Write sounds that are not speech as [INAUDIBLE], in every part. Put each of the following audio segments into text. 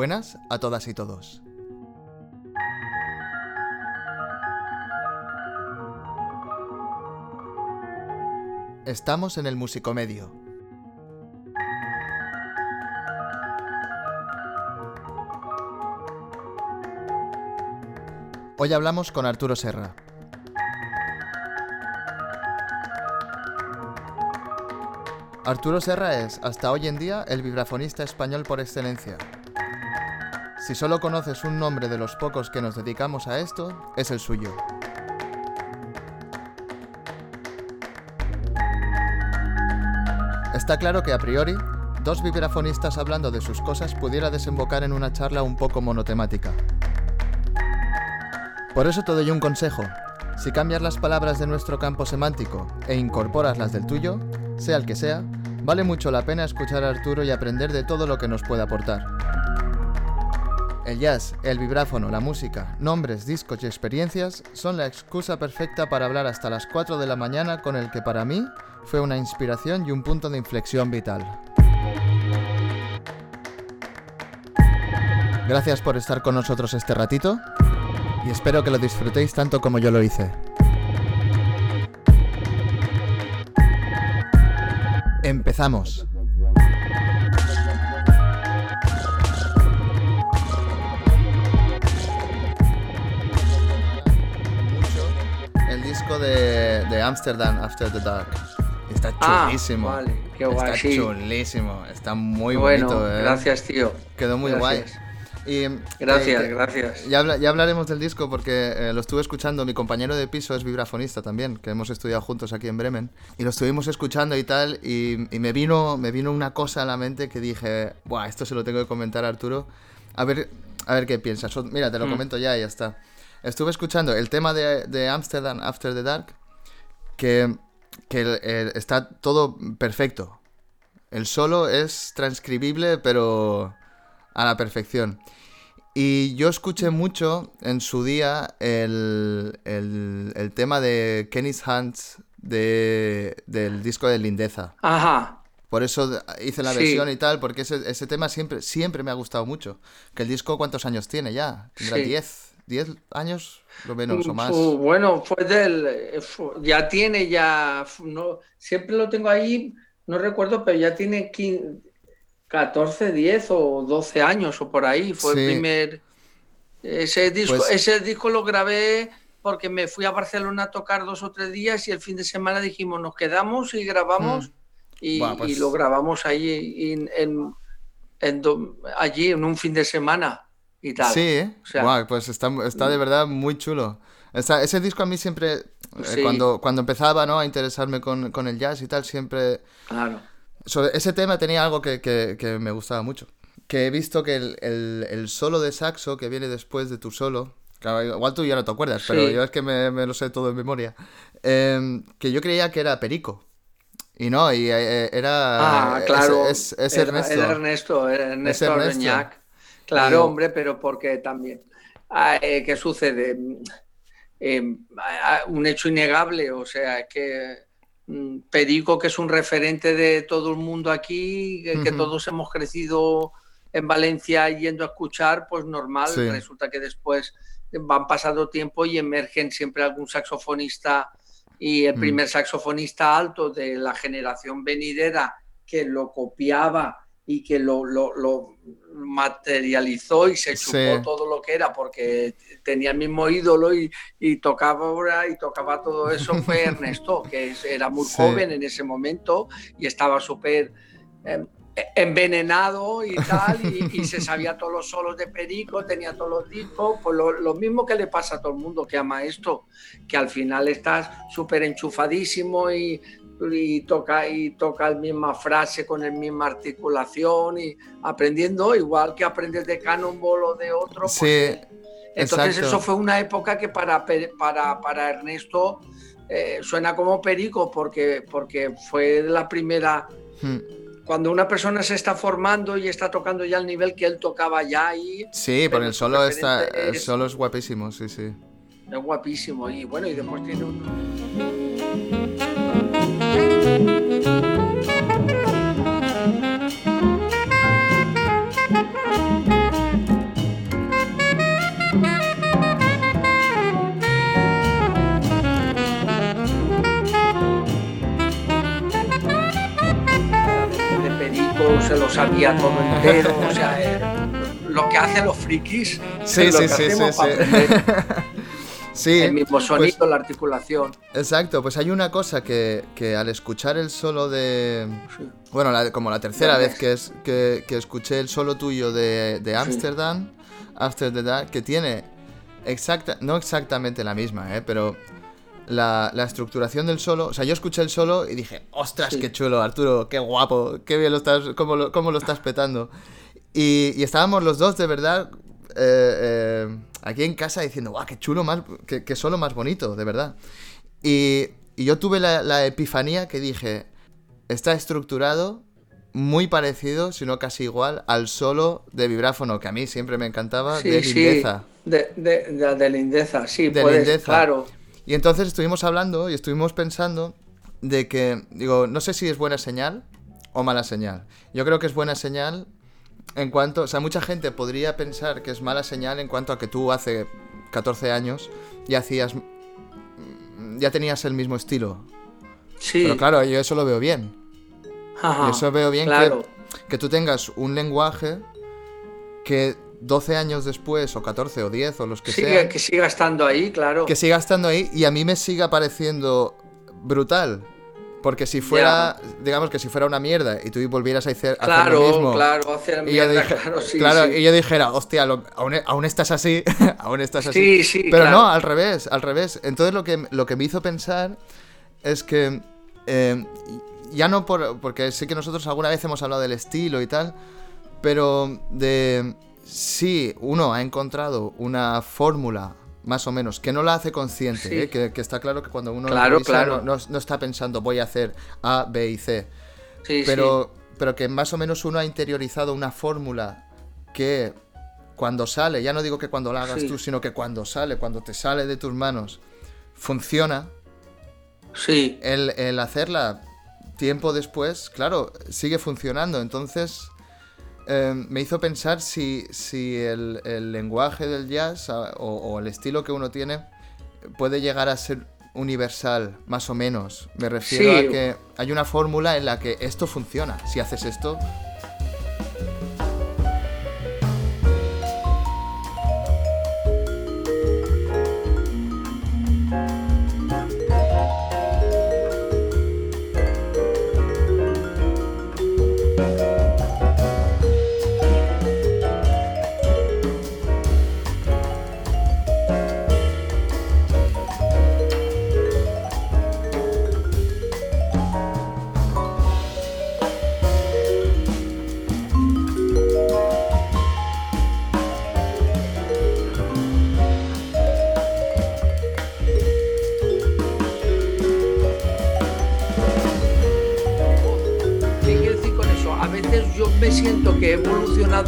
Buenas a todas y todos. Estamos en el Musicomedio. Hoy hablamos con Arturo Serra. Arturo Serra es, hasta hoy en día, el vibrafonista español por excelencia. Si solo conoces un nombre de los pocos que nos dedicamos a esto, es el suyo. Está claro que a priori, dos vibrafonistas hablando de sus cosas pudiera desembocar en una charla un poco monotemática. Por eso te doy un consejo. Si cambias las palabras de nuestro campo semántico e incorporas las del tuyo, sea el que sea, vale mucho la pena escuchar a Arturo y aprender de todo lo que nos puede aportar. El jazz, el vibráfono, la música, nombres, discos y experiencias son la excusa perfecta para hablar hasta las 4 de la mañana con el que para mí fue una inspiración y un punto de inflexión vital. Gracias por estar con nosotros este ratito y espero que lo disfrutéis tanto como yo lo hice. Empezamos. De, de Amsterdam After the Dark. Está Ah, chulísimo. vale, qué guay, Está sí. chulísimo. Está muy bueno, bonito. ¿eh? gracias, tío. Quedó muy Gracias. guay. Y, Gracias, eh, gracias. Ya, habla- ya hablaremos del disco porque eh, lo estuve escuchando. Mi compañero de piso es vibrafonista también, que hemos estudiado juntos aquí en Bremen. Y lo estuvimos escuchando y tal. Y, y me, vino, me vino una cosa a la mente que dije, Buah, esto se lo tengo que comentar a Arturo. A ver, a ver qué piensas. Mira, te lo Mm. comento ya y ya está. Estuve escuchando el tema de, de Amsterdam After the Dark, que, que está todo perfecto. El solo es transcribible, pero a la perfección. Y yo escuché mucho en su día el, el- el tema de Kenny Hans de, del disco de Lindeza. Ajá. Por eso hice la Sí. versión y tal, porque ese, ese tema siempre, siempre me ha gustado mucho. Que el disco, ¿cuántos años tiene ya? ¿Tendrá Sí. 10? ¿10 años? Lo menos o más. Bueno, fue del. eh, Ya tiene, ya. No, siempre lo tengo ahí, no recuerdo, pero ya tiene 15, 14, 10 o 12 años o por ahí. Fue Sí. el primer. Ese disco, Pues- ese disco lo grabé porque me fui a Barcelona a tocar dos o tres días y el fin de semana dijimos, nos quedamos y grabamos. Y, Buah, pues- y lo grabamos ahí en, en- en do- allí en un fin de semana y tal. Sí, ¿eh? O sea- Guau, pues está, está de verdad muy chulo. Está- ese disco a mí siempre, eh, Sí. cuando, cuando empezaba ¿no? a interesarme con, con el jazz y tal, siempre... Claro. Sobre ese tema tenía algo que, que- que me gustaba mucho. Que he visto que el, el- el solo de saxo que viene después de tu solo, claro, igual tú ya no te acuerdas, pero Sí. yo es que me, me lo sé todo en memoria, eh, que yo creía que era Perico. Y no, y eh, era... Ah, claro. Es, es- es Era- Ernesto. Era Ernesto, era Ernesto Ernesto. Claro, hombre, pero porque también. Ah, eh, ¿Qué sucede? Eh, ah, un hecho innegable, o sea, que mm, Perico, que es un referente de todo el mundo aquí, que, todos hemos crecido en Valencia yendo a escuchar, pues normal, Sí. resulta que después van pasando tiempo y emergen siempre algún saxofonista y el Mm. primer saxofonista alto de la generación venidera que lo copiaba y que lo, lo- lo materializó y se chupó Sí. todo lo que era porque tenía el mismo ídolo y, y tocaba ahora y tocaba todo eso fue [LAUGHS] Ernesto, que era muy Sí. joven en ese momento y estaba súper eh, envenenado y tal, y, y se [LAUGHS] sabía todos los solos de Perico, tenía todos los discos, pues lo, lo mismo que le pasa a todo el mundo que ama esto, que al final estás súper enchufadísimo y, y toca y toca la misma frase con la misma articulación y aprendiendo igual que aprendes de Cannonball o de otro. pues, Sí, entonces exacto. eso fue una época que para, para, para Ernesto eh, suena como perico porque, porque fue la primera, Hmm. cuando una persona se está formando y está tocando ya al nivel que él tocaba ya y Sí, Pero porque el solo, está, el solo es guapísimo, sí, sí. es guapísimo y bueno y después tiene un... sabía todo entero, o sea, eh, lo que hacen los frikis. Sí, sí, sí, [LAUGHS] sí, sí. el mismo pues sonido, la articulación. Exacto, pues hay una cosa que, que al escuchar el solo de... Bueno, como la tercera vez que, es, que, que, escuché el solo tuyo de, de Amsterdam, After the Dark, que tiene exacta, no exactamente la misma, ¿eh? pero la, estructuración del solo. O sea, yo escuché el solo y dije, ostras, qué chulo, Arturo, qué guapo, qué bien lo estás, cómo lo, cómo lo estás [LAUGHS] petando. Y, estábamos los dos de verdad eh, eh, aquí en casa diciendo, guau, qué chulo, más, qué, solo más bonito, de verdad. Y, yo tuve la, epifanía que dije, está estructurado muy parecido, si no casi igual, al solo de vibráfono, que a mí siempre me encantaba, de Lindeza. De, de, de, Lindeza, sí, de Lindeza. claro. Y entonces estuvimos hablando y estuvimos pensando de que, digo, no sé si es buena señal o mala señal. Yo creo que es buena señal en cuanto, o sea, mucha gente podría pensar que es mala señal en cuanto a que tú hace 14 años ya hacías, ya tenías el mismo estilo. Sí. Pero claro, yo eso lo veo bien. Ajá, eso veo bien que, que tú tengas un lenguaje que 12 años después, o 14 o 10, o los que sea. Que siga estando ahí, claro. Que siga estando ahí y a mí me siga pareciendo brutal. Porque si fuera, digamos que si fuera una mierda y tú volvieras a hacer, lo mismo. Claro, hacer mierda, claro, sí, claro, y yo dijera, hostia, aún, estás así, [LAUGHS] aún estás así. Sí, sí, Pero no, al revés, al revés. Entonces lo que, lo que me hizo pensar es que, eh, ya no por, porque sé que nosotros alguna vez hemos hablado del estilo y tal, pero de si uno ha encontrado una fórmula más o menos, que no la hace consciente, ¿eh? que, está claro que cuando uno claro, claro. No, está pensando voy a hacer A, B y C, pero, pero que más o menos uno ha interiorizado una fórmula que cuando sale, ya no digo que cuando la hagas tú, sino que cuando sale, cuando te sale de tus manos, funciona. Sí. El, el hacerla tiempo después, claro, sigue funcionando. Entonces, Em, me hizo pensar si, si el, lenguaje del jazz o, el estilo que uno tiene puede llegar a ser universal, más o menos. Me refiero a que hay una fórmula en la que esto funciona. Si haces esto,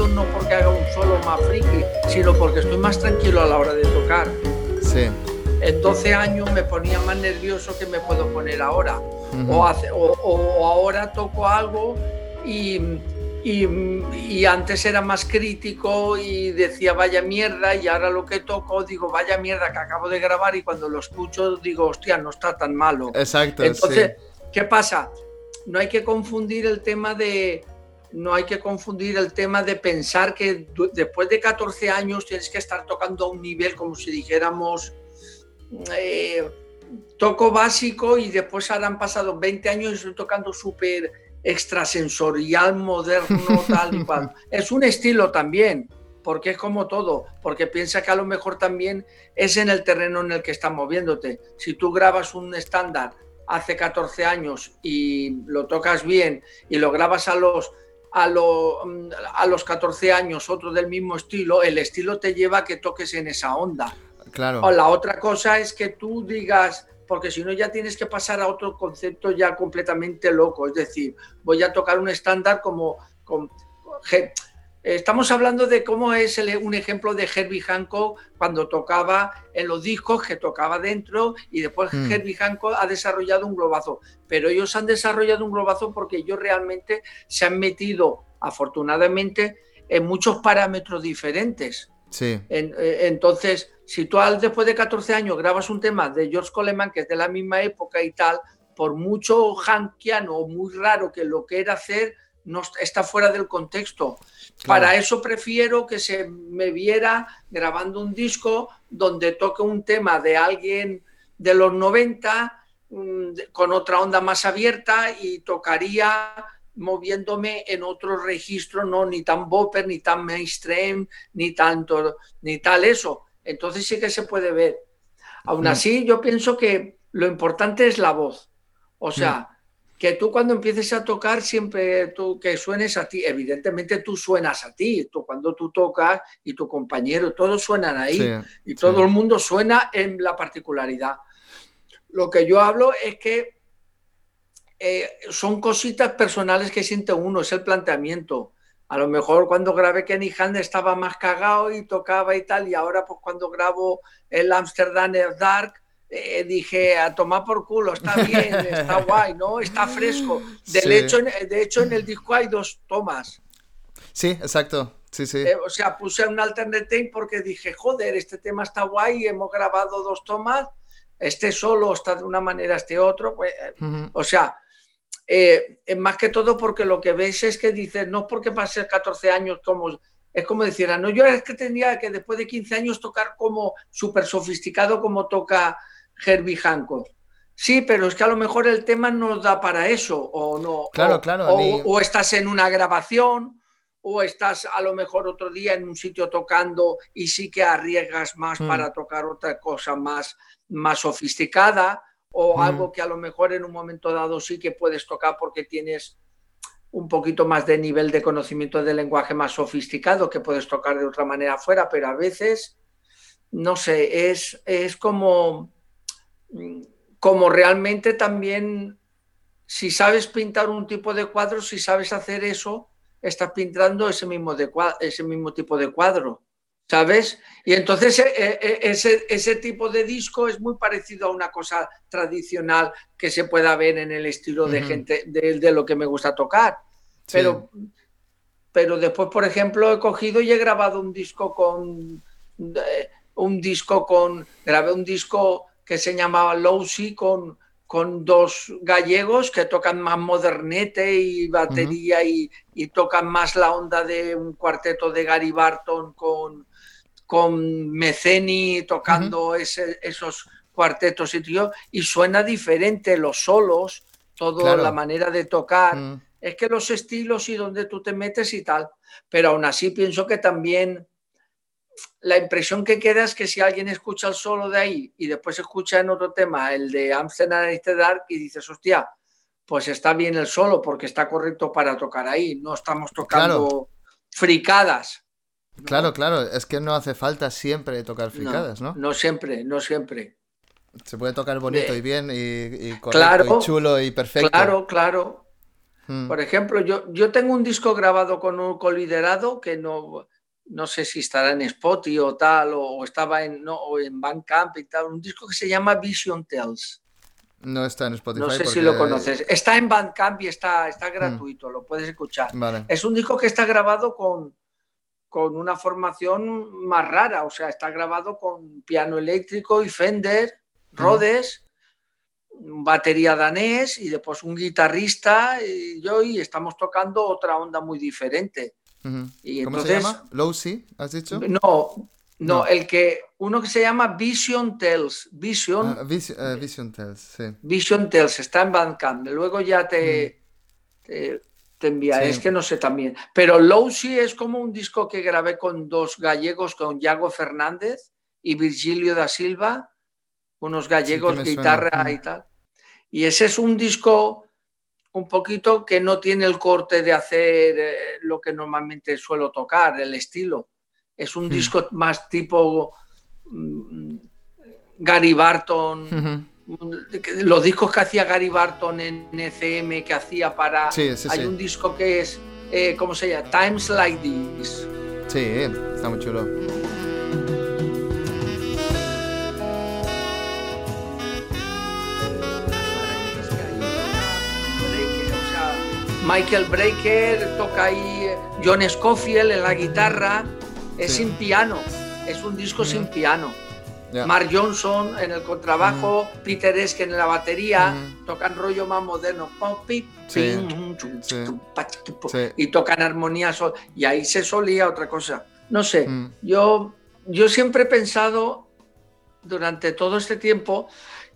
no porque haga un solo más friki, sino porque estoy más tranquilo a la hora de tocar. Sí. En 12 años me ponía más nervioso que me puedo poner ahora. o, o, ahora toco algo y, y, y, antes era más crítico y decía vaya mierda y ahora lo que toco digo vaya mierda que acabo de grabar y cuando lo escucho digo hostia no está tan malo. Exacto. Entonces, ¿qué pasa? No hay que confundir el tema de, no hay que confundir el tema de pensar que después de 14 años tienes que estar tocando a un nivel como si dijéramos eh, toco básico y después ahora han pasado 20 años y estoy tocando súper extrasensorial, moderno, [LAUGHS] tal y cual. Es un estilo también, porque es como todo, porque piensa que a lo mejor también es en el terreno en el que estás moviéndote. Si tú grabas un estándar hace 14 años y lo tocas bien y lo grabas a los a, a los 14 años otro del mismo estilo, el estilo te lleva a que toques en esa onda. Claro. O la otra cosa es que tú digas, porque si no ya tienes que pasar a otro concepto ya completamente loco, es decir, voy a tocar un estándar como, como Estamos hablando de cómo es un ejemplo de Herbie Hancock cuando tocaba en los discos, que tocaba dentro, y después mm. Herbie Hancock ha desarrollado un globazo. Pero ellos han desarrollado un globazo porque ellos realmente se han metido, afortunadamente, en muchos parámetros diferentes. Sí. Eh, entonces, si tú después de 14 años grabas un tema de George Coleman, que es de la misma época y tal, por mucho hankiano o muy raro que lo quiera hacer, no está fuera del contexto. Para eso prefiero que se me viera grabando un disco donde toque un tema de alguien de los 90 mm, con otra onda más abierta y tocaría moviéndome en otro registro, no ni tan bopper, ni tan mainstream, ni tanto, ni tal eso. Entonces sí que se puede ver. Aún mm. así, yo pienso que lo importante es la voz. O sea, mm. Que tú cuando empieces a tocar, siempre tú que suenes a ti, evidentemente tú suenas a ti, tú cuando tú tocas y tu compañero, todos suenan ahí y todo el mundo suena en la particularidad. Lo que yo hablo es que eh, son cositas personales que siente uno, es el planteamiento. A lo mejor cuando grabé Kenny Hand estaba más cagado y tocaba y tal, y ahora pues cuando grabo el Amsterdam Dark, eh, dije, a tomar por culo, está bien, está [LAUGHS] guay, ¿no? Está fresco. De, hecho, de hecho, en el disco hay dos tomas. Sí, exacto. Sí, sí. Eh, o sea, puse un alternate porque dije, joder, este tema está guay, hemos grabado dos tomas, este solo está de una manera, este otro. Pues, eh, O sea, más que todo porque lo que ves es que dices, no porque pase 14 años como es como decir, no, yo es que tenía que después de 15 años tocar como súper sofisticado como toca Herbie Hancock. Sí, pero es que a lo mejor el tema no da para eso, o no. Claro, claro. O, estás en una grabación, o estás a lo mejor otro día en un sitio tocando y sí que arriesgas más hmm. para tocar otra cosa más, más sofisticada, o hmm. algo que a lo mejor en un momento dado sí que puedes tocar porque tienes un poquito más de nivel de conocimiento del lenguaje más sofisticado que puedes tocar de otra manera afuera, pero a veces, no sé, es, es como como realmente también, si sabes pintar un tipo de cuadro, si sabes hacer eso, estás pintando ese mismo, de, ese mismo tipo de cuadro, ¿sabes? Y entonces e, e, e, ese, ese tipo de disco es muy parecido a una cosa tradicional que se pueda ver en el estilo de gente, de, lo que me gusta tocar. Pero, pero después, por ejemplo, he cogido y he grabado un disco con... un disco con... Grabé un disco que se llamaba Lowsy con, con dos gallegos que tocan más modernete y batería y, tocan más la onda de un cuarteto de Gary Barton con, con Meceni tocando esos cuartetos y, tío, y suena diferente los solos, toda la manera de tocar. Mm. Es que los estilos y donde tú te metes y tal. Pero aún así pienso que también la impresión que queda es que si alguien escucha el solo de ahí y después escucha en otro tema el de Amsterdam este Dark y dices, hostia, pues está bien el solo porque está correcto para tocar ahí, no estamos tocando fricadas. Claro, claro, es que no hace falta siempre tocar fricadas, ¿no? No, siempre, no siempre. Se puede tocar bonito y bien y, correcto y chulo y perfecto. Claro, claro. Hmm. Por ejemplo, yo, yo tengo un disco grabado con un coliderado que no, no sé si estará en Spotify o tal, o estaba en, no, o en Bandcamp y tal, un disco que se llama Vision Tells. No está en Spotify. No sé si lo conoces. Está en Bandcamp y está, está mm. gratuito, lo puedes escuchar. Es un disco que está grabado con, con una formación más rara, o sea, está grabado con piano eléctrico y Fender, Rhodes, batería danés y después un guitarrista y yo y estamos tocando otra onda muy diferente y ¿Cómo se llama? Low ¿has dicho? No, no, el que uno que se llama Vision Tells. Vision, ah, eh, Vision Tells, sí. Vision Tells, está en Bandcamp. Luego ya te, te, envía, es que no sé también. Pero Low es como un disco que grabé con dos gallegos, con Yago Fernández y Virgilio da Silva, unos gallegos, guitarra y tal. Y ese es un disco un poquito que no tiene el corte de hacer eh, lo que normalmente suelo tocar, el estilo. Es un hmm. disco más tipo mm, Gary Barton. Los discos que hacía Gary Barton en ECM, que hacía para... Hay un disco que es, eh, ¿cómo se llama? Times Like This. Sí, está muy chulo. Michael Breaker, toca ahí John Scofield en la guitarra, es sin piano, es un disco sin piano. Mark Johnson en el contrabajo, Peter Esken en la batería, tocan rollo más moderno, y tocan armonías y ahí se solía otra cosa. No sé, yo, yo siempre he pensado durante todo este tiempo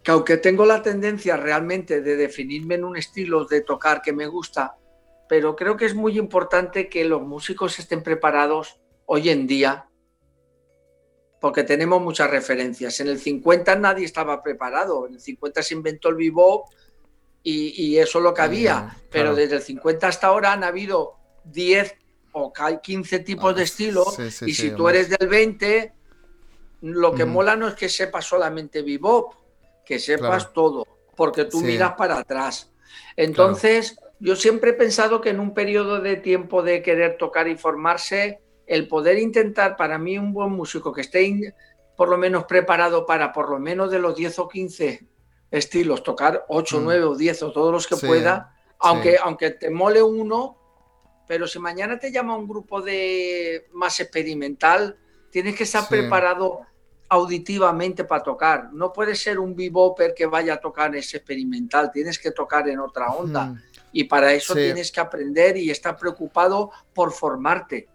que aunque tengo la tendencia realmente de definirme en un estilo de tocar que me gusta, pero creo que es muy importante que los músicos estén preparados hoy en día, porque tenemos muchas referencias. En el 50 nadie estaba preparado, en el 50 se inventó el bebop y, eso es lo que había, pero desde el 50 hasta ahora han habido 10 o 15 tipos de ah, estilos y si tú eres del 20, lo que mola no es que sepas solamente bebop, que sepas todo, porque tú miras para atrás. Entonces, yo siempre he pensado que en un periodo de tiempo de querer tocar y formarse, el poder intentar, para mí, un buen músico que esté por lo menos preparado para por lo menos de los 10 o 15 estilos, tocar 8, 9 mm. o 10 o todos los que pueda, aunque, aunque te mole uno, pero si mañana te llama un grupo de más experimental, tienes que estar preparado auditivamente para tocar. No puede ser un beboper que vaya a tocar ese experimental, tienes que tocar en otra onda. Hmm. Y para eso tienes que aprender y estar preocupado por formarte.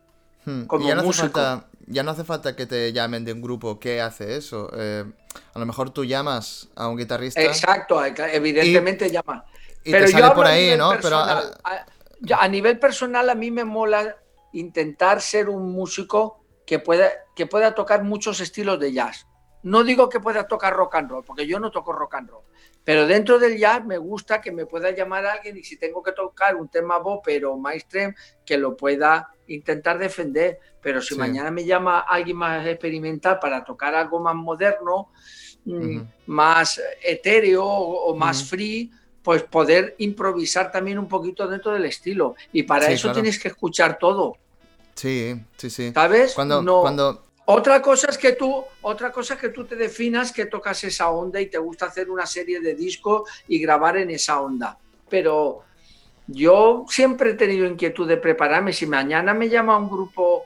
Hmm. Como ya, no músico. Falta, ya no hace falta que te llamen de un grupo que hace eso. Eh, a lo mejor tú llamas a un guitarrista. Exacto, evidentemente llama. Y Pero te sale por ahí, ¿no? Pero a nivel personal, a mí me mola intentar ser un músico que pueda, que pueda tocar muchos estilos de jazz. No digo que pueda tocar rock and roll, porque yo no toco rock and roll, pero dentro del jazz me gusta que me pueda llamar a alguien y si tengo que tocar un tema bopper o mainstream, que lo pueda intentar defender. Pero si mañana me llama alguien más experimental para tocar algo más moderno, mm, más etéreo o, más free, pues poder improvisar también un poquito dentro del estilo. Y para eso tienes que escuchar todo. Sí, sí, sí. ¿Sabes? Cuando, no. cuando... Otra cosa es que tú, otra cosa que tú te definas que tocas esa onda y te gusta hacer una serie de discos y grabar en esa onda. Pero yo siempre he tenido inquietud de prepararme. Si mañana me llama un grupo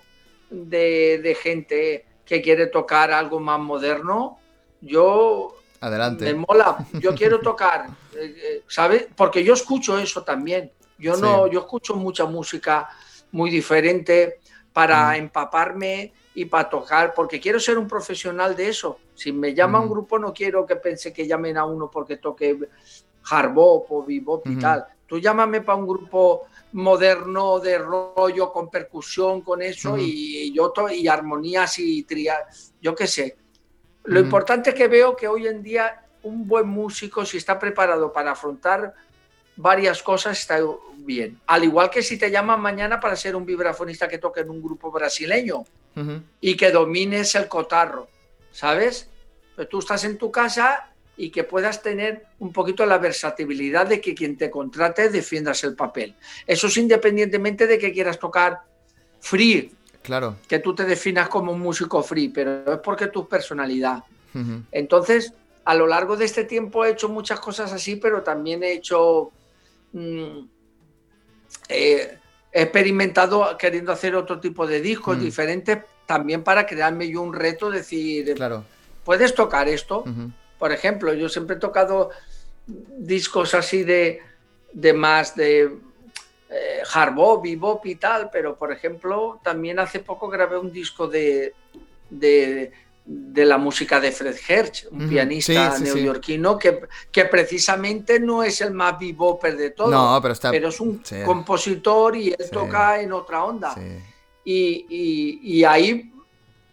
de, gente que quiere tocar algo más moderno, yo Adelante. Me mola. Yo quiero tocar, [LAUGHS] eh, eh, ¿sabes? Porque yo escucho eso también. Yo no, yo escucho mucha música muy diferente para mm. empaparme y para tocar, porque quiero ser un profesional de eso. Si me llama un mm. grupo, no quiero que pense que llamen a uno porque toque hard o bebop y tal. Tú llámame para un grupo moderno de rollo con percusión, con eso y yo y armonías y trias, yo qué sé. Lo importante es que veo que hoy en día un buen músico, si está preparado para afrontar varias cosas está bien. Al igual que si te llaman mañana para ser un vibrafonista que toque en un grupo brasileño y que domines el cotarro, ¿sabes? Pero tú estás en tu casa y que puedas tener un poquito la versatilidad de que quien te contrate defiendas el papel. Eso es independientemente de que quieras tocar free. Claro. Que tú te definas como un músico free, pero es porque tu personalidad. Entonces, a lo largo de este tiempo he hecho muchas cosas así, pero también he hecho Mm, he experimentado queriendo hacer otro tipo de discos mm. diferentes también para crearme yo un reto, decir, claro. ¿puedes tocar esto? Por ejemplo, yo siempre he tocado discos así de, de más de eh, hard bop, y tal, pero por ejemplo, también hace poco grabé un disco de, de de la música de Fred Hersch, un pianista neoyorquino Que, que precisamente no es el más bebopper de todos, pero, es un compositor y él toca en otra onda. Y, y, ahí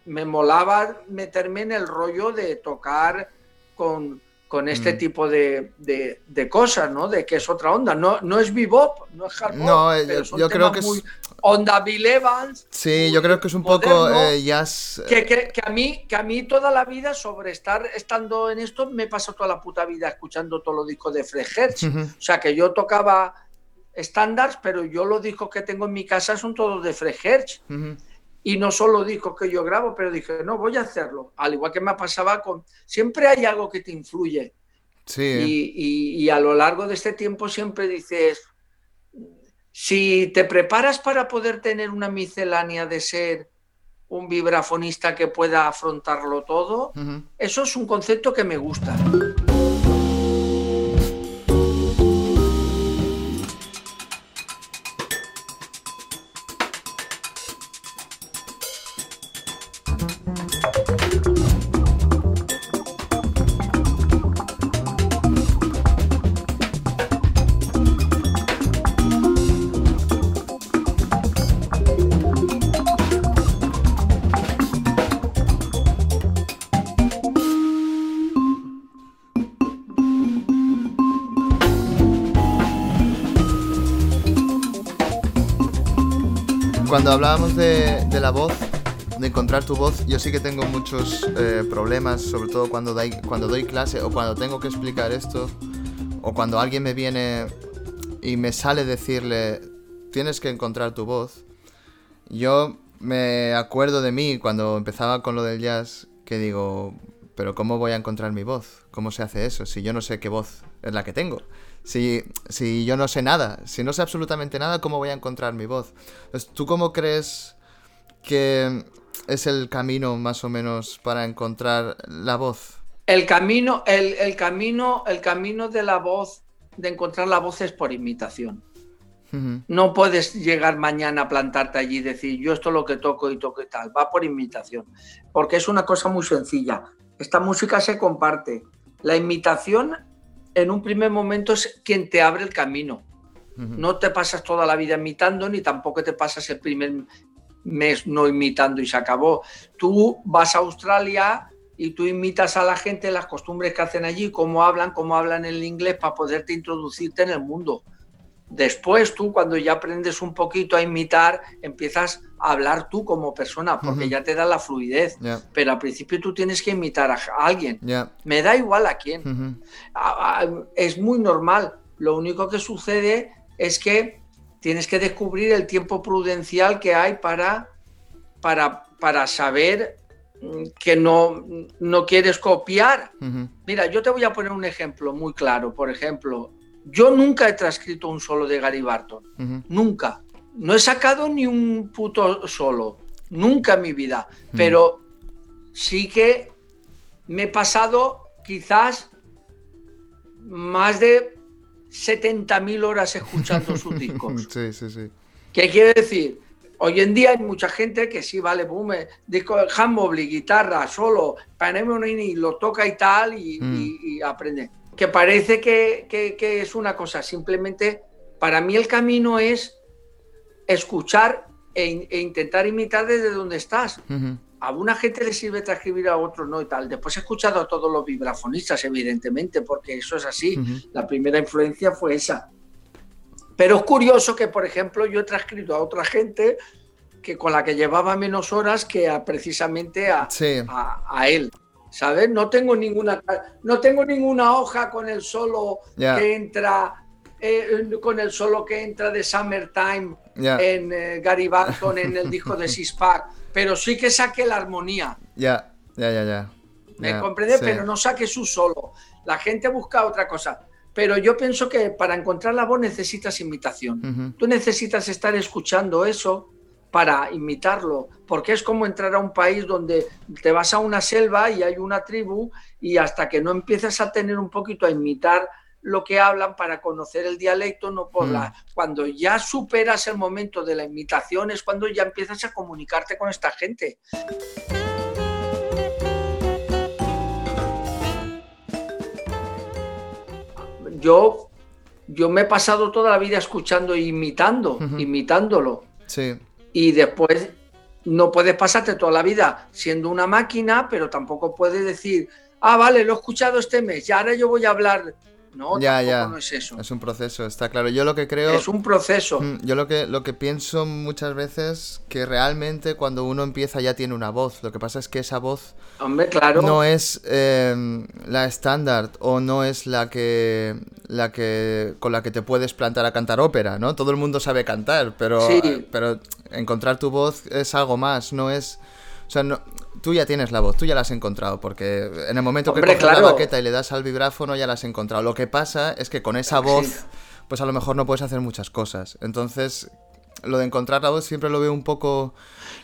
me molaba meterme en el rollo de tocar con, con este mm. tipo de, de, cosas, ¿no? De que es otra onda. No, no es bebop, no es hard No, yo, creo que es onda Bill Evans. Sí, yo creo que es un poco eh, jazz. Que, que, que, a mí, que a mí toda la vida, sobre estar estando en esto, me pasado toda la puta vida escuchando todos los discos de Fred Hertz. O sea, que yo tocaba estándares, pero yo los discos que tengo en mi casa son todos de Fred Hertz. Y no solo discos que yo grabo, pero dije, no, voy a hacerlo. Al igual que me pasaba con... Siempre hay algo que te influye. Sí. Y, y, y a lo largo de este tiempo siempre dices, si te preparas para poder tener una miscelánea de ser un vibrafonista que pueda afrontarlo todo. Eso es un concepto que me gusta. Cuando hablábamos de, la voz, de encontrar tu voz, yo sí que tengo muchos eh, problemas, sobre todo cuando, cuando doy clase o cuando tengo que explicar esto, o cuando alguien me viene y me sale decirle, tienes que encontrar tu voz. Yo me acuerdo de mí cuando empezaba con lo del jazz, que digo, pero ¿cómo voy a encontrar mi voz? ¿Cómo se hace eso? Si yo no sé qué voz es la que tengo. Si, si yo no sé nada, si no sé absolutamente nada, ¿cómo voy a encontrar mi voz? ¿Tú cómo crees que es el camino más o menos para encontrar la voz? El camino, el, camino, el camino de la voz, de encontrar la voz es por imitación. No puedes llegar mañana a plantarte allí y decir yo esto es lo que toco y toco y tal. Va por imitación. Porque es una cosa muy sencilla. Esta música se comparte. La imitación en un primer momento es quien te abre el camino. No te pasas toda la vida imitando, ni tampoco te pasas el primer mes no imitando y se acabó. Tú vas a Australia y tú imitas a la gente, las costumbres que hacen allí, cómo hablan, cómo hablan el inglés para poderte introducirte en el mundo. Después tú, cuando ya aprendes un poquito a imitar, empiezas a hablar tú como persona, porque ya te da la fluidez. Pero al principio tú tienes que imitar a alguien. Me da igual a quién. es muy normal. Lo único que sucede es que tienes que descubrir el tiempo prudencial que hay para, para, para saber mm, que no, no quieres copiar. Mira, yo te voy a poner un ejemplo muy claro. Por ejemplo, yo nunca he transcrito un solo de Gary Barton. Nunca. No he sacado ni un puto solo. Nunca en mi vida. Pero sí que me he pasado quizás más de 70.000 horas escuchando [LAUGHS] sus discos. Sí, sí, sí. ¿Qué quiere decir? Hoy en día hay mucha gente que sí, vale, boom, disco de guitarra, solo, y lo toca y tal, y, mm. y aprende que parece que, es una cosa, simplemente para mí el camino es escuchar e, e intentar imitar desde donde estás. A una gente le sirve transcribir, a otros no y tal. Después he escuchado a todos los vibrafonistas, evidentemente, porque eso es así. La primera influencia fue esa. Pero es curioso que, por ejemplo, yo he transcrito a otra gente que con la que llevaba menos horas que precisamente a, a él. ¿Sabes? No tengo ninguna, no tengo ninguna hoja con el solo que entra, eh, con el solo que entra de Summertime en eh, Gary Barton en el disco de [LAUGHS] Sixpack, pero sí que saque la armonía. Ya, ya, ya, ya. ¿Me comprendes? Pero no saque su solo. La gente busca otra cosa. Pero yo pienso que para encontrar la voz necesitas imitación. Tú necesitas estar escuchando eso para imitarlo, porque es como entrar a un país donde te vas a una selva y hay una tribu y hasta que no empiezas a tener un poquito a imitar lo que hablan para conocer el dialecto, no por la... Hmm. Cuando ya superas el momento de la imitación es cuando ya empiezas a comunicarte con esta gente. Yo, yo me he pasado toda la vida escuchando e imitando, imitándolo. Sí y después no puedes pasarte toda la vida siendo una máquina, pero tampoco puedes decir, ah, vale, lo he escuchado este mes, y ahora yo voy a hablar no, ya, ya. no es eso. Es un proceso, está claro. Yo lo que creo. Es un proceso. Mm, yo lo que, lo que pienso muchas veces que realmente cuando uno empieza ya tiene una voz. Lo que pasa es que esa voz. Hombre, claro. No es em, la estándar o no es la que. la que. con la que te puedes plantar a cantar ópera, ¿no? Todo el mundo sabe cantar, pero. Pero encontrar tu voz es algo más, no es. O sea, no, tú ya tienes la voz, tú ya la has encontrado, porque en el momento que coges la baqueta y le das al vibráfono ya la has encontrado. Lo que pasa es que con esa voz, pues a lo mejor no puedes hacer muchas cosas. Entonces, lo de encontrar la voz siempre lo veo un poco...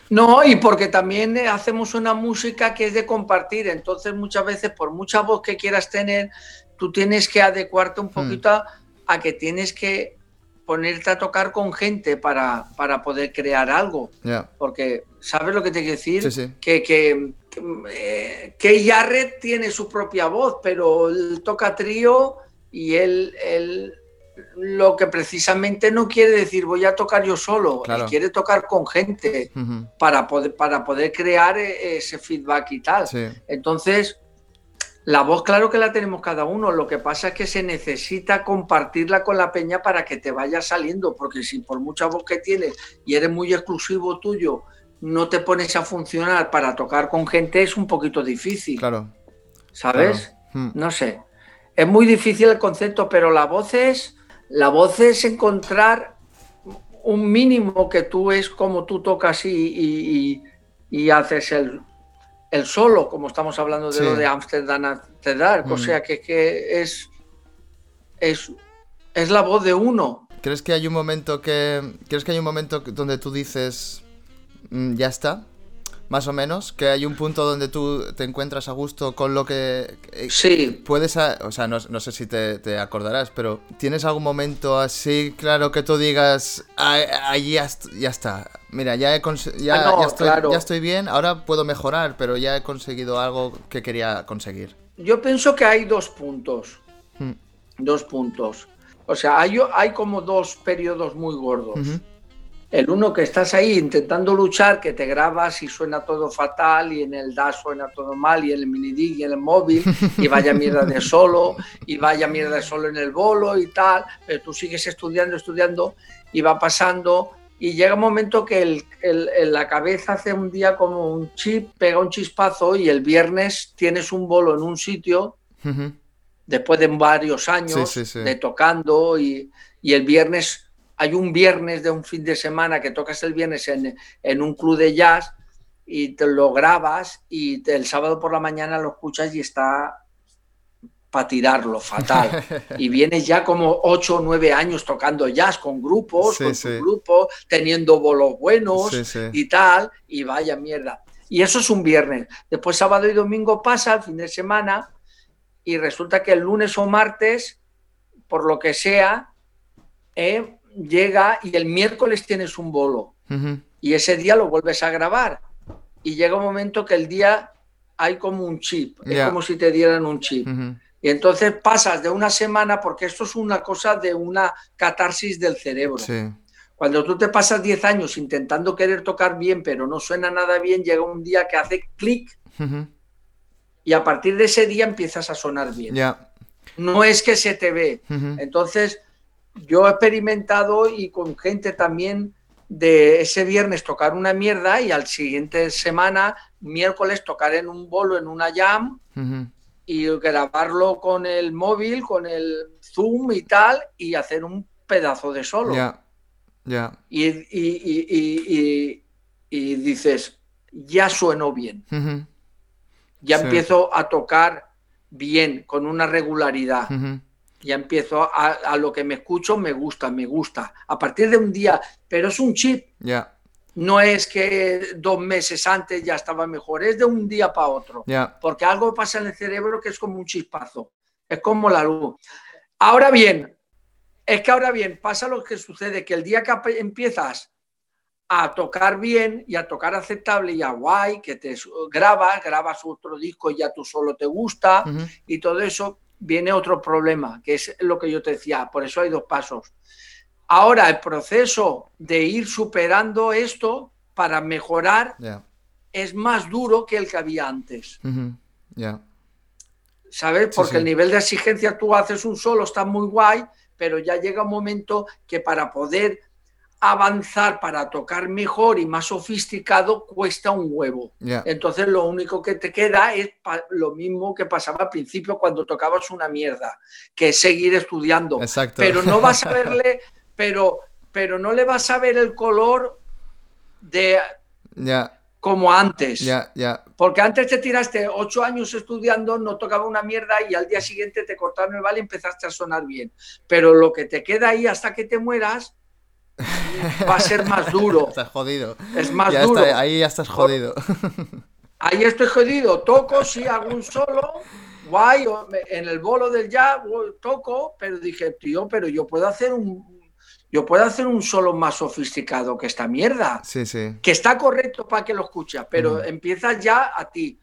No, y porque también hacemos una música que es de compartir, entonces muchas veces por mucha voz que quieras tener, tú tienes que adecuarte un hmm. poquito a, que tienes que ponerte a tocar con gente para, para poder crear algo. Porque, ¿sabes lo que te quiero decir? Sí, sí. Que, que, que, eh, tiene su propia voz, pero él toca trío y él, él lo que precisamente no quiere decir voy a tocar yo solo, quiere tocar con gente para, poder, para poder crear e, ese feedback y tal. Entonces, la voz claro que la tenemos cada uno, lo que pasa es que se necesita compartirla con la peña para que te vaya saliendo, porque si por mucha voz que tienes y eres muy exclusivo tuyo, no te pones a funcionar para tocar con gente, es un poquito difícil. Claro. ¿Sabes? Hmm. No sé. Es muy difícil el concepto, pero la voz es la voz es encontrar un mínimo que tú es como tú tocas y, haces el, el, solo, como estamos hablando de lo de Amsterdam Dark. O sea que, que es, es, es la voz de uno. ¿Crees que hay un momento que. ¿Crees que hay un momento donde tú dices. Mm, ya está? Más o menos, que hay un punto donde tú te encuentras a gusto con lo que... Eh, sí. Puedes, o sea, no, sé si te, acordarás, pero ¿tienes algún momento así, claro, que tú digas, ahí ya, está, mira, ya, he ya, ah, estoy, ya estoy bien, ahora puedo mejorar, pero ya he conseguido algo que quería conseguir? Yo pienso que hay dos puntos, hmm. dos puntos. O sea, hay, hay como dos periodos muy gordos. El uno que estás ahí intentando luchar, que te grabas y suena todo fatal, y en el DAS suena todo mal, y en el minidig y en el móvil, y vaya mierda de solo, y vaya mierda de solo en el bolo y tal, pero tú sigues estudiando, estudiando, y va pasando, y llega un momento que el, la cabeza hace un día como un chip, pega un chispazo, y el viernes tienes un bolo en un sitio, después de varios años de tocando, y, y el viernes hay un viernes de un fin de semana que tocas el viernes en, un club de jazz y te lo grabas y el sábado por la mañana lo escuchas y está para tirarlo fatal. [LAUGHS] Y vienes ya como ocho o nueve años tocando jazz con grupos, con grupos, teniendo bolos buenos y tal, y vaya mierda. Y eso es un viernes. Después sábado y domingo pasa el fin de semana y resulta que el lunes o martes, por lo que sea, eh, llega y el miércoles tienes un bolo. Y ese día lo vuelves a grabar. Y llega un momento que el día hay como un chip, es como si te dieran un chip. Y entonces pasas de una semana, porque esto es una cosa de una catarsis del cerebro. Cuando tú te pasas 10 años intentando querer tocar bien, pero no suena nada bien, llega un día que hace clic y a partir de ese día empiezas a sonar bien. No es que se te ve. Entonces, yo he experimentado y con gente también de ese viernes tocar una mierda y al siguiente semana, miércoles, tocar en un bolo, en una jam y grabarlo con el móvil, con el zoom y tal, y hacer un pedazo de solo. Ya, ya. Y, dices, ya sueno bien. Ya empiezo a tocar bien, con una regularidad ya empiezo a, lo que me escucho, me gusta, me gusta. A partir de un día, pero es un chip. Ya. No es que dos meses antes ya estaba mejor, es de un día para otro. Porque algo pasa en el cerebro que es como un chispazo, es como la luz. Ahora bien, es que ahora bien, pasa lo que sucede, que el día que empiezas a tocar bien y a tocar aceptable y a guay, que te grabas, grabas otro disco y ya tú solo te gusta y todo eso, viene otro problema, que es lo que yo te decía, por eso hay dos pasos. Ahora, el proceso de ir superando esto para mejorar es más duro que el que había antes. ¿Sabes? Porque el nivel de exigencia tú haces un solo, está muy guay, pero ya llega un momento que para poder avanzar para tocar mejor y más sofisticado cuesta un huevo. Entonces lo único que te queda es lo mismo que pasaba al principio cuando tocabas una mierda, que es seguir estudiando. Pero no vas a [LAUGHS] verle, pero, pero no le vas a ver el color de como antes. Porque antes te tiraste ocho años estudiando, no tocaba una mierda y al día siguiente te cortaron el bal y empezaste a sonar bien. Pero lo que te queda ahí hasta que te mueras va a ser más duro. estás jodido. Es más duro. ahí ya estás jodido. [LAUGHS] Ahí estoy jodido. Toco, sí, hago un solo. Guay, en el bolo del jazz toco, pero dije, tío, pero yo puedo hacer un, yo puedo hacer un solo más sofisticado que esta mierda. Sí, sí. Que está correcto para que lo escuches, pero empiezas ya a ti.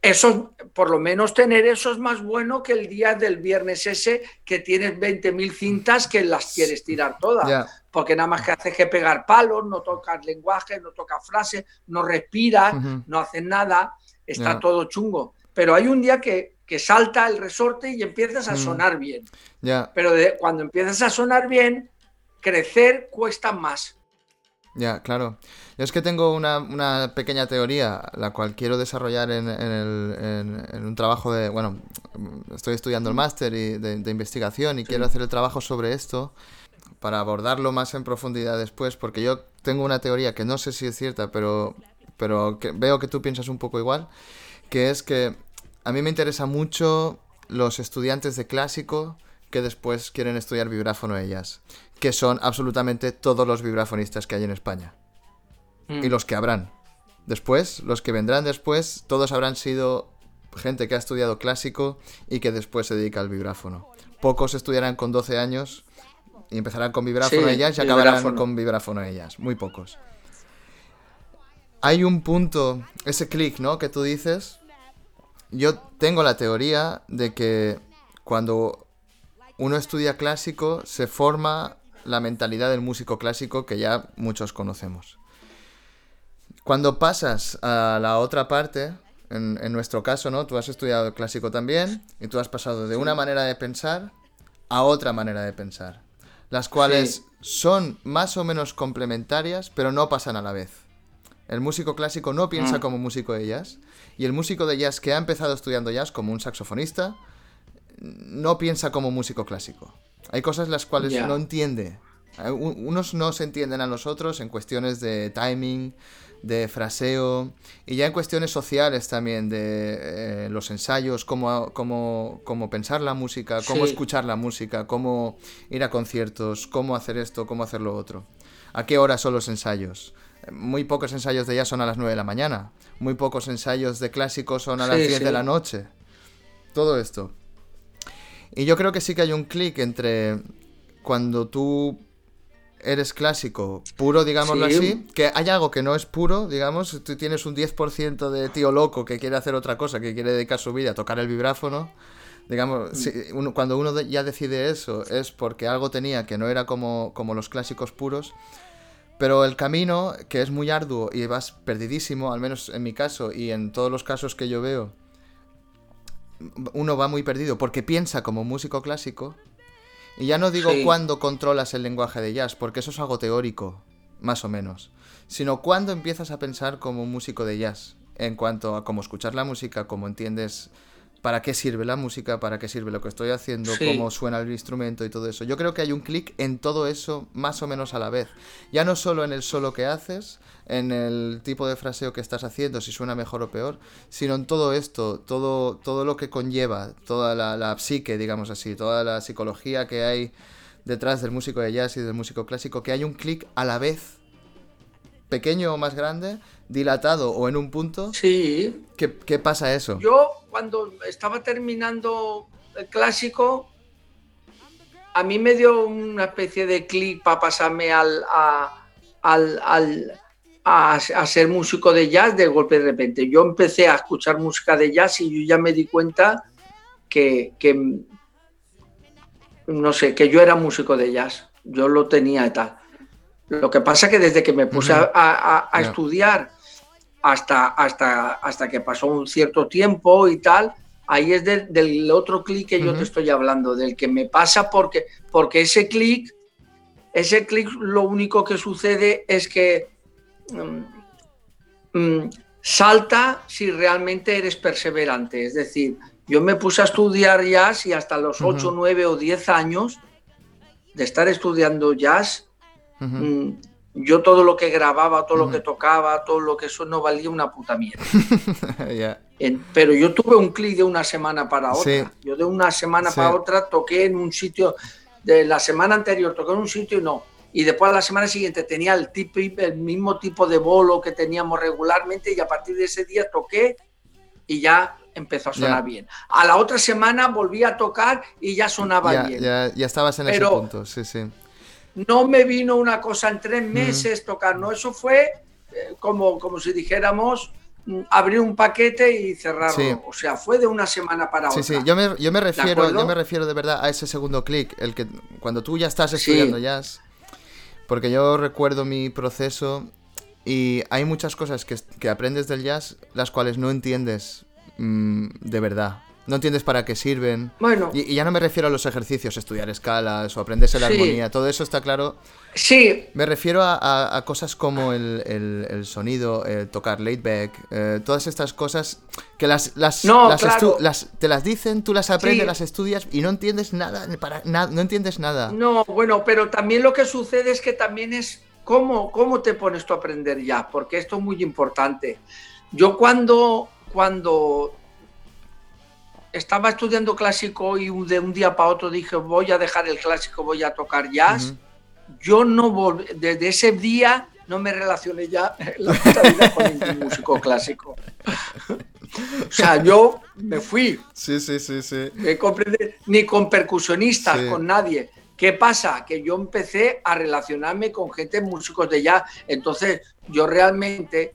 Eso, por lo menos tener eso es más bueno que el día del viernes ese que tienes 20.000 cintas que las quieres tirar todas. Porque nada más que haces que pegar palos, no tocas lenguaje, no tocas frases, no respiras, no haces nada, está todo chungo. Pero hay un día que que salta el resorte y empiezas a mm. sonar bien. Pero cuando empiezas a sonar bien, crecer cuesta más. Ya, claro. Yo es que tengo una, pequeña teoría, la cual quiero desarrollar en, un trabajo de... Bueno, estoy estudiando el máster de, de, investigación y quiero hacer el trabajo sobre esto para abordarlo más en profundidad después, porque yo tengo una teoría que no sé si es cierta, pero, pero que veo que tú piensas un poco igual, que es que a mí me interesa mucho los estudiantes de clásico que después quieren estudiar vibráfono ellas, que son absolutamente todos los vibrafonistas que hay en España. Mm. Y los que habrán. Después, los que vendrán después, todos habrán sido gente que ha estudiado clásico y que después se dedica al vibráfono. Pocos estudiarán con 12 años y empezarán con vibráfono ellas y acabarán con vibráfono ellas. Muy pocos. Hay un punto, ese clic, ¿no? Que tú dices, yo tengo la teoría de que cuando uno estudia clásico se forma la mentalidad del músico clásico que ya muchos conocemos. Cuando pasas a la otra parte, en, nuestro caso, ¿no? Tú has estudiado clásico también y tú has pasado de una manera de pensar a otra manera de pensar, las cuales son más o menos complementarias, pero no pasan a la vez. El músico clásico no piensa mm. como músico de jazz y el músico de jazz que ha empezado estudiando jazz como un saxofonista no piensa como músico clásico. Hay cosas las cuales no entiende. Unos no se entienden a los otros en cuestiones de timing, de fraseo y ya en cuestiones sociales también, de eh, los ensayos, cómo, cómo, cómo, pensar la música, cómo escuchar la música, cómo ir a conciertos, cómo hacer esto, cómo hacer lo otro. ¿A qué hora son los ensayos? Muy pocos ensayos de jazz son a las 9 de la mañana. Muy pocos ensayos de clásicos son a las 10 de la noche. Todo esto. Y yo creo que sí que hay un clic entre cuando tú eres clásico puro, digámoslo así, que hay algo que no es puro, digamos, tú tienes un 10% de tío loco que quiere hacer otra cosa, que quiere dedicar su vida a tocar el vibráfono. Digamos, mm. cuando uno ya decide eso es porque algo tenía que no era como, como los clásicos puros. Pero el camino, que es muy arduo y vas perdidísimo, al menos en mi caso y en todos los casos que yo veo, uno va muy perdido porque piensa como músico clásico. Y ya no digo cuándo controlas el lenguaje de jazz, porque eso es algo teórico, más o menos. Sino cuándo empiezas a pensar como músico de jazz, en cuanto a cómo escuchar la música, cómo entiendes para qué sirve la música, para qué sirve lo que estoy haciendo, cómo suena el instrumento y todo eso. Yo creo que hay un clic en todo eso más o menos a la vez. Ya no solo en el solo que haces, en el tipo de fraseo que estás haciendo, si suena mejor o peor, sino en todo esto, todo, todo lo que conlleva, toda la, la psique, digamos así, toda la psicología que hay detrás del músico de jazz y del músico clásico, que hay un clic a la vez, pequeño o más grande, dilatado o en un punto. Sí. ¿Qué, qué pasa eso? Yo cuando estaba terminando el clásico, a mí me dio una especie de clic para pasarme al, a, al, a, ser músico de jazz de golpe de repente. Yo empecé a escuchar música de jazz y yo ya me di cuenta que, no sé, que yo era músico de jazz. Yo lo tenía y tal. Lo que pasa que desde que me puse a, estudiar hasta, hasta, hasta que pasó un cierto tiempo y tal, ahí es del otro clic que yo te estoy hablando, del que me pasa porque, porque ese clic, ese clic lo único que sucede es que mm, mm, salta si realmente eres perseverante. Es decir, yo me puse a estudiar jazz y hasta los 8, 9 o 10 años de estar estudiando jazz, yo todo lo que grababa, todo lo que tocaba, todo lo que eso no valía una puta mierda. [LAUGHS] pero yo tuve un clic de una semana para otra. Yo de una semana para otra toqué en un sitio de la semana anterior toqué en un sitio y no. Y después a la semana siguiente tenía el, tipo, el mismo tipo de bolo que teníamos regularmente y a partir de ese día toqué y ya empezó a sonar bien. A la otra semana volví a tocar y ya sonaba bien. Ya, ya, estabas en ese punto, sí, sí. No me vino una cosa en tres meses tocar, no, eso fue eh, como, como si dijéramos mm, abrir un paquete y cerrarlo. O sea, fue de una semana para otra. Sí, sí, yo me, yo me refiero, yo me refiero de verdad a ese segundo clic, el que cuando tú ya estás estudiando jazz. Porque yo recuerdo mi proceso y hay muchas cosas que, que aprendes del jazz, las cuales no entiendes Mm, de verdad. No entiendes para qué sirven. Bueno. Y, ya no me refiero a los ejercicios, estudiar escalas o aprenderse la armonía, todo eso está claro. Sí. Me refiero a, cosas como el, sonido, tocar laidback, eh, todas estas cosas que las, las, las, te las dicen, tú las aprendes, las estudias y no entiendes nada, para, no entiendes nada. No, bueno, pero también lo que sucede es que también es cómo, cómo te pones tú a aprender ya, porque esto es muy importante. Yo cuando cuando estaba estudiando clásico y de un día para otro dije voy a dejar el clásico, voy a tocar jazz, yo no volví, desde ese día no me relacioné ya [LAUGHS] la vida con ningún músico clásico. o sea, yo me fui. Sí, sí, sí, sí. ni con percusionistas, con nadie. ¿Qué pasa? Que yo empecé a relacionarme con gente músicos de jazz. Entonces, yo realmente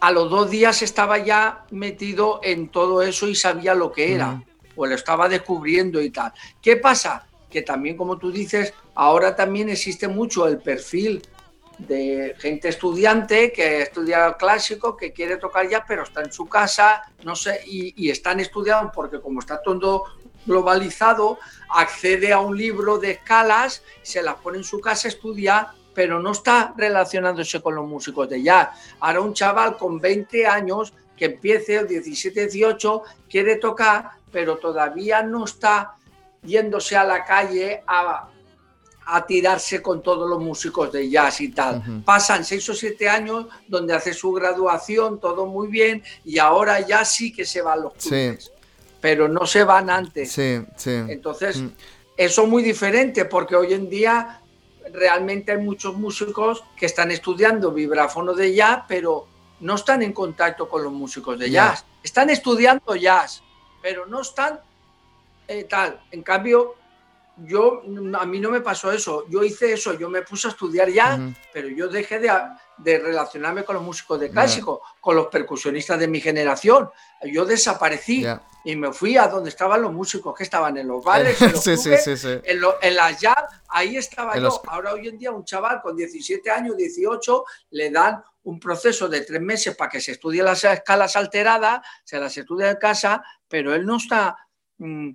a los dos días estaba ya metido en todo eso y sabía lo que era, o lo estaba descubriendo y tal. ¿Qué pasa? Que también, como tú dices, ahora también existe mucho el perfil de gente estudiante que estudia clásico, que quiere tocar ya, pero está en su casa, no sé, y, y están estudiando porque como está todo globalizado, accede a un libro de escalas, se las pone en su casa, estudia pero no está relacionándose con los músicos de jazz. Ahora un chaval con 20 años que empiece, el 17, 18, quiere tocar, pero todavía no está yéndose a la calle a, tirarse con todos los músicos de jazz y tal. Pasan seis o siete años donde hace su graduación, todo muy bien, y ahora ya sí que se van los clubes. Pero no se van antes. Sí, sí. Entonces, mm. eso es muy diferente porque hoy en día realmente hay muchos músicos que están estudiando vibráfono de jazz, pero no están en contacto con los músicos de jazz. Están estudiando jazz, pero no están eh, tal. En cambio, yo a mí no me pasó eso. Yo hice eso, yo me puse a estudiar jazz, pero yo dejé de, de, relacionarme con los músicos de clásico, con los percusionistas de mi generación. Yo desaparecí y me fui a donde estaban los músicos que estaban en los bares, [LAUGHS] en, los en, las jazz, ahí estaba yo. Ahora hoy en día un chaval con 17 años, 18, le dan un proceso de tres meses para que se estudie las escalas alteradas, se las estudia en casa, pero él no está mm,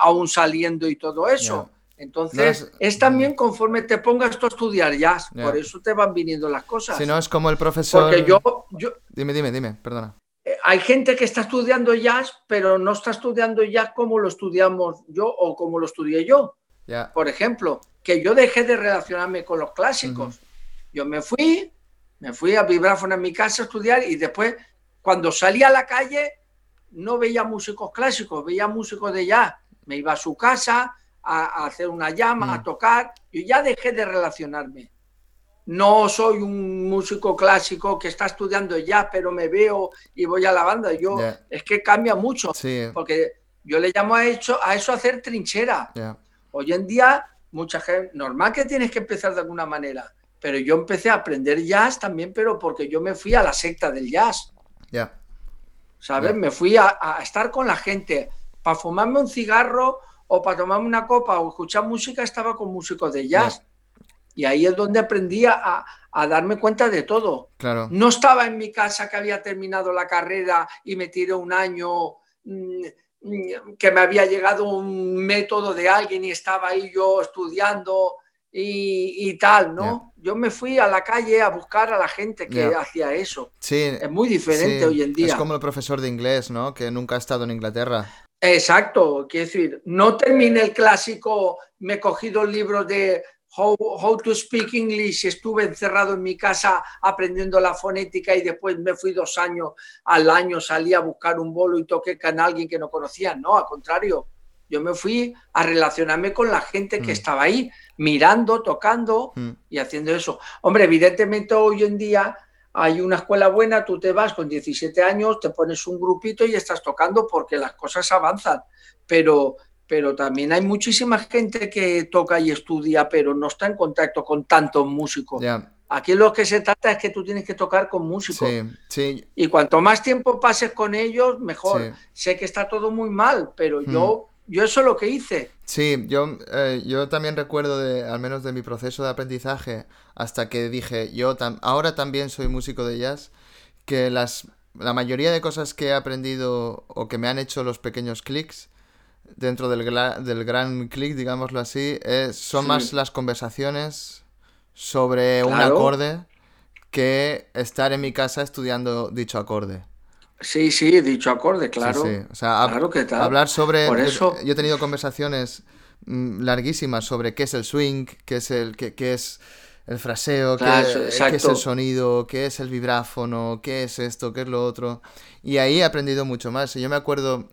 aún saliendo y todo eso. Entonces, es, también conforme te pongas tú a estudiar jazz, por eso te van viniendo las cosas. Si no, es como el profesor... Porque yo... yo... Dime, dime, dime, perdona hay gente que está estudiando jazz, pero no está estudiando jazz como lo estudiamos yo o como lo estudié yo. Por ejemplo, que yo dejé de relacionarme con los clásicos. Yo me fui, me fui a vibráfono en mi casa a estudiar y después, cuando salí a la calle, no veía músicos clásicos, veía músicos de jazz. Me iba a su casa a, hacer una llama, a tocar. Yo ya dejé de relacionarme no soy un músico clásico que está estudiando ya, pero me veo y voy a la banda. Yo es que cambia mucho, porque yo le llamo a eso, a eso hacer trinchera. Hoy en día, mucha gente, normal que tienes que empezar de alguna manera, pero yo empecé a aprender jazz también, pero porque yo me fui a la secta del jazz. Ya. ¿Sabes? Me fui a, estar con la gente. Para fumarme un cigarro o para tomarme una copa o escuchar música, estaba con músicos de jazz. Y ahí es donde aprendí a, darme cuenta de todo. Claro. No estaba en mi casa que había terminado la carrera y me tiré un año mm, mm, que me había llegado un método de alguien y estaba ahí yo estudiando y, tal, ¿no? Yo me fui a la calle a buscar a la gente que hacía eso. Sí, es muy diferente hoy en día. Es como el profesor de inglés, ¿no? Que nunca ha estado en Inglaterra. Exacto, quiero decir, no terminé el clásico, me he cogido el libro de How, to Speak English, estuve encerrado en mi casa aprendiendo la fonética y después me fui dos años al año, salí a buscar un bolo y toqué con alguien que no conocía. No, al contrario, Yo me fui a relacionarme con la gente que Mm. estaba ahí, mirando, tocando Mm. y haciendo eso. Hombre, evidentemente hoy en día hay una escuela buena, tú te vas con 17 años, te pones un grupito y estás tocando porque las cosas avanzan. Pero, pero también hay muchísima gente que toca y estudia, pero no está en contacto con tantos músicos. Aquí lo que se trata es que tú tienes que tocar con músicos. sí, sí, Y cuanto más tiempo pases con ellos, mejor. Sí. Sé que está todo muy mal, pero yo, yo eso es lo que hice. Sí, yo, eh, yo también recuerdo de, al menos de mi proceso de aprendizaje, hasta que dije, yo tam- ahora también soy músico de jazz, que las, la mayoría de cosas que he aprendido o que me han hecho los pequeños clics dentro del, del gran clic, digámoslo así, eh, son Sí. más las conversaciones sobre un acorde que estar en mi casa estudiando dicho acorde. Sí, sí, dicho acorde, claro. sí. O sea, hab- Claro que tal. hablar sobre. Por yo- eso- Yo, he tenido conversaciones mm, larguísimas sobre qué es el swing, qué es el, qué, qué es el fraseo, qué, Claro, qué es el sonido, qué es el vibráfono, qué es esto, qué es lo otro. Y ahí he aprendido mucho más. Y yo me acuerdo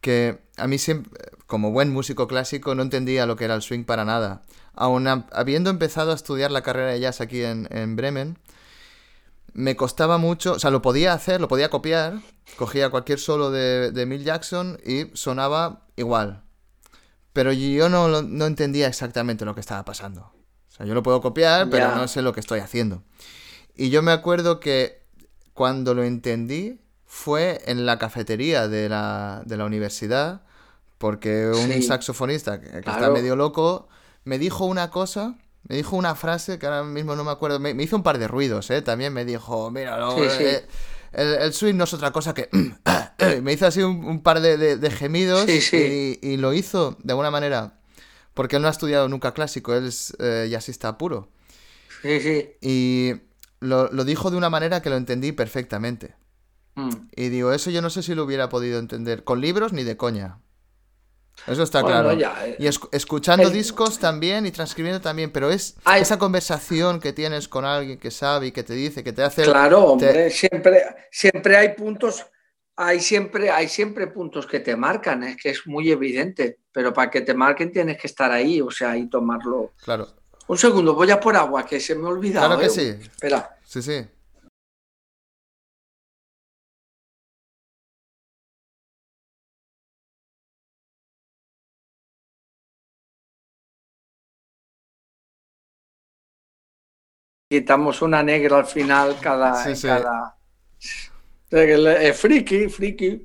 que a mí siempre, como buen músico clásico, no entendía lo que era el swing para nada. Aun ha- habiendo empezado a estudiar la carrera de jazz aquí en, en Bremen, me costaba mucho, o sea, lo podía hacer, lo podía copiar, cogía cualquier solo de, de Mill Jackson y sonaba igual. Pero yo no, no entendía exactamente lo que estaba pasando. O sea, yo lo puedo copiar, pero no sé lo que estoy haciendo. Y yo me acuerdo que cuando lo entendí fue en la cafetería de la, de la universidad, porque un Sí. saxofonista que, que está medio loco me dijo una cosa, me dijo una frase que ahora mismo no me acuerdo, me, me hizo un par de ruidos, ¿eh? También me dijo, mira, lo- Sí, sí. eh, el, el swing no es otra cosa que... [CLEARS THROAT] me hizo así un, un par de, de- de gemidos sí. Y, y lo hizo de alguna manera, porque él no ha estudiado nunca clásico, él es eh, jazzista puro. Sí, sí. Y lo, lo dijo de una manera que lo entendí perfectamente. Mm. Y digo, eso yo no sé si lo hubiera podido entender con libros ni de coña. Eso está Bueno, claro. ya, eh. Y escu- escuchando El- discos también y transcribiendo también, pero es Ay. esa conversación que tienes con alguien que sabe y que te dice, que te hace... Claro, te- hombre, siempre, siempre hay puntos, hay siempre, hay siempre puntos que te marcan, es que es muy evidente, pero para que te marquen tienes que estar ahí, o sea, y tomarlo. Claro, Un segundo, voy a por agua, que se me ha olvidado. claro que ¿eh? sí. Espera. Sí, sí. Quitamos una negra al final cada... Sí, sí. cada... Es friki, friki.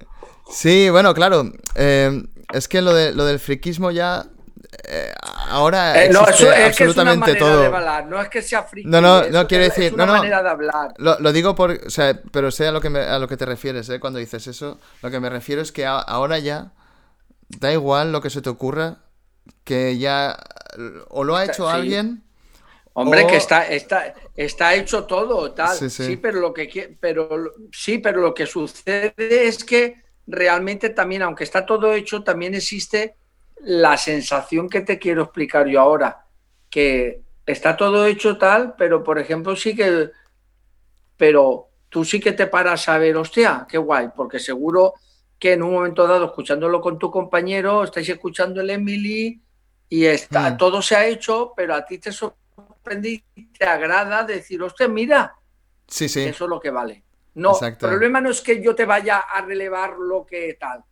Sí, bueno, claro. eh, es que lo, de, lo del friquismo ya... eh, ahora Eh, no, eso es que es una absolutamente todo. de hablar, no es que sea friki. No, no, no, es- quiero es decir, una no, no. manera de hablar. Lo, lo digo por, o sea, pero sé a lo que me, a lo que te refieres, ¿eh? Cuando dices eso, lo que me refiero es que a- ahora ya da igual lo que se te ocurra, que ya o lo ha hecho Sí. alguien, Hombre, que está, está, está hecho todo, tal. Sí, Sí, sí. pero lo que pero sí, pero lo que sucede es que realmente también, aunque está todo hecho, también existe la sensación que te quiero explicar yo ahora, que está todo hecho tal, pero por ejemplo sí que, pero tú sí que te paras a ver, hostia, qué guay, porque seguro que en un momento dado, escuchándolo con tu compañero, estáis escuchando el Emily y está, Mm. todo se ha hecho, pero a ti te sorprende y te agrada decir, hostia, mira, sí, sí, eso es lo que vale. No, Exacto. el problema no es que yo te vaya a relevar lo que tal,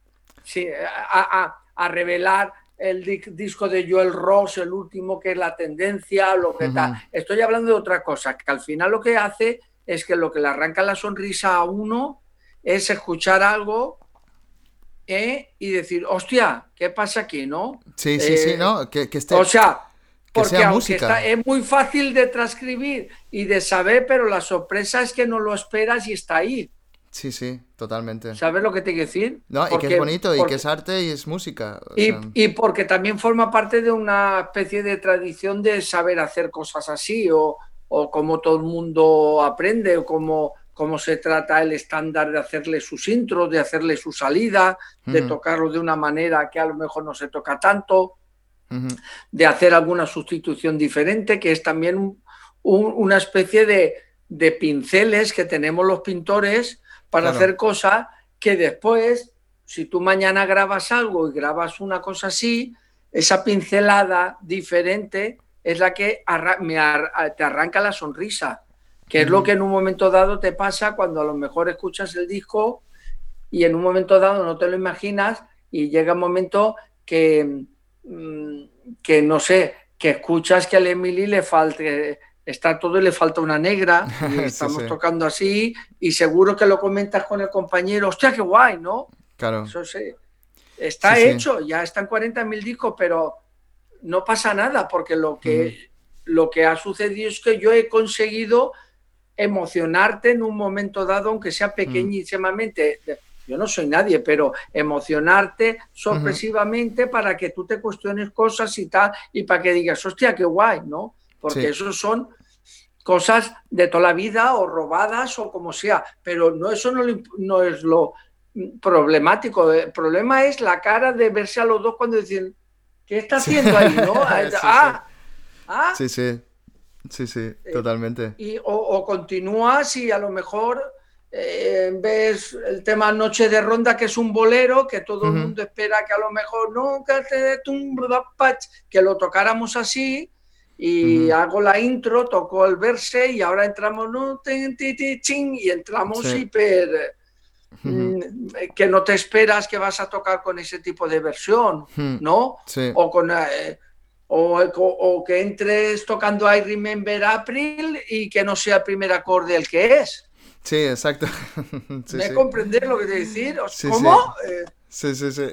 sí, a, a- a revelar el di- disco de Joel Ross, el último que es la tendencia, lo que tal. Estoy hablando de otra cosa, que al final lo que hace es que lo que le arranca la sonrisa a uno es escuchar algo ¿eh? y decir, hostia, ¿qué pasa aquí, no? sí, sí, sí, eh, ¿no? Que, que esté, O sea, porque sea aunque música. está- es muy fácil de transcribir y de saber, pero la sorpresa es que no lo esperas y está ahí. sí, sí, totalmente. ¿Sabes lo que te quiero decir? No, y que Porque- es bonito, y porque- que es arte y es música. y, sea, y porque también forma parte de una especie de tradición de saber hacer cosas así, o, o cómo todo el mundo aprende, o cómo, cómo se trata el estándar de hacerle sus intros, de hacerle su salida, de Ujú. tocarlo de una manera que a lo mejor no se toca tanto. De hacer alguna sustitución diferente, que es también un- un- una especie de, de pinceles que tenemos los pintores para Claro. hacer cosas que después si tú mañana grabas algo y grabas una cosa así, esa pincelada diferente es la que te arranca la sonrisa, que es lo que en un momento dado te pasa cuando a lo mejor escuchas el disco y en un momento dado no te lo imaginas y llega un momento que, que no sé, que escuchas que al Emily le falte, está todo y le falta una negra [LAUGHS] y estamos tocando así y seguro que lo comentas con el compañero, hostia, qué guay, ¿no? Claro. Eso sí. Está hecho, ya están 40.000 discos, pero no pasa nada porque lo que, lo que ha sucedido es que yo he conseguido emocionarte en un momento dado, aunque sea pequeñísimamente. Yo no soy nadie, pero emocionarte sorpresivamente para que tú te cuestiones cosas y tal, y para que digas, hostia, qué guay, ¿no? Porque eso son cosas de toda la vida o robadas o como sea, pero no, eso no, no es lo problemático. El problema es la cara de verse a los dos cuando dicen, ¿qué está haciendo ahí? ¿no? [LAUGHS] ah, ah, sí, sí. Sí, sí, eh, totalmente. y, o, continúas y a lo mejor eh, ves el tema Noche de Ronda, que es un bolero, que todo el mundo espera que a lo mejor nunca te que lo tocáramos así, y hago la intro, toco el verse y ahora entramos no, y entramos hiper mm, que no te esperas que vas a tocar con ese tipo de versión, ¿no? O con eh, o, que entres tocando I Remember April y que no sea el primer acorde el que es. Sí, exacto. [LAUGHS] ¿Me comprender lo que te decir? ¿Cómo? Sí, sí, sí.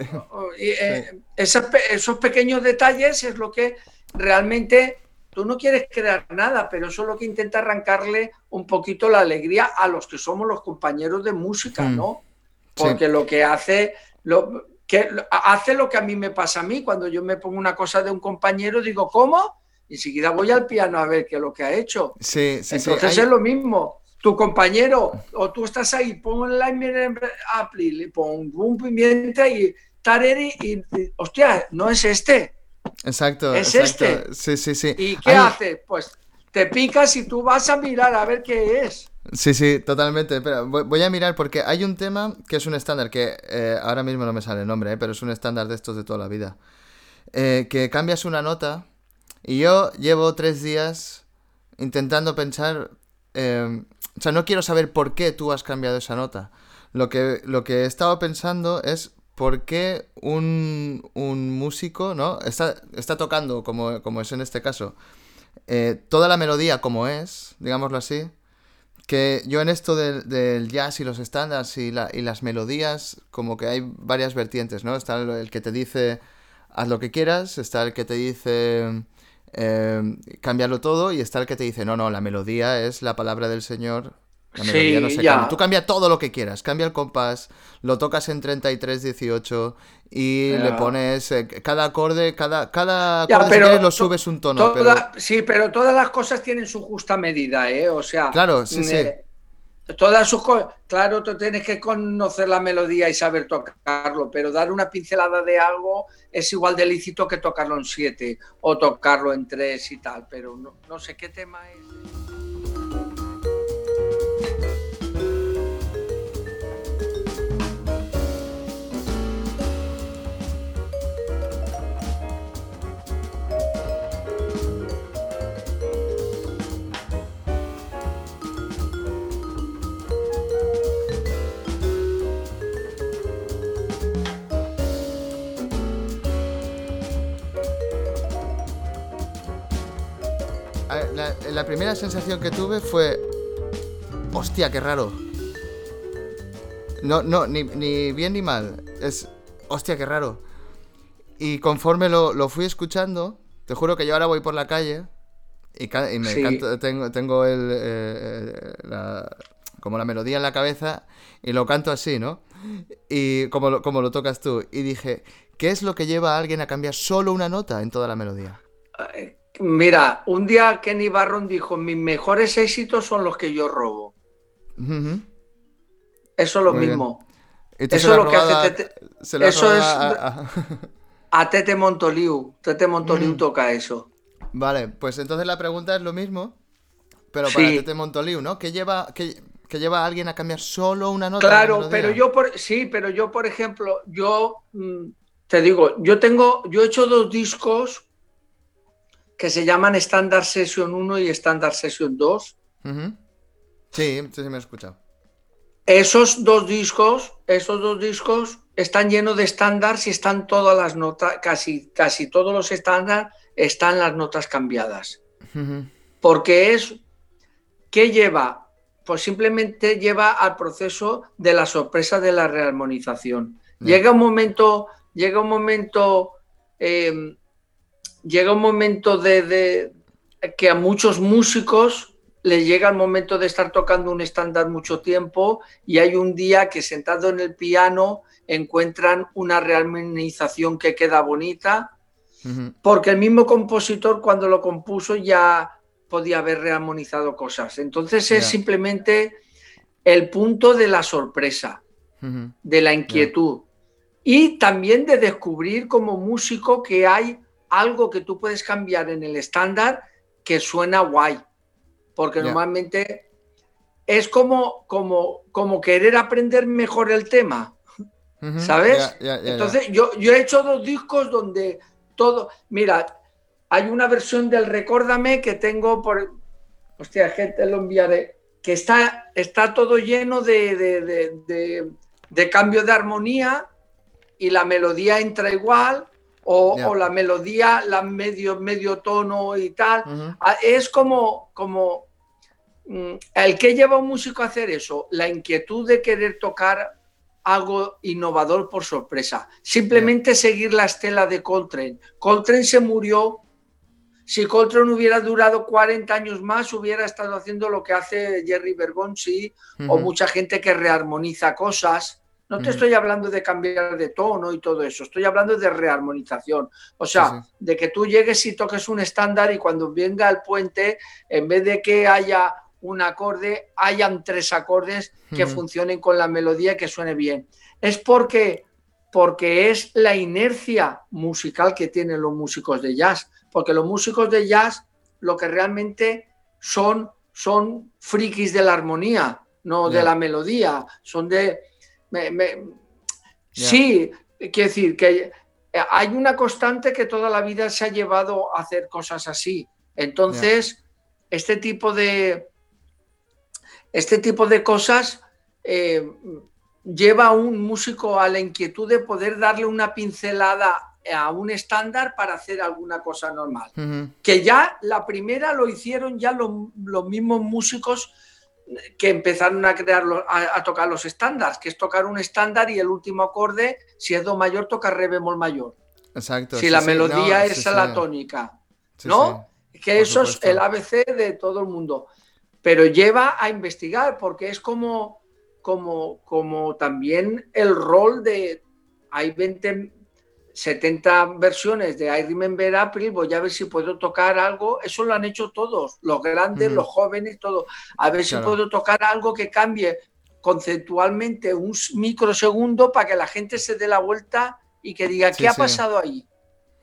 Eh, esos, esos, pequeños detalles es lo que realmente tú no quieres crear nada, pero eso es lo que intenta arrancarle un poquito la alegría a los que somos los compañeros de música, mm. ¿no? Porque lo que hace, lo, que hace lo que a mí me pasa a mí, cuando yo me pongo una cosa de un compañero, digo, ¿cómo? Y enseguida voy al piano a ver qué es lo que ha hecho. Sí, sí, Entonces es lo mismo. Tu compañero, o tú estás ahí, pongo el line Apple, pon un pimienta y y, hostia, no es este. Exacto. Es este. Sí, sí, sí. ¿Y qué hace? Pues te picas y tú vas a mirar a ver qué es. Sí, sí, totalmente. Pero voy a mirar porque hay un tema que es un estándar que eh, ahora mismo no me sale el nombre, eh, pero es un estándar de estos de toda la vida. Eh, que cambias una nota y yo llevo tres días intentando pensar. O sea, no quiero saber por qué tú has cambiado esa nota. Lo que, lo que he estado pensando es por qué un, un músico, ¿no? Está, está tocando, como, como es en este caso, toda la melodía como es, digámoslo así que yo en esto del, jazz y los estándares y, las melodías, como que hay varias vertientes, ¿no? Está el, que te dice haz lo que quieras, está el que te dice eh, cambiarlo todo y está el que te dice no, no, la melodía es la palabra del Señor. La melodía no se cambia. Tú cambia todo lo que quieras, cambia el compás, lo tocas en 33, 18 y le pones eh, cada acorde, cada, cada acorde lo subes un tono. Sí, pero todas las cosas tienen su justa medida, ¿eh? O sea, claro, sí, sí. Todas sus claro, tú tienes que conocer la melodía y saber tocarlo, pero dar una pincelada de algo es igual de lícito que tocarlo en 7 o tocarlo en 3 y tal, pero no, no sé qué tema es. La, primera sensación que tuve fue. Hostia, qué raro. No, no, ni, bien ni mal. Es. Hostia, qué raro. Y conforme lo, fui escuchando, te juro que yo ahora voy por la calle y, me tengo, tengo el, eh, la, como la melodía en la cabeza y lo canto así, ¿no? Y como lo, como lo tocas tú. Y dije, ¿qué es lo que lleva a alguien a cambiar solo una nota en toda la melodía? Mira, un día Kenny Barron dijo, mis mejores éxitos son los que yo robo. Eso es lo mismo. Eso es lo que hace Tete... Eso es... [LAUGHS] A... Tete Montoliu. Tete Montoliu toca eso. Vale, pues entonces la pregunta es lo mismo, pero para Tete Montoliu, ¿no? ¿Qué lleva, qué, que lleva a alguien a cambiar solo una nota. Claro, pero yo por, sí, pero yo por ejemplo, yo mm, te digo, yo tengo, yo he hecho dos discos que se llaman Standard Session 1 y Standard Session 2. Sí, sí, me he escuchado. Esos dos discos, esos dos discos están llenos de estándares y están todas las notas, casi, casi todos los estándares están las notas cambiadas. Porque es, ¿qué lleva? Pues simplemente lleva al proceso de la sorpresa de la rearmonización. Llega un momento, llega un momento em, llega un momento de, que a muchos músicos les llega el momento de estar tocando un estándar mucho tiempo y hay un día que sentado en el piano encuentran una rearmonización que queda bonita, porque el mismo compositor cuando lo compuso ya podía haber rearmonizado cosas. Entonces es simplemente el punto de la sorpresa, de la inquietud. Y también de descubrir como músico que hay algo que tú puedes cambiar en el estándar que suena guay. Porque normalmente es como, como, como querer aprender mejor el tema. ¿Sabes? Entonces, yo, yo he hecho dos discos donde todo. Mira, hay una versión del Recórdame que tengo por. Hostia, gente, lo enviaré. Que está, está todo lleno de, de, de cambio de armonía y la melodía entra igual o, la melodía, la medio, medio tono y tal. Ah, es como, como mm, el que lleva a un músico a hacer eso, la inquietud de querer tocar algo innovador por sorpresa. Simplemente seguir la estela de Coltrane. Coltrane se murió. Si Coltrane hubiera durado 40 años más, hubiera estado haciendo lo que hace Jerry Bergonzi o mucha gente que rearmoniza cosas. No te estoy hablando de cambiar de tono y todo eso, estoy hablando de rearmonización. O sea, de que tú llegues y toques un estándar y cuando venga el puente, en vez de que haya un acorde, hayan tres acordes que funcionen con la melodía y que suene bien. Es porque, porque es la inercia musical que tienen los músicos de jazz. Porque los músicos de jazz lo que realmente son, son frikis de la armonía, no de la melodía. Son de Sí, quiero decir que hay una constante que toda la vida se ha llevado a hacer cosas así. Entonces, este tipo de este tipo de cosas eh, lleva a un músico a la inquietud de poder darle una pincelada a un estándar para hacer alguna cosa normal. Que ya la primera lo hicieron ya los mismos músicos que empezaron a crear a, tocar los estándares, que es tocar un estándar y el último acorde, si es do mayor, toca re bemol mayor. Exacto. Si la melodía es la tónica, ¿no? Que eso es el ABC de todo el mundo. Pero lleva a investigar, porque es como, como, como también el rol de. Hay 20 70 versiones de I Remember April, voy a ver si puedo tocar algo. Eso lo han hecho todos, los grandes, los jóvenes, todo. A ver si puedo tocar algo que cambie conceptualmente un microsegundo para que la gente se dé la vuelta y que diga, ¿qué ha pasado ahí?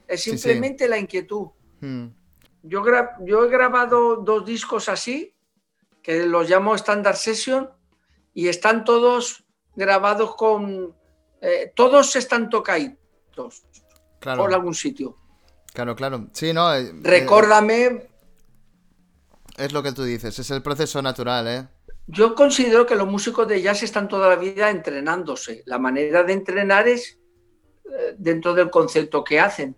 Es simplemente la inquietud. Hmm. Yo, yo he grabado dos discos así, que los llamo Standard Session, y están todos grabados con... Eh, todos están claro. por algún sitio. Claro, claro. Sí, no. Eh, Recórdame. Eh, es lo que tú dices, es el proceso natural, ¿eh? Yo considero que los músicos de jazz están toda la vida entrenándose. La manera de entrenar es eh, dentro del concepto que hacen,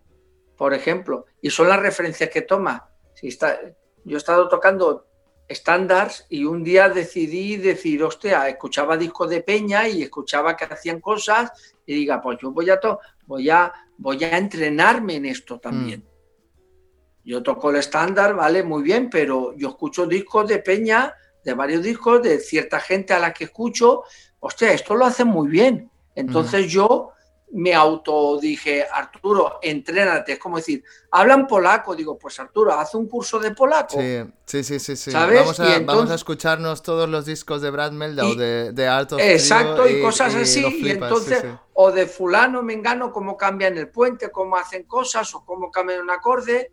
por ejemplo, y son las referencias que toma. Si está, yo he estado tocando estándares y un día decidí decir, hostia, escuchaba discos de Peña y escuchaba que hacían cosas y diga, pues yo voy a, voy a, voy a entrenarme en esto también. Mm. Yo toco el estándar, vale, muy bien, pero yo escucho discos de Peña, de varios discos, de cierta gente a la que escucho, hostia, esto lo hacen muy bien. Entonces yo me auto dije, Arturo, entrénate. Es como decir, hablan polaco. Digo, pues Arturo, haz un curso de polaco. Sí, sí, sí, sí. Vamos, a, escucharnos todos los discos de Brad Meldau, de, de Art Exacto, y, cosas así. Y entonces, o de fulano, mengano, cómo cambian el puente, cómo hacen cosas, o cómo cambian un acorde.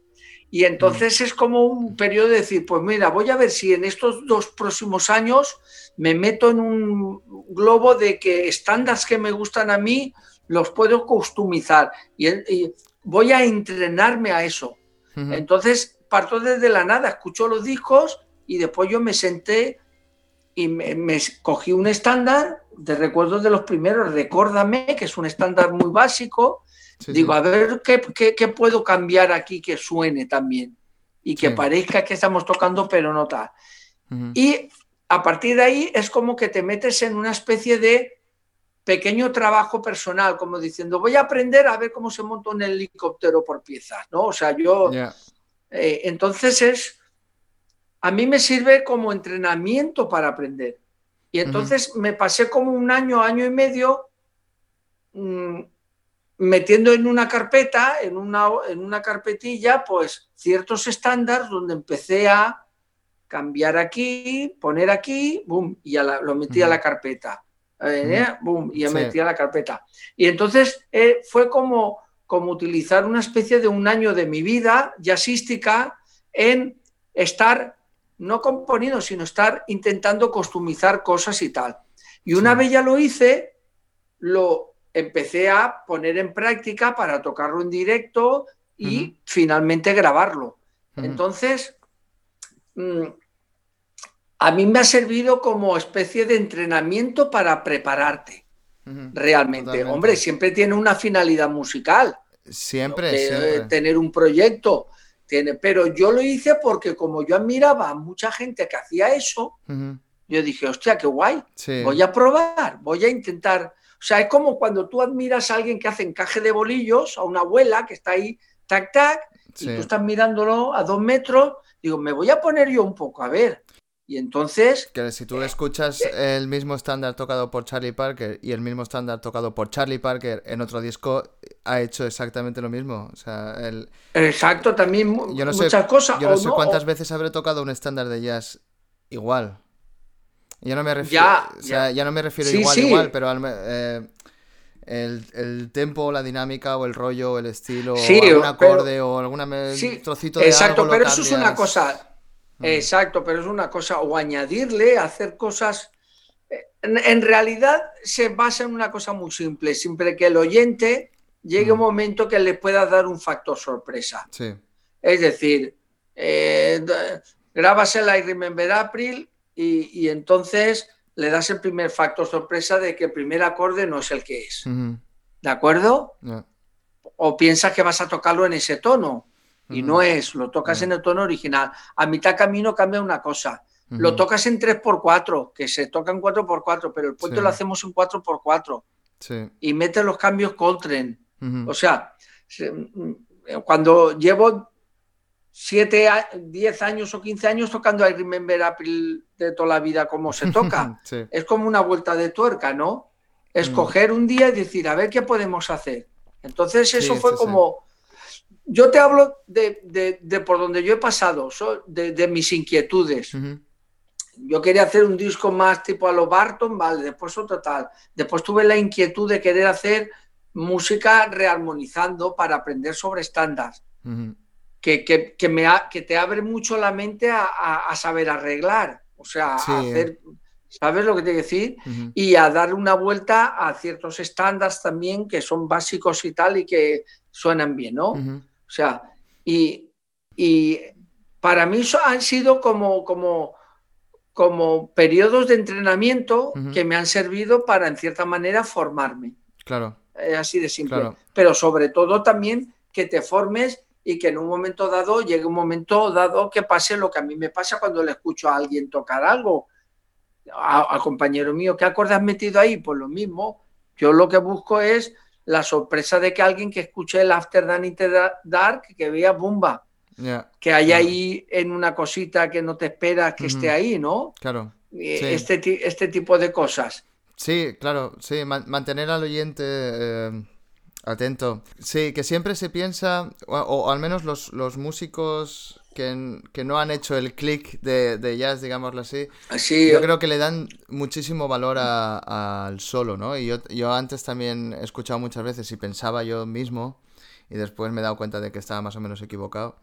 Y entonces mm. es como un periodo de decir, pues mira, voy a ver si en estos dos próximos años me meto en un globo de que estándares que me gustan a mí los puedo customizar y, voy a entrenarme a eso. Entonces parto desde la nada, escucho los discos y después yo me senté y me, cogí un estándar de recuerdos de los primeros, Recórdame, que es un estándar muy básico. Digo, a ver ¿qué, qué, puedo cambiar aquí que suene también y que parezca que estamos tocando, pero no tal. Y a partir de ahí es como que te metes en una especie de pequeño trabajo personal, como diciendo, voy a aprender a ver cómo se monta un helicóptero por piezas, ¿no? O sea, yo... Eh, entonces es... A mí me sirve como entrenamiento para aprender. Y entonces me pasé como un año, año y medio mm, metiendo en una carpeta, en una, en una carpetilla, pues ciertos estándares donde empecé a cambiar aquí, poner aquí, boom, y ya lo metí a la carpeta. Eh, boom, y ya metí a la carpeta. Y entonces eh, fue como, como utilizar una especie de un año de mi vida jazzística en estar no componiendo, sino estar intentando customizar cosas y tal. Y una vez ya lo hice, lo empecé a poner en práctica para tocarlo en directo y finalmente grabarlo. Entonces, mm, a mí me ha servido como especie de entrenamiento para prepararte. Realmente. Hombre, siempre tiene una finalidad musical. Siempre, Tener un proyecto. Tiene, pero yo lo hice porque como yo admiraba a mucha gente que hacía eso, yo dije, hostia, qué guay. Voy a probar, voy a intentar. O sea, es como cuando tú admiras a alguien que hace encaje de bolillos, a una abuela que está ahí, tac, tac, y tú estás mirándolo a dos metros, digo, me voy a poner yo un poco, a ver. Y entonces... Que si tú escuchas el mismo estándar tocado por Charlie Parker y el mismo estándar tocado por Charlie Parker en otro disco, ha hecho exactamente lo mismo. O sea, el... Exacto, también yo no muchas cosas. Yo no sé cuántas veces habré tocado un estándar de jazz igual. Ya no me refiero, ya, o sea, ya. no me refiero igual, igual, pero eh, el, el, tempo, la dinámica o el rollo, el estilo, o algún acorde o algún trocito de Exacto, pero eso es una cosa Exacto, pero es una cosa, o añadirle, hacer cosas. Eh, en, realidad se basa en una cosa muy simple, siempre que el oyente llegue un momento que le pueda dar un factor sorpresa. Es decir, eh, grabas el I Remember April y, entonces le das el primer factor sorpresa de que el primer acorde no es el que es. ¿De acuerdo? O piensas que vas a tocarlo en ese tono y no es, lo tocas en el tono original. A mitad camino cambia una cosa. Lo tocas en 3x4, que se toca en 4x4, pero el puente lo hacemos en 4x4. Y metes los cambios Coltrane. O sea, mm, cuando llevo 7, 10 años o 15 años tocando I Remember April de toda la vida como se toca, [LAUGHS] es como una vuelta de tuerca, ¿no? Escoger un día y decir, a ver qué podemos hacer. Entonces eso fue como yo te hablo de, por donde yo he pasado, de, mis inquietudes. Yo quería hacer un disco más tipo a lo Barton, vale, después otro tal. Después tuve la inquietud de querer hacer música rearmonizando para aprender sobre estándares. que, me que te abre mucho la mente a, saber arreglar, o sea, a hacer, ¿sabes lo que te quiero decir? Y a dar una vuelta a ciertos estándares también que son básicos y tal y que suenan bien, ¿no? O sea, y, para mí han sido como, como, como periodos de entrenamiento que me han servido para, en cierta manera, formarme. Claro. Es así de simple. Pero sobre todo también que te formes y que en un momento dado llegue un momento dado que pase lo que a mí me pasa cuando le escucho a alguien tocar algo. Al compañero mío, ¿qué acorde has metido ahí? Pues lo mismo. Yo lo que busco es la sorpresa de que alguien que escuche el After the Dark, que vea Bumba. Que hay ahí en una cosita que no te esperas que esté ahí, ¿no? Claro. Eh, este, este tipo de cosas. Sí, claro, sí, mantener al oyente eh, atento. Sí, que siempre se piensa, o, al menos los, los músicos que, no han hecho el click de, jazz, digámoslo así, yo creo que le dan muchísimo valor al solo, ¿no? Y yo, yo antes también he escuchado muchas veces y pensaba yo mismo, y después me he dado cuenta de que estaba más o menos equivocado,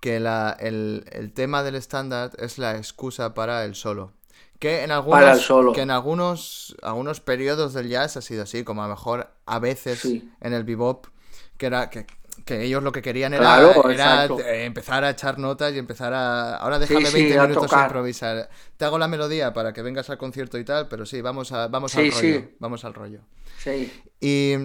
que la, el, tema del estándar es la excusa para el solo. Que en algunos, Que en algunos, algunos periodos del jazz ha sido así, como a lo mejor a veces en el bebop, que era que, ellos lo que querían era, empezar a echar notas y empezar a... Ahora déjame 20 minutos a improvisar. Te hago la melodía para que vengas al concierto y tal, pero sí, vamos, a, vamos al rollo. Vamos al rollo. Sí. Y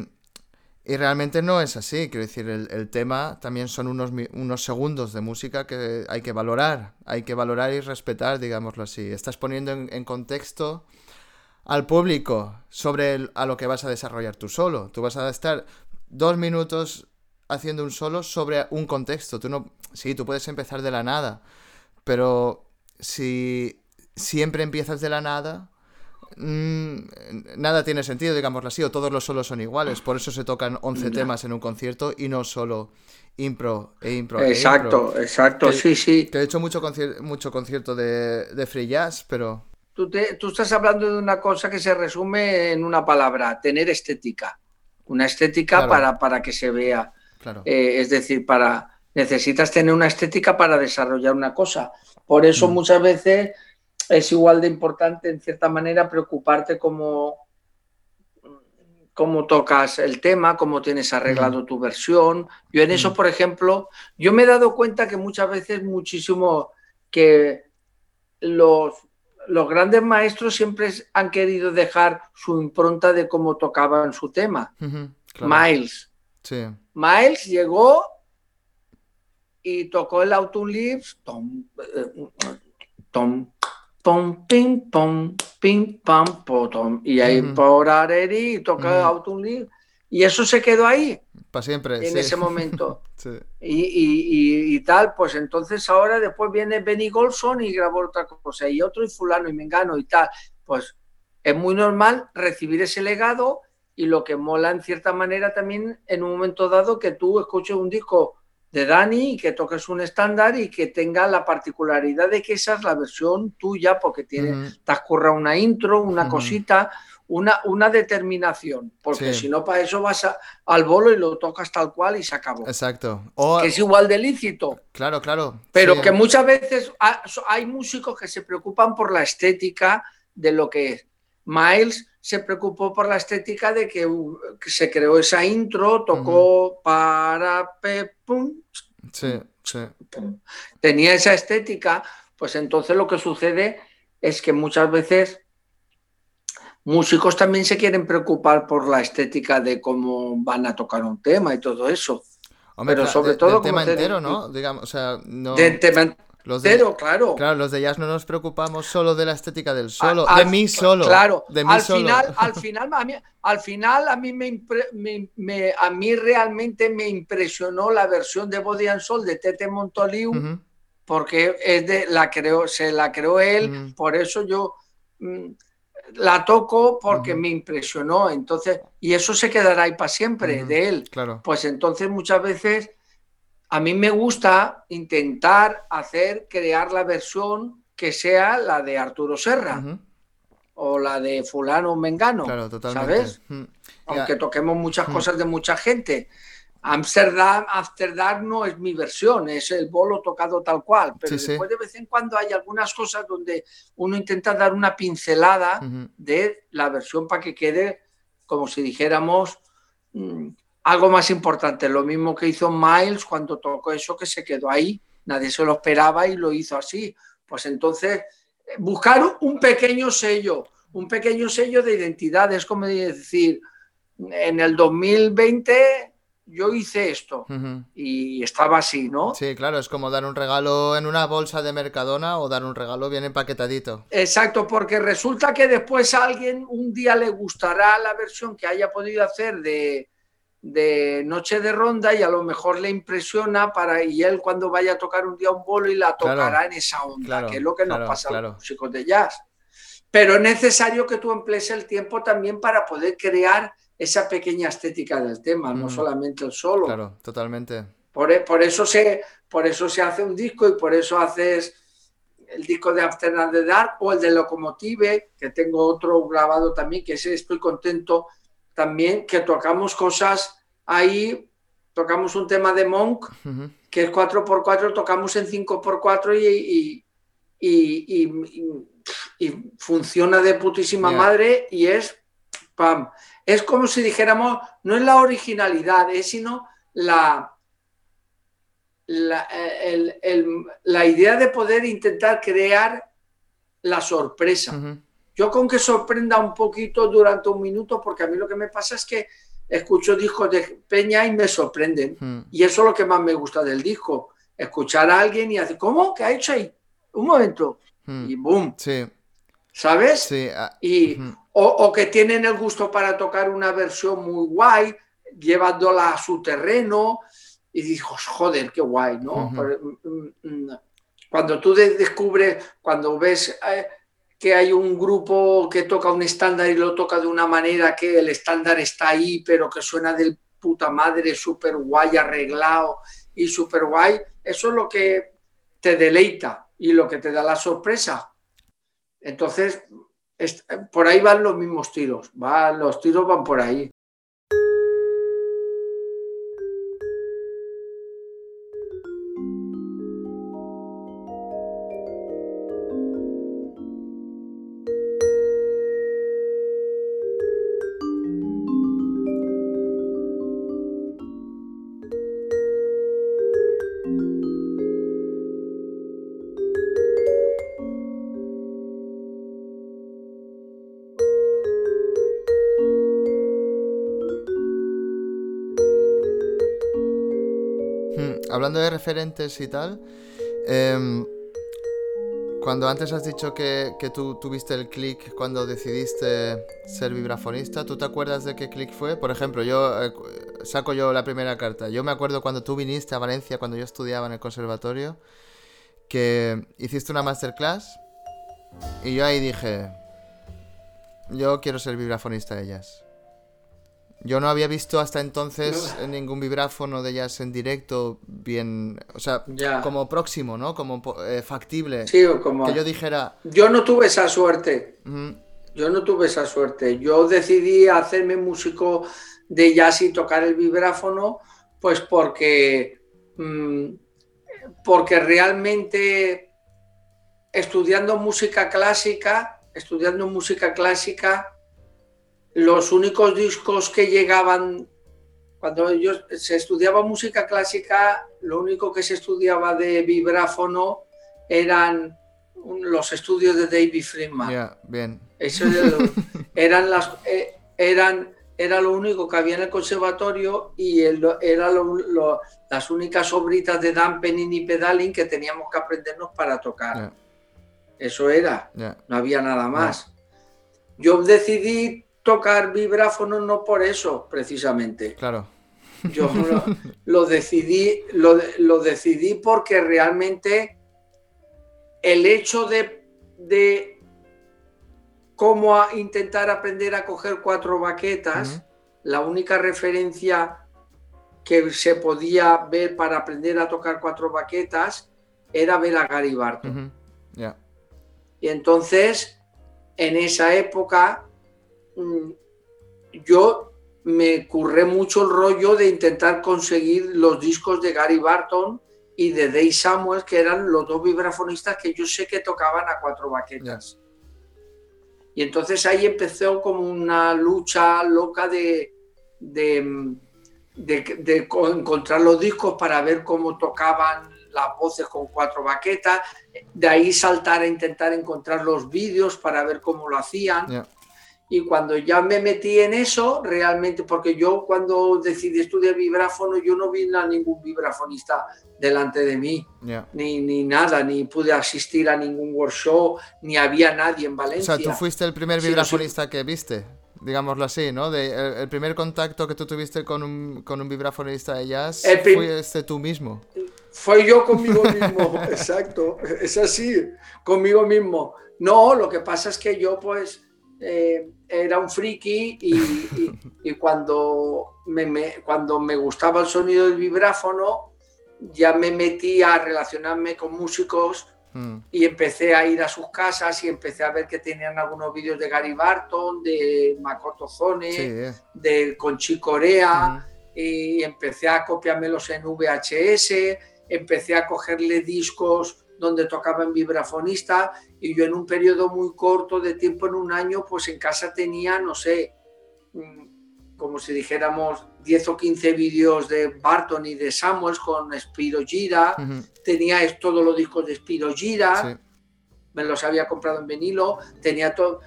y realmente no es así, quiero decir, el, tema también son unos, unos, segundos de música que hay que valorar, hay que valorar y respetar, digámoslo así. Estás poniendo en, contexto al público sobre a lo que vas a desarrollar tú solo. Tú vas a estar dos minutos haciendo un solo sobre un contexto. Tú no, sí, tú puedes empezar de la nada, pero si siempre empiezas de la nada, Mm, nada tiene sentido, digámoslo así, o todos los solos son iguales. Por eso se tocan 11 temas en un concierto y no solo impro e impro. E exacto, exacto, sí, sí. Que he hecho mucho, mucho concierto de, free jazz, pero... Tú, tú estás hablando de una cosa que se resume en una palabra, tener estética. Una estética para, para que se vea. Claro. Eh, es decir, para necesitas tener una estética para desarrollar una cosa. Por eso mm. muchas veces es igual de importante, en cierta manera, preocuparte cómo, cómo tocas el tema, cómo tienes arreglado tu versión. Yo en eso, por ejemplo, yo me he dado cuenta que muchas veces muchísimo que los, los grandes maestros siempre han querido dejar su impronta de cómo tocaban su tema. Miles. Miles llegó y tocó el Autumn Leaves, tom, eh, tom, pom, pim, pom, pim, pam, potom. Y ahí por Areri toca uh Y eso se quedó ahí. Para siempre. En ese momento. [LAUGHS] y, tal, pues entonces ahora después viene Benny Golson y grabó otra cosa. Y otro y fulano y mengano y tal. Pues es muy normal recibir ese legado y lo que mola en cierta manera también en un momento dado que tú escuches un disco de Dani y que toques un estándar y que tenga la particularidad de que esa es la versión tuya porque tiene, te has una intro, una cosita, una, una determinación, porque si no para eso vas al bolo y lo tocas tal cual y se acabó. Exacto. que es igual de lícito. Claro, claro. Pero que muchas veces hay músicos que se preocupan por la estética de lo que es. Miles se preocupó por la estética de que, se creó esa intro, tocó para pum, sí, sí. tenía esa estética, pues entonces lo que sucede es que muchas veces músicos también se quieren preocupar por la estética de cómo van a tocar un tema y todo eso. Pero sobre todo el tema entero, ¿no? Digamos, o sea, no... Los de, claro. Claro, los de jazz no nos preocupamos solo de la estética del solo, de mí solo. Claro, de al, Final, [LAUGHS] al, final, a mí, al final a mí, me, a mí realmente me impresionó la versión de Body and Soul de Tete Montoliu, porque es de, la creó, se la creó él, por eso yo mm, la toco porque me impresionó. Entonces, y eso se quedará ahí para siempre de él. Claro. Pues entonces muchas veces a mí me gusta intentar hacer, crear la versión que sea la de Arturo Serra. O la de fulano mengano, claro, totalmente. ¿sabes? Aunque toquemos muchas cosas de mucha gente. Amsterdam, Amsterdam no es mi versión, es el bolo tocado tal cual, pero después de vez en cuando hay algunas cosas donde uno intenta dar una pincelada de la versión para que quede como si dijéramos mm, algo más importante, lo mismo que hizo Miles cuando tocó eso que se quedó ahí, nadie se lo esperaba y lo hizo así. Pues entonces, buscar un pequeño sello, un pequeño sello de identidad, es como decir, en el 2020 yo hice esto y estaba así, ¿no? Sí, claro, es como dar un regalo en una bolsa de Mercadona o dar un regalo bien empaquetadito. Exacto, porque resulta que después a alguien un día le gustará la versión que haya podido hacer de, de noche de ronda y a lo mejor le impresiona para y él cuando vaya a tocar un día un bolo y la tocará en esa onda, que es lo que nos pasa a los músicos de jazz. Pero es necesario que tú emplees el tiempo también para poder crear esa pequeña estética del tema, no solamente el solo. Claro, totalmente. Por, e, por, eso se, por eso se hace un disco y por eso haces el disco de Afternoon de Dark o el de Locomotive, que tengo otro grabado también, que ese estoy contento también que tocamos cosas ahí, tocamos un tema de Monk, que es 4x4, tocamos en 5x4 y, y, y funciona de putísima madre y es, pam, es como si dijéramos, no es la originalidad, es sino la, la, la idea de poder intentar crear la sorpresa. Yo con que sorprenda un poquito durante un minuto, porque a mí lo que me pasa es que escucho discos de Peña y me sorprenden. Hmm. Y eso es lo que más me gusta del disco. Escuchar a alguien y hacer, ¿cómo? ¿Qué ha hecho ahí? Un momento. Hmm. Y boom. Sí. ¿Sabes? Sí. Ah, y, o, que tienen el gusto para tocar una versión muy guay, llevándola a su terreno. Y dices, joder, qué guay, ¿no? Mm, mm, mm, cuando tú descubres, cuando ves... Eh, que hay un grupo que toca un estándar y lo toca de una manera que el estándar está ahí, pero que suena del puta madre, súper guay, arreglado y súper guay, eso es lo que te deleita y lo que te da la sorpresa. Entonces, por ahí van los mismos tiros, va, los tiros van por ahí. Hablando de referentes y tal, em, cuando antes has dicho que, tú tuviste el click cuando decidiste ser vibrafonista, ¿tú te acuerdas de qué click fue? Por ejemplo, yo eh, saco yo la primera carta. Yo me acuerdo cuando tú viniste a Valencia, cuando yo estudiaba en el conservatorio, que hiciste una masterclass y yo ahí dije, yo quiero ser vibrafonista de ellas. Yo no había visto hasta entonces ningún vibráfono de ellas en directo bien, o sea, como próximo, ¿no? Como eh, factible. Sí, como... Que yo dijera... Yo no tuve esa suerte. Yo no tuve esa suerte. Yo decidí hacerme músico de jazz y tocar el vibráfono, pues porque, mm, porque realmente estudiando música clásica, estudiando música clásica, los únicos discos que llegaban, cuando yo, se estudiaba música clásica, lo único que se estudiaba de vibráfono eran los estudios de David Friedman. bien. Eso [LAUGHS] eran las, eh, eran, era lo único que había en el conservatorio y eran era las únicas obritas de dampening y pedaling que teníamos que aprendernos para tocar. Eso era, no había nada más. Yo decidí tocar vibráfono no por eso, precisamente. Claro. Yo [LAUGHS] lo, decidí, lo, decidí porque realmente el hecho de, de cómo intentar aprender a coger cuatro baquetas, la única referencia que se podía ver para aprender a tocar cuatro baquetas era ver a Gary Barton. Y entonces, en esa época, yo me curré mucho el rollo de intentar conseguir los discos de Gary Barton y de Dave Samuel, que eran los dos vibrafonistas que yo sé que tocaban a cuatro baquetas. Y entonces ahí empezó como una lucha loca de, de, de, encontrar los discos para ver cómo tocaban las voces con cuatro baquetas, de ahí saltar a intentar encontrar los vídeos para ver cómo lo hacían. Y cuando ya me metí en eso, realmente, porque yo cuando decidí estudiar vibráfono, yo no vi a ningún vibrafonista delante de mí, ni, ni nada, ni pude asistir a ningún workshop, ni había nadie en Valencia. O sea, tú fuiste el primer vibrafonista que viste, digámoslo así, ¿no? De, el, primer contacto que tú tuviste con un, con un vibrafonista de jazz fuiste tú mismo. Fue yo conmigo [LAUGHS] mismo, exacto, es así, conmigo mismo. No, lo que pasa es que yo pues eh, era un friki y, cuando, me, cuando me gustaba el sonido del vibráfono, ya me metí a relacionarme con músicos hmm. y empecé a ir a sus casas y empecé a ver que tenían algunos vídeos de Gary Barton, de Makoto Zone, eh. de Conchi Corea, hmm. y empecé a copiármelos en VHS, empecé a cogerle discos donde tocaban vibrafonista y yo en un periodo muy corto de tiempo, en un año, pues en casa tenía, no sé, mm, como si dijéramos 10 o 15 vídeos de Barton y de Samuels con Spiro Gira, tenía todos los discos de Spiro Gira, me los había comprado en vinilo, tenía todo,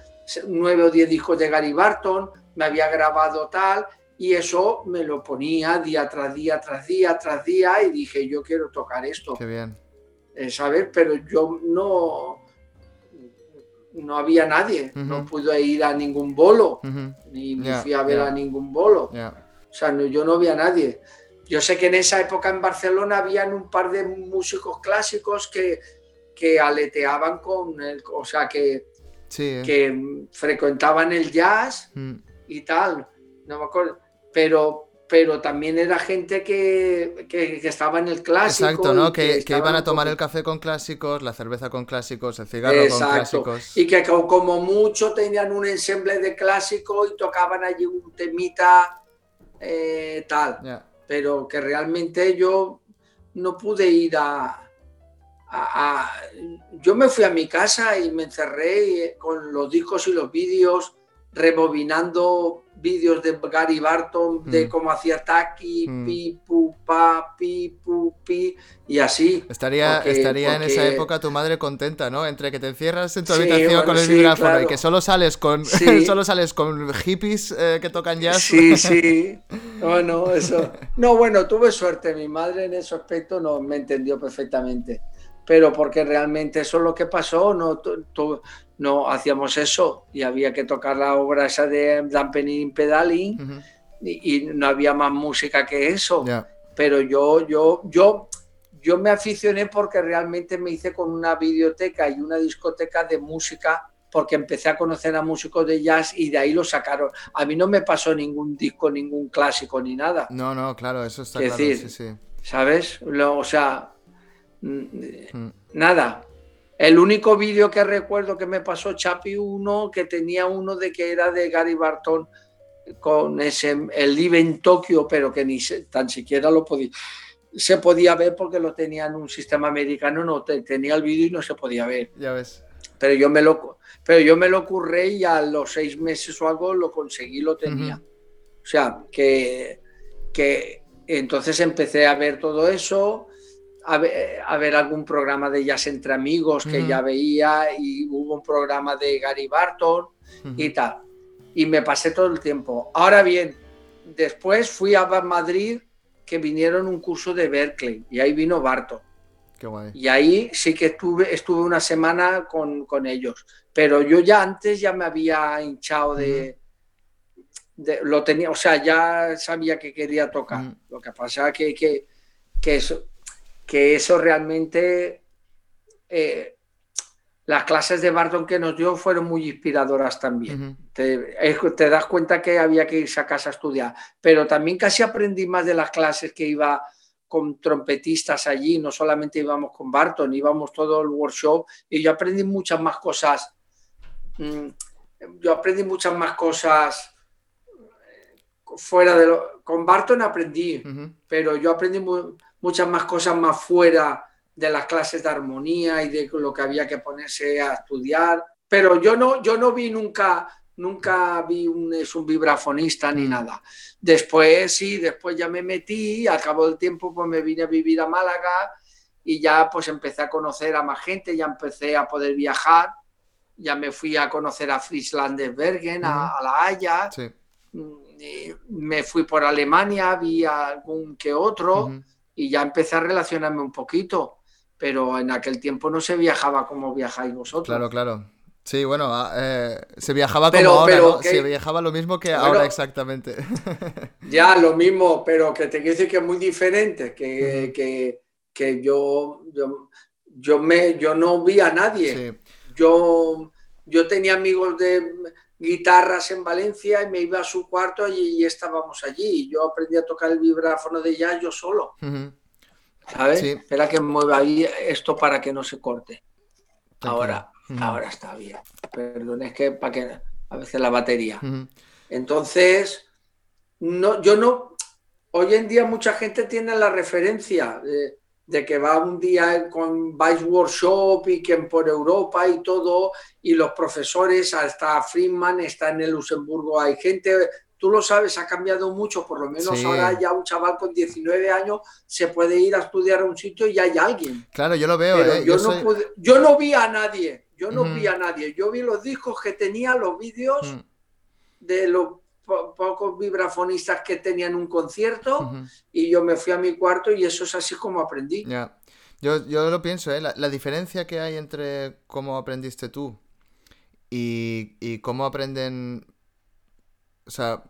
9 o 10 discos de Gary Barton, me había grabado tal, y eso me lo ponía día tras día, tras día, tras día, y dije, yo quiero tocar esto. Qué bien. Eh, ¿Sabes? Pero yo no, no había nadie, no pude ir a ningún bolo, ni me fui a ver a ningún bolo. O sea, no, yo no había nadie. Yo sé que en esa época en Barcelona habían un par de músicos clásicos que, que aleteaban con el, o sea, que, eh. que frecuentaban el jazz y tal. No me acuerdo pero, pero también era gente que, estaba en el clásico. Exacto, ¿no? Que, iban a tomar el café con clásicos, la cerveza con clásicos, el cigarro con clásicos. Y que como mucho tenían un ensemble de clásico y tocaban allí un temita eh, tal. Pero que realmente yo no pude ir a, a, Yo me fui a mi casa y me encerré con los discos y los vídeos rebobinando vídeos de Gary Barton, de mm. cómo hacía Taki, mm. pi, pu, pa, pi, pu, pi, y así. Estaría, estaría en esa época tu madre contenta, ¿no? Entre que te encierras en tu habitación con el vibráfono y que solo sales con, [LAUGHS] solo sales con hippies eh, que tocan jazz. Sí, sí. Bueno, eso. [LAUGHS] No, bueno, tuve suerte. Mi madre en ese aspecto no me entendió perfectamente pero porque realmente eso es lo que pasó, no, no hacíamos eso y había que tocar la obra esa de Dampening Pedaling y, no había más música que eso. Pero yo, yo, yo, yo me aficioné porque realmente me hice con una biblioteca y una discoteca de música porque empecé a conocer a músicos de jazz y de ahí lo sacaron. A mí no me pasó ningún disco, ningún clásico ni nada. No, no, claro, eso está claro. sí, sí. ¿Sabes? o sea, Mm. Nada. El único vídeo que recuerdo que me pasó Chapi uno, que tenía uno de que era de Gary Barton con ese, el Live en Tokio, pero que ni tan siquiera lo podía, se podía ver porque lo tenía en un sistema americano, no tenía el vídeo y no se podía ver. Ya ves. Pero yo me lo, pero yo me lo ocurré y a los seis meses o algo lo conseguí, lo tenía. O sea, que, que entonces empecé a ver todo eso a ver, algún programa de Jazz entre Amigos que ya veía y hubo un programa de Gary Barton y tal. Y me pasé todo el tiempo. Ahora bien, después fui a Madrid que vinieron un curso de Berkeley y ahí vino Barton. Y ahí sí que estuve, estuve una semana con, ellos. Pero yo ya antes ya me había hinchado de, lo tenía, o sea, ya sabía que quería tocar. Lo que pasa que, que, que eso, que eso realmente, eh, las clases de Barton que nos dio fueron muy inspiradoras también. te, das cuenta que había que irse a casa a estudiar, pero también casi aprendí más de las clases que iba con trompetistas allí, no solamente íbamos con Barton, íbamos todo el workshop y yo aprendí muchas más cosas. Mm, yo aprendí muchas más cosas eh, fuera de lo... Con Barton aprendí, pero yo aprendí muy, muchas más cosas más fuera de las clases de armonía y de lo que había que ponerse a estudiar. Pero yo no, yo no vi nunca, nunca vi un, es un vibrafonista ni nada. Después sí, después ya me metí, al cabo del tiempo pues me vine a vivir a Málaga y ya pues empecé a conocer a más gente, ya empecé a poder viajar, ya me fui a conocer a Frieslandesbergen, a, La Haya, mm, me fui por Alemania, vi algún que otro y ya empecé a relacionarme un poquito, pero en aquel tiempo no se viajaba como viajáis vosotros. Claro, claro. Sí, bueno, ah, eh, se viajaba como ahora, ¿no? Se viajaba lo mismo que ahora exactamente. [LAUGHS] ya, lo mismo, pero que te quiero decir que es muy diferente, que, que, que yo, yo, yo, me, yo no vi a nadie. Yo, yo tenía amigos de guitarras en Valencia y me iba a su cuarto y, estábamos allí. Yo aprendí a tocar el vibráfono de jazz yo solo. ¿Sabes? Espera que mueva ahí esto para que no se corte. Ahora, ahora está bien. Perdón, es que para que a veces la batería. Entonces, no, yo no. Hoy en día mucha gente tiene la referencia. De que va un día con Vice Workshop y que por Europa y todo, y los profesores, hasta Friedman, está en el Luxemburgo, hay gente, tú lo sabes, ha cambiado mucho, por lo menos ahora ya un chaval con 19 años se puede ir a estudiar a un sitio y ya hay alguien. Claro, yo lo veo. ¿eh? yo, no yo, no vi a nadie, yo no vi a nadie, yo vi los discos que tenía, los vídeos de los pocos vibrafonistas que tenían un concierto y yo me fui a mi cuarto y eso es así como aprendí. Ya. Yo, yo, lo pienso, ¿eh? la, diferencia que hay entre cómo aprendiste tú y, y cómo aprenden... O sea,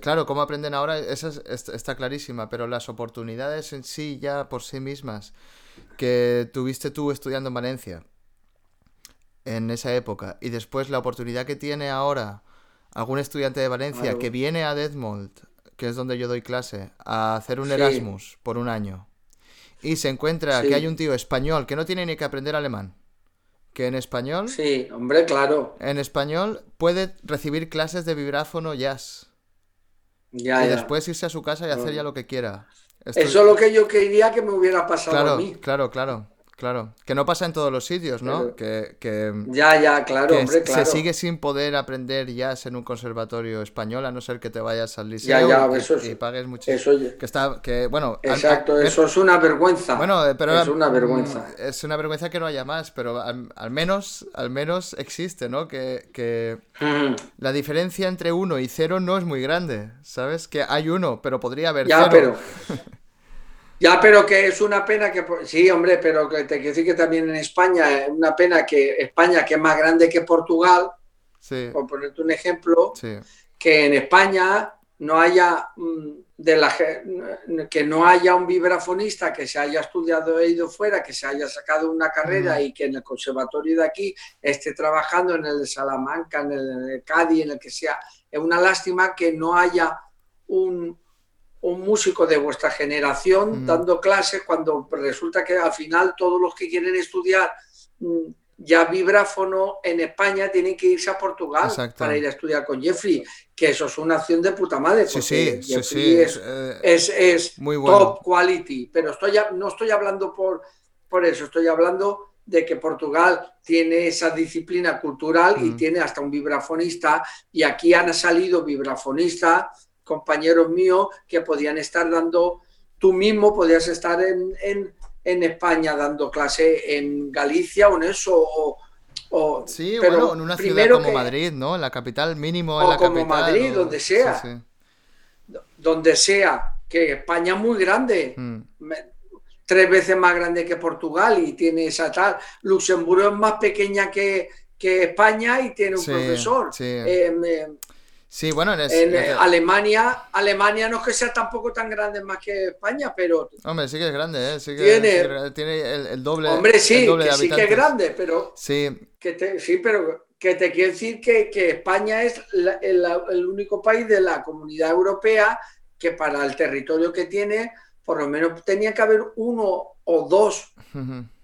claro, cómo aprenden ahora, esa está clarísima, pero las oportunidades en sí, ya por sí mismas, que tuviste tú estudiando en Valencia en esa época, y después la oportunidad que tiene ahora algún estudiante de Valencia que viene a Detmold, que es donde yo doy clase, a hacer un Erasmus por un año, y se encuentra que hay un tío español que no tiene ni que aprender alemán, que en español... Sí, hombre, claro. En español puede recibir clases de vibráfono jazz. Ya, y después irse a su casa y hacer ya lo que quiera. Eso es lo que yo quería que me hubiera pasado a mí. Claro, claro. Claro, que no pasa en todos los sitios, ¿no? que, ya, ya, claro, hombre, claro. Se sigue sin poder aprender jazz en un conservatorio español, a no ser que te vayas al liceo ya, ya, eso y, pagues muchísimo. Eso, que está, que, bueno... Exacto, eso es una vergüenza. Bueno, eh, pero... Es una vergüenza. Mm, es una vergüenza que no haya más, pero al, menos al menos existe, ¿no? Que, la diferencia entre uno y cero no es muy grande, ¿sabes? Que hay uno, pero podría haber ya, pero... [LAUGHS] Ya, pero que es una pena que, sí, hombre, pero que te quiero decir que también en España es una pena que España, que es más grande que Portugal, por ponerte un ejemplo, que en España no haya mm, de la, que no haya un vibrafonista que se haya estudiado e ido fuera, que se haya sacado una carrera y que en el conservatorio de aquí esté trabajando en el de Salamanca, en el de Cádiz, en el que sea. Es una lástima que no haya un, un músico de vuestra generación dando clases cuando resulta que al final todos los que quieren estudiar mm, ya vibráfono en España tienen que irse a Portugal para ir a estudiar con Jeffrey, que eso es una acción de puta madre. Sí, sí, sí, es, eh, es, es, muy top quality, pero estoy, no estoy hablando por, por eso, estoy hablando de que Portugal tiene esa disciplina cultural y tiene hasta un vibrafonista y aquí han salido vibrafonistas compañeros míos que podían estar dando, tú mismo podías estar en, en, España dando clase en Galicia o en eso, o, sí, bueno, en una ciudad como Madrid, ¿no? En la capital mínimo, en la como Madrid, donde sea. Donde sea, que España es muy grande. Mm. Tres veces más grande que Portugal y tiene esa tal. Luxemburgo es más pequeña que, que España y tiene un profesor. Eh, Sí, bueno, en, eh, Alemania, Alemania no es que sea tampoco tan grande más que España, pero... Hombre, sí que es grande, ¿eh? Sí que tiene, el, doble Hombre, sí, que sí que es grande, pero... Sí. Que sí, pero que te quiero decir que, España es el, único país de la comunidad europea que para el territorio que tiene, por lo menos tenía que haber uno o dos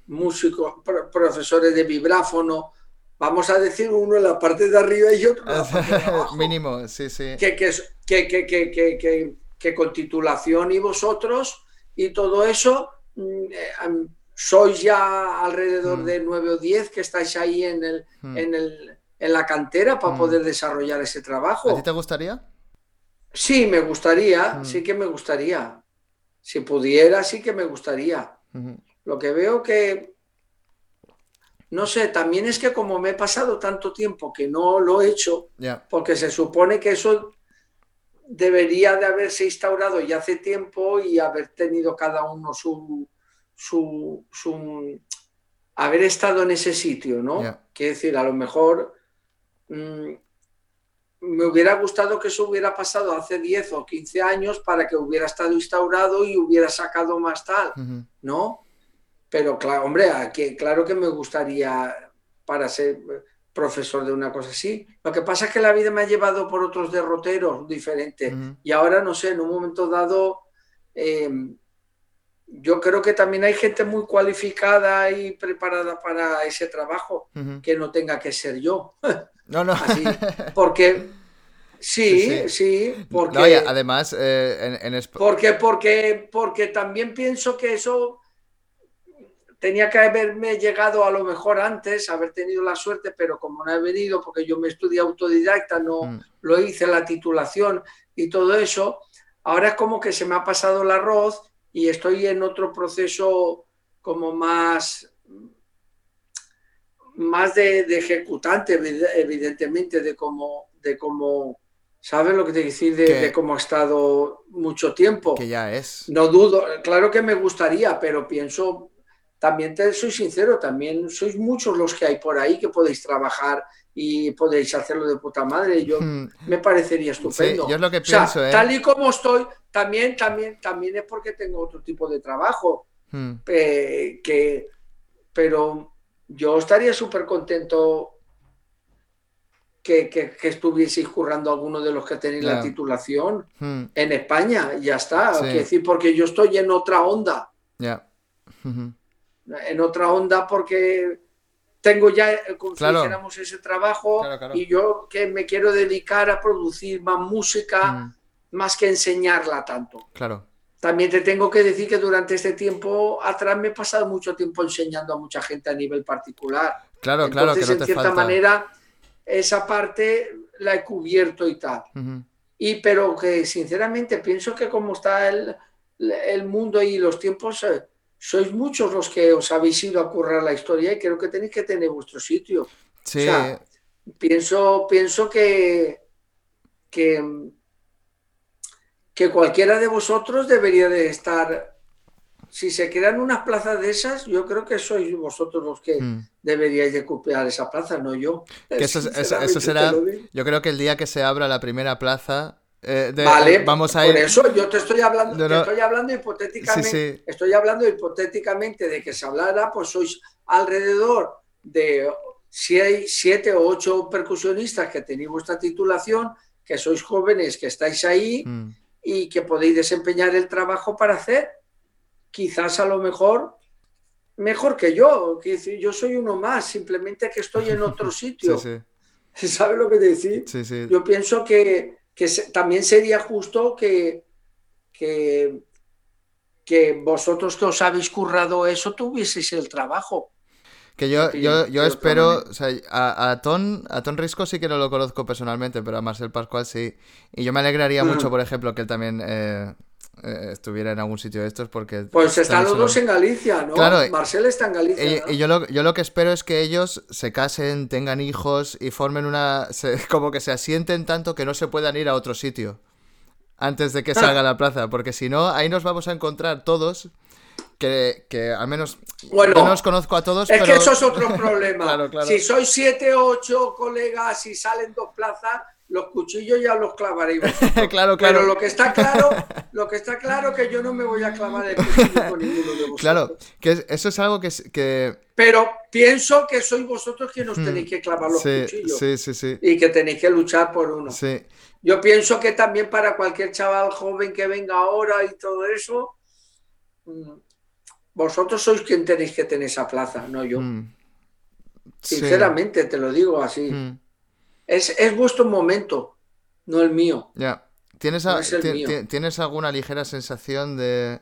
músicos, profesores de vibráfono, vamos a decir uno en la parte de arriba y otro en la parte de [LAUGHS] abajo. Mínimo, sí, sí. Que, que, que, con titulación y vosotros y todo eso, mm, eh, sois ya alrededor mm. de nueve o diez que estáis ahí en, el, mm. en, el, en la cantera para poder desarrollar ese trabajo. ¿A ti te gustaría? Sí, me gustaría, sí que me gustaría. Si pudiera, sí que me gustaría. Lo que veo que no sé, también es que como me he pasado tanto tiempo que no lo he hecho, porque se supone que eso debería de haberse instaurado ya hace tiempo y haber tenido cada uno su, su, haber estado en ese sitio, ¿no? Quiero decir, a lo mejor mm, me hubiera gustado que eso hubiera pasado hace 10 o 15 años para que hubiera estado instaurado y hubiera sacado más tal, ¿no? Pero claro, hombre, aquí, claro que me gustaría para ser profesor de una cosa así. Lo que pasa es que la vida me ha llevado por otros derroteros diferentes y ahora no sé, en un momento dado, em, yo creo que también hay gente muy cualificada y preparada para ese trabajo que no tenga que ser yo. [LAUGHS] No, no. [LAUGHS] porque, Sí, sí, porque... además, eh, en, porque, porque, porque también pienso que eso tenía que haberme llegado a lo mejor antes, haber tenido la suerte, pero como no he venido, porque yo me estudié autodidacta, no mm. lo hice la titulación y todo eso, ahora es como que se me ha pasado el arroz y estoy en otro proceso como más más de, ejecutante, evidentemente, de cómo, de cómo, ¿sabes lo que te decir? De, cómo ha estado mucho tiempo. Que ya es. No dudo, claro que me gustaría, pero pienso, también te soy sincero, también sois muchos los que hay por ahí que podéis trabajar y podéis hacerlo de puta madre. Yo hmm. me parecería estupendo. yo es lo que pienso, ¿eh? Tal y como estoy, también, también, también es porque tengo otro tipo de trabajo. Hmm. que, pero yo estaría súper contento que, que, estuvieseis currando alguno de los que tenéis la titulación hmm. en España, ya está. decir, porque yo estoy en otra onda. Ya. [LAUGHS] En otra onda porque tengo ya, como ese trabajo y yo que me quiero dedicar a producir más música hmm. más que enseñarla tanto. Claro. También te tengo que decir que durante este tiempo atrás me he pasado mucho tiempo enseñando a mucha gente a nivel particular. Claro, claro, que no en cierta manera, esa parte la he cubierto y tal. Y pero que sinceramente pienso que como está el, el mundo y los tiempos, eh, sois muchos los que os habéis ido a currar la historia y creo que tenéis que tener vuestro sitio. Sí. pienso, pienso que, que que cualquiera de vosotros debería de estar, si se crean unas plazas de esas, yo creo que sois vosotros los que hmm. deberíais de ocupar esa plaza, no yo. eso, será, yo creo que el día que se abra la primera plaza, eh, vale, vamos a ir. Por eso yo te estoy hablando, estoy hablando hipotéticamente, estoy hablando hipotéticamente de que se hablara, pues sois alrededor de si hay siete o ocho percusionistas que tenéis vuestra titulación, que sois jóvenes, que estáis ahí, hmm y que podéis desempeñar el trabajo para hacer. Quizás a lo mejor mejor que yo, yo soy uno más, simplemente que estoy en otro [LAUGHS] sitio. Sí, [LAUGHS] ¿Sabes lo que decir? Yo pienso que, también sería justo que, que, que vosotros que os habéis currado eso tuvieseis el trabajo. Que yo, yo, yo espero, o sea, a, a, Ton, a Ton Risco sí que no lo conozco personalmente, pero a Marcel Pascual sí. Y yo me alegraría mm. mucho, por ejemplo, que él también eh, eh, estuviera en algún sitio de estos, porque... Pues están los dos en Galicia, ¿no? Claro, Marcel está en Galicia. Y, yo, lo, yo lo que espero es que ellos se casen, tengan hijos y formen una... [LAUGHS] como que se asienten tanto que no se puedan ir a otro sitio antes de que salga la plaza, porque si no, ahí nos vamos a encontrar todos que, que al menos bueno, yo no os conozco a todos. Es que eso es otro problema. [LAUGHS] Si sois siete o ocho colegas y salen dos plazas, los cuchillos ya los clavaréis. [LAUGHS] claro, claro. Pero lo que está claro, lo que está claro que yo no me voy a clavar el cuchillo con ninguno de vosotros. Claro, que eso es algo que, que... Pero pienso que sois vosotros quienes os hmm. tenéis que clavar los cuchillos. Sí, sí, sí. Y que tenéis que luchar por uno. Sí. Yo pienso que también para cualquier chaval joven que venga ahora y todo eso, mm, vosotros sois quien tenéis que tener esa plaza, no yo. Mm. Sinceramente, te lo digo así. Mm. Es, vuestro momento, no el mío. Ya. ¿Tienes, ¿Tienes alguna ligera sensación de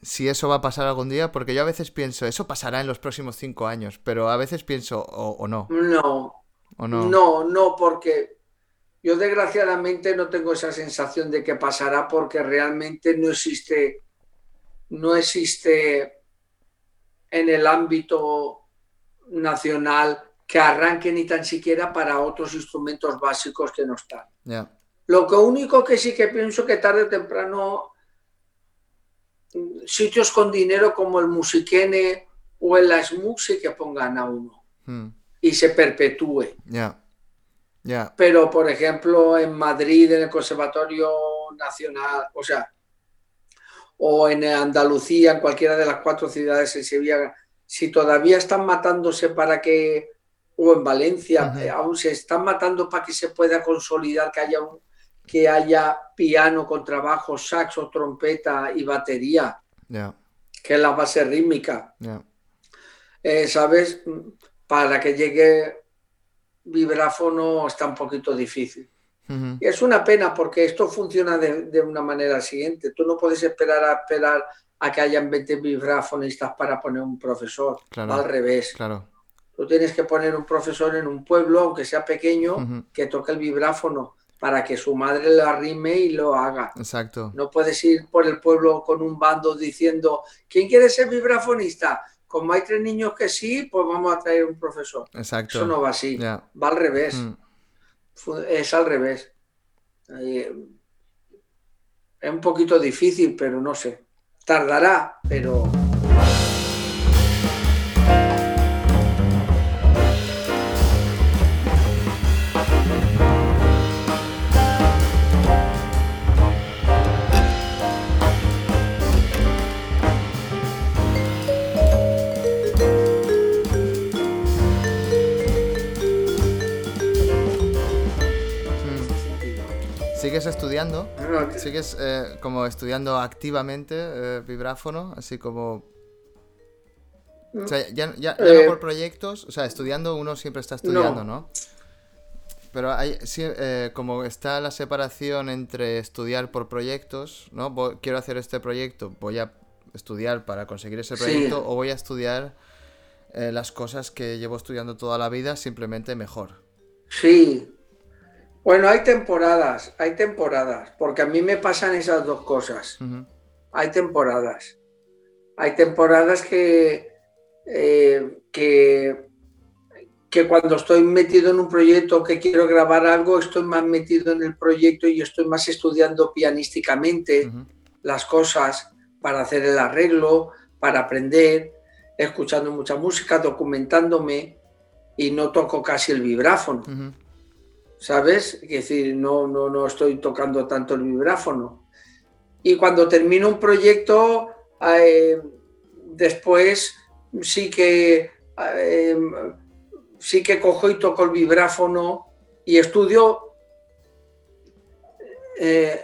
si eso va a pasar algún día? Porque yo a veces pienso, eso pasará en los próximos cinco años, pero a veces pienso, o, no. No. ¿O no. No, no, porque yo desgraciadamente no tengo esa sensación de que pasará porque realmente no existe no existe en el ámbito nacional que arranque ni tan siquiera para otros instrumentos básicos que no están. Lo que único que sí que pienso que tarde o temprano sitios con dinero como el Musiquene o el SMUC sí que pongan a uno hmm. y se perpetúe. Pero, por ejemplo, en Madrid, en el Conservatorio Nacional, o sea, o en Andalucía, en cualquiera de las cuatro ciudades en Sevilla, si todavía están matándose para que, o en Valencia, eh, aún se están matando para que se pueda consolidar que haya un, que haya piano con trabajo, saxo, trompeta y batería, que es la base rítmica. Eh, ¿Sabes? Para que llegue vibráfono está un poquito difícil. Y es una pena porque esto funciona de, una manera siguiente. Tú no puedes esperar a esperar a que hayan 20 vibráfonistas para poner un profesor. al revés. Claro. Tú tienes que poner un profesor en un pueblo, aunque sea pequeño, que toque el vibráfono para que su madre lo arrime y lo haga. Exacto. No puedes ir por el pueblo con un bando diciendo, ¿quién quiere ser vibrafonista? Como hay tres niños que sí, pues vamos a traer un profesor. Exacto. Eso no va así. Va al revés. Mm. Es al revés. es un poquito difícil, pero no sé. Tardará, pero... ¿Sigues eh, como estudiando activamente eh, vibráfono? Así como... O sea, ya, ya, no eh, por proyectos, o sea, estudiando uno siempre está estudiando, ¿no? Pero hay, como está la separación entre estudiar por proyectos, ¿no? quiero hacer este proyecto, voy a estudiar para conseguir ese proyecto o voy a estudiar las cosas que llevo estudiando toda la vida simplemente mejor. Sí, bueno, hay temporadas, hay temporadas, porque a mí me pasan esas dos cosas. Hay temporadas. Hay temporadas que, eh, que, que cuando estoy metido en un proyecto que quiero grabar algo, estoy más metido en el proyecto y estoy más estudiando pianísticamente las cosas para hacer el arreglo, para aprender, escuchando mucha música, documentándome y no toco casi el vibráfono. ¿Sabes? Es decir, no, no, no estoy tocando tanto el vibráfono. Y cuando termino un proyecto, eh, después sí que, eh, sí que cojo y toco el vibráfono y estudio, eh,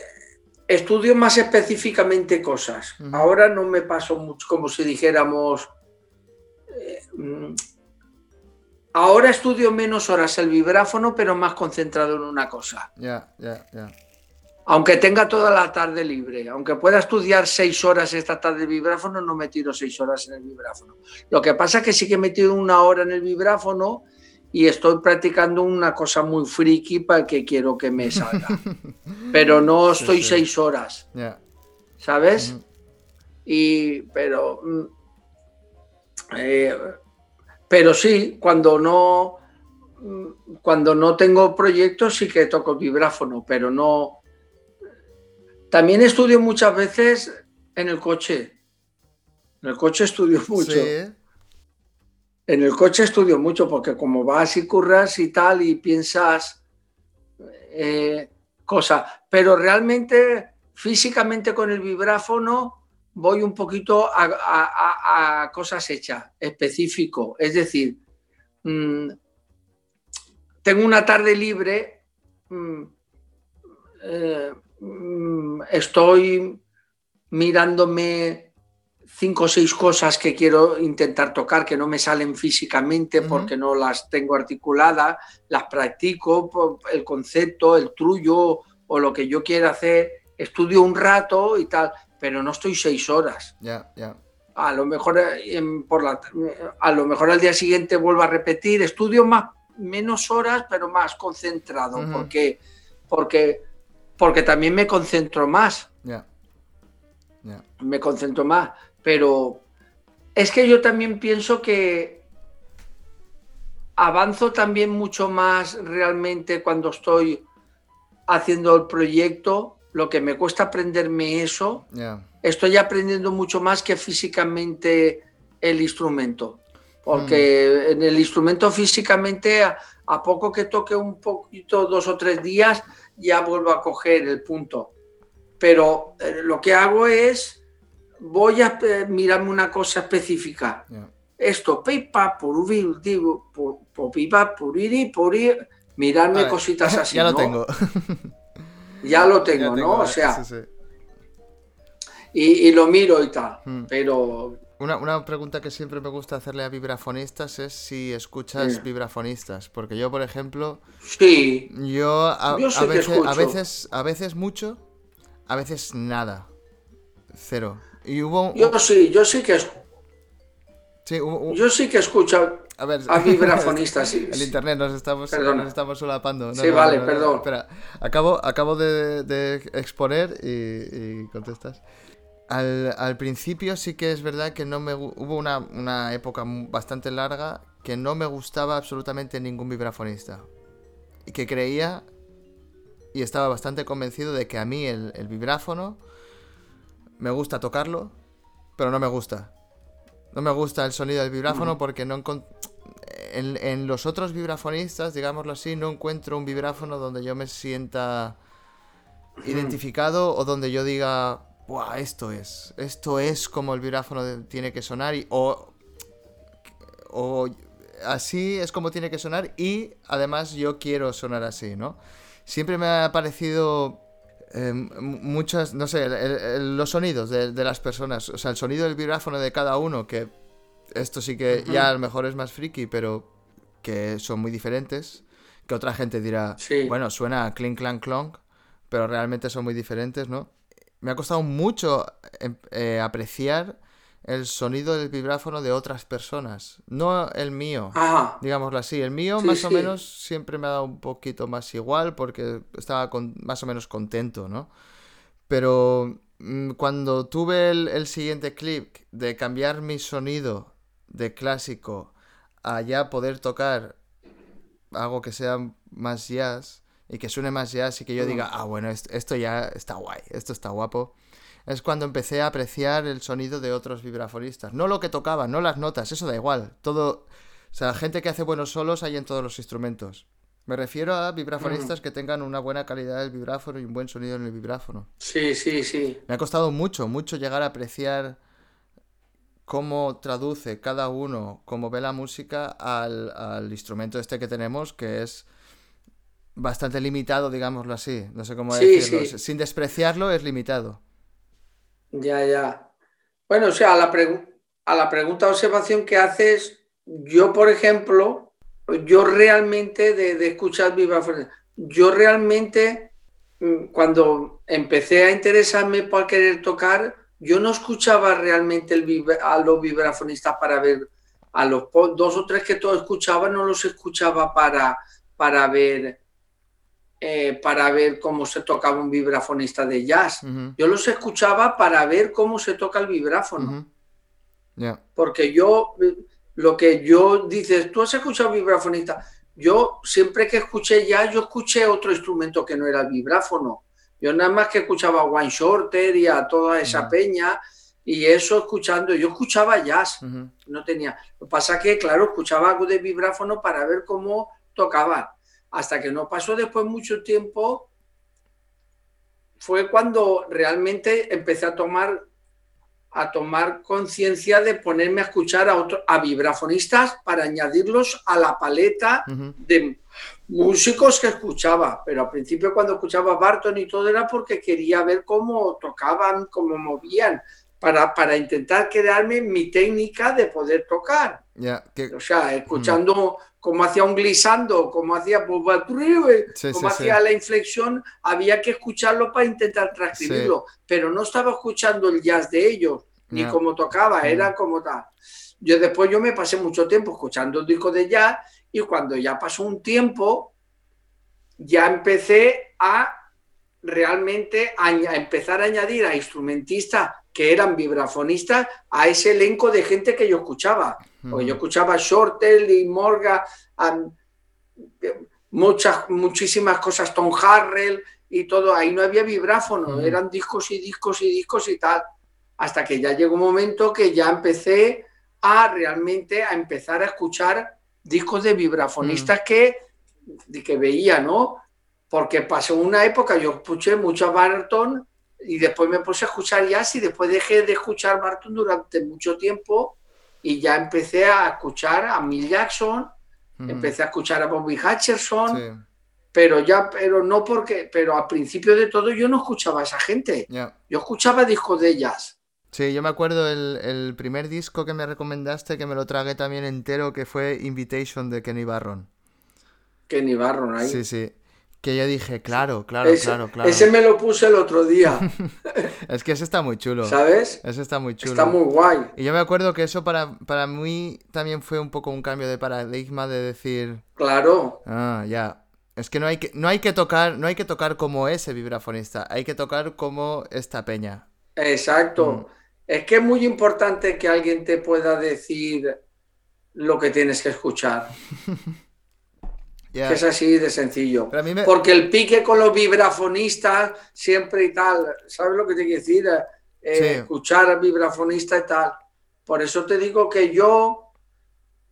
estudio más específicamente cosas. Ahora no me paso mucho como si dijéramos Ahora estudio menos horas el vibráfono, pero más concentrado en una cosa. Ya, ya, ya. Aunque tenga toda la tarde libre, aunque pueda estudiar seis horas esta tarde el vibráfono, no me tiro seis horas en el vibráfono. Lo que pasa es que sí que he metido una hora en el vibráfono y estoy practicando una cosa muy friki para que quiero que me salga. [LAUGHS] pero no estoy seis horas. ¿Sabes? Y, pero. Mm, eh, pero sí, cuando no, cuando no tengo proyectos sí que toco vibráfono, pero no... También estudio muchas veces en el coche. En el coche estudio [LAUGHS] mucho. En el coche estudio mucho porque como vas y curras y tal y piensas eh, cosas, pero realmente físicamente con el vibráfono voy un poquito a, cosas hechas, específico. Es decir, mm, tengo una tarde libre, mm, eh, mm, estoy mirándome cinco o seis cosas que quiero intentar tocar, que no me salen físicamente porque no las tengo articuladas, las practico, el concepto, el trullo o lo que yo quiera hacer, estudio un rato y tal pero no estoy seis horas. Ya, ya. A lo mejor eh, por la, a lo mejor al día siguiente vuelvo a repetir, estudio más menos horas, pero más concentrado, porque, porque, porque también me concentro más. Ya. Me concentro más. Pero es que yo también pienso que avanzo también mucho más realmente cuando estoy haciendo el proyecto lo que me cuesta aprenderme eso, estoy aprendiendo mucho más que físicamente el instrumento. Porque mm. en el instrumento físicamente, a, poco que toque un poquito, dos o tres días, ya vuelvo a coger el punto. Pero eh, lo que hago es, voy a eh, mirarme una cosa específica. Esto, pipa, pipa, puriri, mirarme cositas [LAUGHS] así. ya lo tengo. [LAUGHS] ya lo tengo, ¿no? O sea, Y, lo miro y tal, hmm. pero Una, pregunta que siempre me gusta hacerle a vibrafonistas es si escuchas vibrafonistas. Porque yo, por ejemplo. Sí. Yo, a, veces, a, veces, a veces mucho, a veces nada. Cero. Y hubo. Yo sí, yo sí que. Sí, Yo sí que escucho a, ver, a vibrafonistas. [LAUGHS] Sí. El internet nos estamos, nos estamos solapando. sí, vale, perdón. Espera, acabo, acabo de, exponer y contestas. Al, principio sí que es verdad que no me hubo una, época bastante larga que no me gustaba absolutamente ningún vibrafonista. Y que creía y estaba bastante convencido de que a mí el, vibráfono me gusta tocarlo, pero no me gusta. No me gusta el sonido del vibráfono [CLEARS THROAT] porque no en, en los otros vibrafonistas, digámoslo así, no encuentro un vibráfono donde yo me sienta identificado o donde yo diga, Buah, esto es, esto es como el vibráfono tiene que sonar y, o, o así es como tiene que sonar y además yo quiero sonar así, ¿no? Siempre me ha parecido em, muchas, no sé, los sonidos de, las personas, o sea, el sonido del vibráfono de cada uno, que esto sí que ya a lo mejor es más friki, pero que son muy diferentes, que otra gente dirá, bueno, suena clink, clank, clonk, pero realmente son muy diferentes, ¿no? me ha costado mucho em, eh, apreciar el sonido del vibráfono de otras personas, no el mío, digámoslo así. El mío más o menos siempre me ha dado un poquito más igual porque estaba más o menos contento, ¿no? Pero mm, cuando tuve el, siguiente clip de cambiar mi sonido de clásico a ya poder tocar algo que sea más jazz, y que suene más jazz y que yo diga, ah, bueno, esto ya está guay, esto está guapo, es cuando empecé a apreciar el sonido de otros vibrafonistas. No lo que tocaban, no las notas, eso da igual. Todo. O sea, gente que hace buenos solos hay en todos los instrumentos. Me refiero a vibrafonistas que tengan una buena calidad del vibráfono y un buen sonido en el vibráfono. Sí, sí, sí. Me ha costado mucho, mucho llegar a apreciar cómo traduce cada uno, cómo ve la música al, al instrumento este que tenemos, que es bastante limitado, digámoslo así. No sé cómo decirlo. Sin despreciarlo, es limitado. Ya, ya. Bueno, o sea, a la, a la pregunta observación que haces, yo, por ejemplo, yo realmente, de, escuchar Viva yo realmente, mm, cuando empecé a interesarme por querer tocar, yo no escuchaba realmente el a los vibrafonistas para ver, a los dos o tres que todos escuchaban, no los escuchaba para, para ver eh, para ver cómo se tocaba un vibrafonista de jazz. Yo los escuchaba para ver cómo se toca el vibráfono. Porque yo, lo que yo dices, tú has escuchado vibrafonista. Yo siempre que escuché jazz, yo escuché otro instrumento que no era el vibráfono. Yo nada más que escuchaba a One Shorter y a toda esa peña y eso escuchando, yo escuchaba jazz, no tenía. Lo que pasa que, claro, escuchaba algo de vibráfono para ver cómo tocaban hasta que no pasó después mucho tiempo, fue cuando realmente empecé a tomar a tomar conciencia de ponerme a escuchar a, otros a vibrafonistas para añadirlos a la paleta de músicos que escuchaba. Pero al principio cuando escuchaba Barton y todo era porque quería ver cómo tocaban, cómo movían, para, para intentar crearme mi técnica de poder tocar. O sea, escuchando como hacía un glissando, como hacía como hacía la inflexión, había que escucharlo para intentar transcribirlo, pero no estaba escuchando el jazz de ellos, ni cómo tocaba, era como tal. Yo después yo me pasé mucho tiempo escuchando el disco de jazz y cuando ya pasó un tiempo, ya empecé a realmente a, empezar a añadir a instrumentistas que eran vibrafonistas a ese elenco de gente que yo escuchaba. Porque yo escuchaba Shortel y Morga, muchas, muchísimas cosas, Tom Harrell y todo. Ahí no había vibráfono, eran discos y discos y discos y tal. Hasta que ya llegó un momento que ya empecé a realmente a empezar a escuchar discos de vibrafonistas que, que veía, ¿no? Porque pasó una época, yo escuché mucho Barton y después me puse a escuchar jazz y después dejé de escuchar Barton durante mucho tiempo y ya empecé a escuchar a Mill Jackson, empecé a escuchar a Bobby Hutcherson, pero ya, pero no porque, pero al principio de todo yo no escuchaba a esa gente, yo escuchaba discos de jazz, Sí, yo me acuerdo el, el primer disco que me recomendaste, que me lo tragué también entero, que fue Invitation de Kenny Barron. Kenny Barron ahí. Sí, sí. Que yo dije, claro, claro, ese, claro, claro. Ese me lo puse el otro día. [LAUGHS] es que ese está muy chulo. ¿Sabes? Ese está muy chulo. Está muy guay. Y yo me acuerdo que eso para, para mí también fue un poco un cambio de paradigma de decir. Claro. Ah, ya. Es que no hay que, no hay que tocar, no hay que tocar como ese vibrafonista, hay que tocar como esta peña. Exacto. Mm. Es que es muy importante que alguien te pueda decir lo que tienes que escuchar. [LAUGHS] Que es así de sencillo. Me- Porque el pique con los vibrafonistas siempre y tal, ¿sabes lo que te quiero decir? Eh, Sí. Escuchar al vibrafonista y tal. Por eso te digo que yo,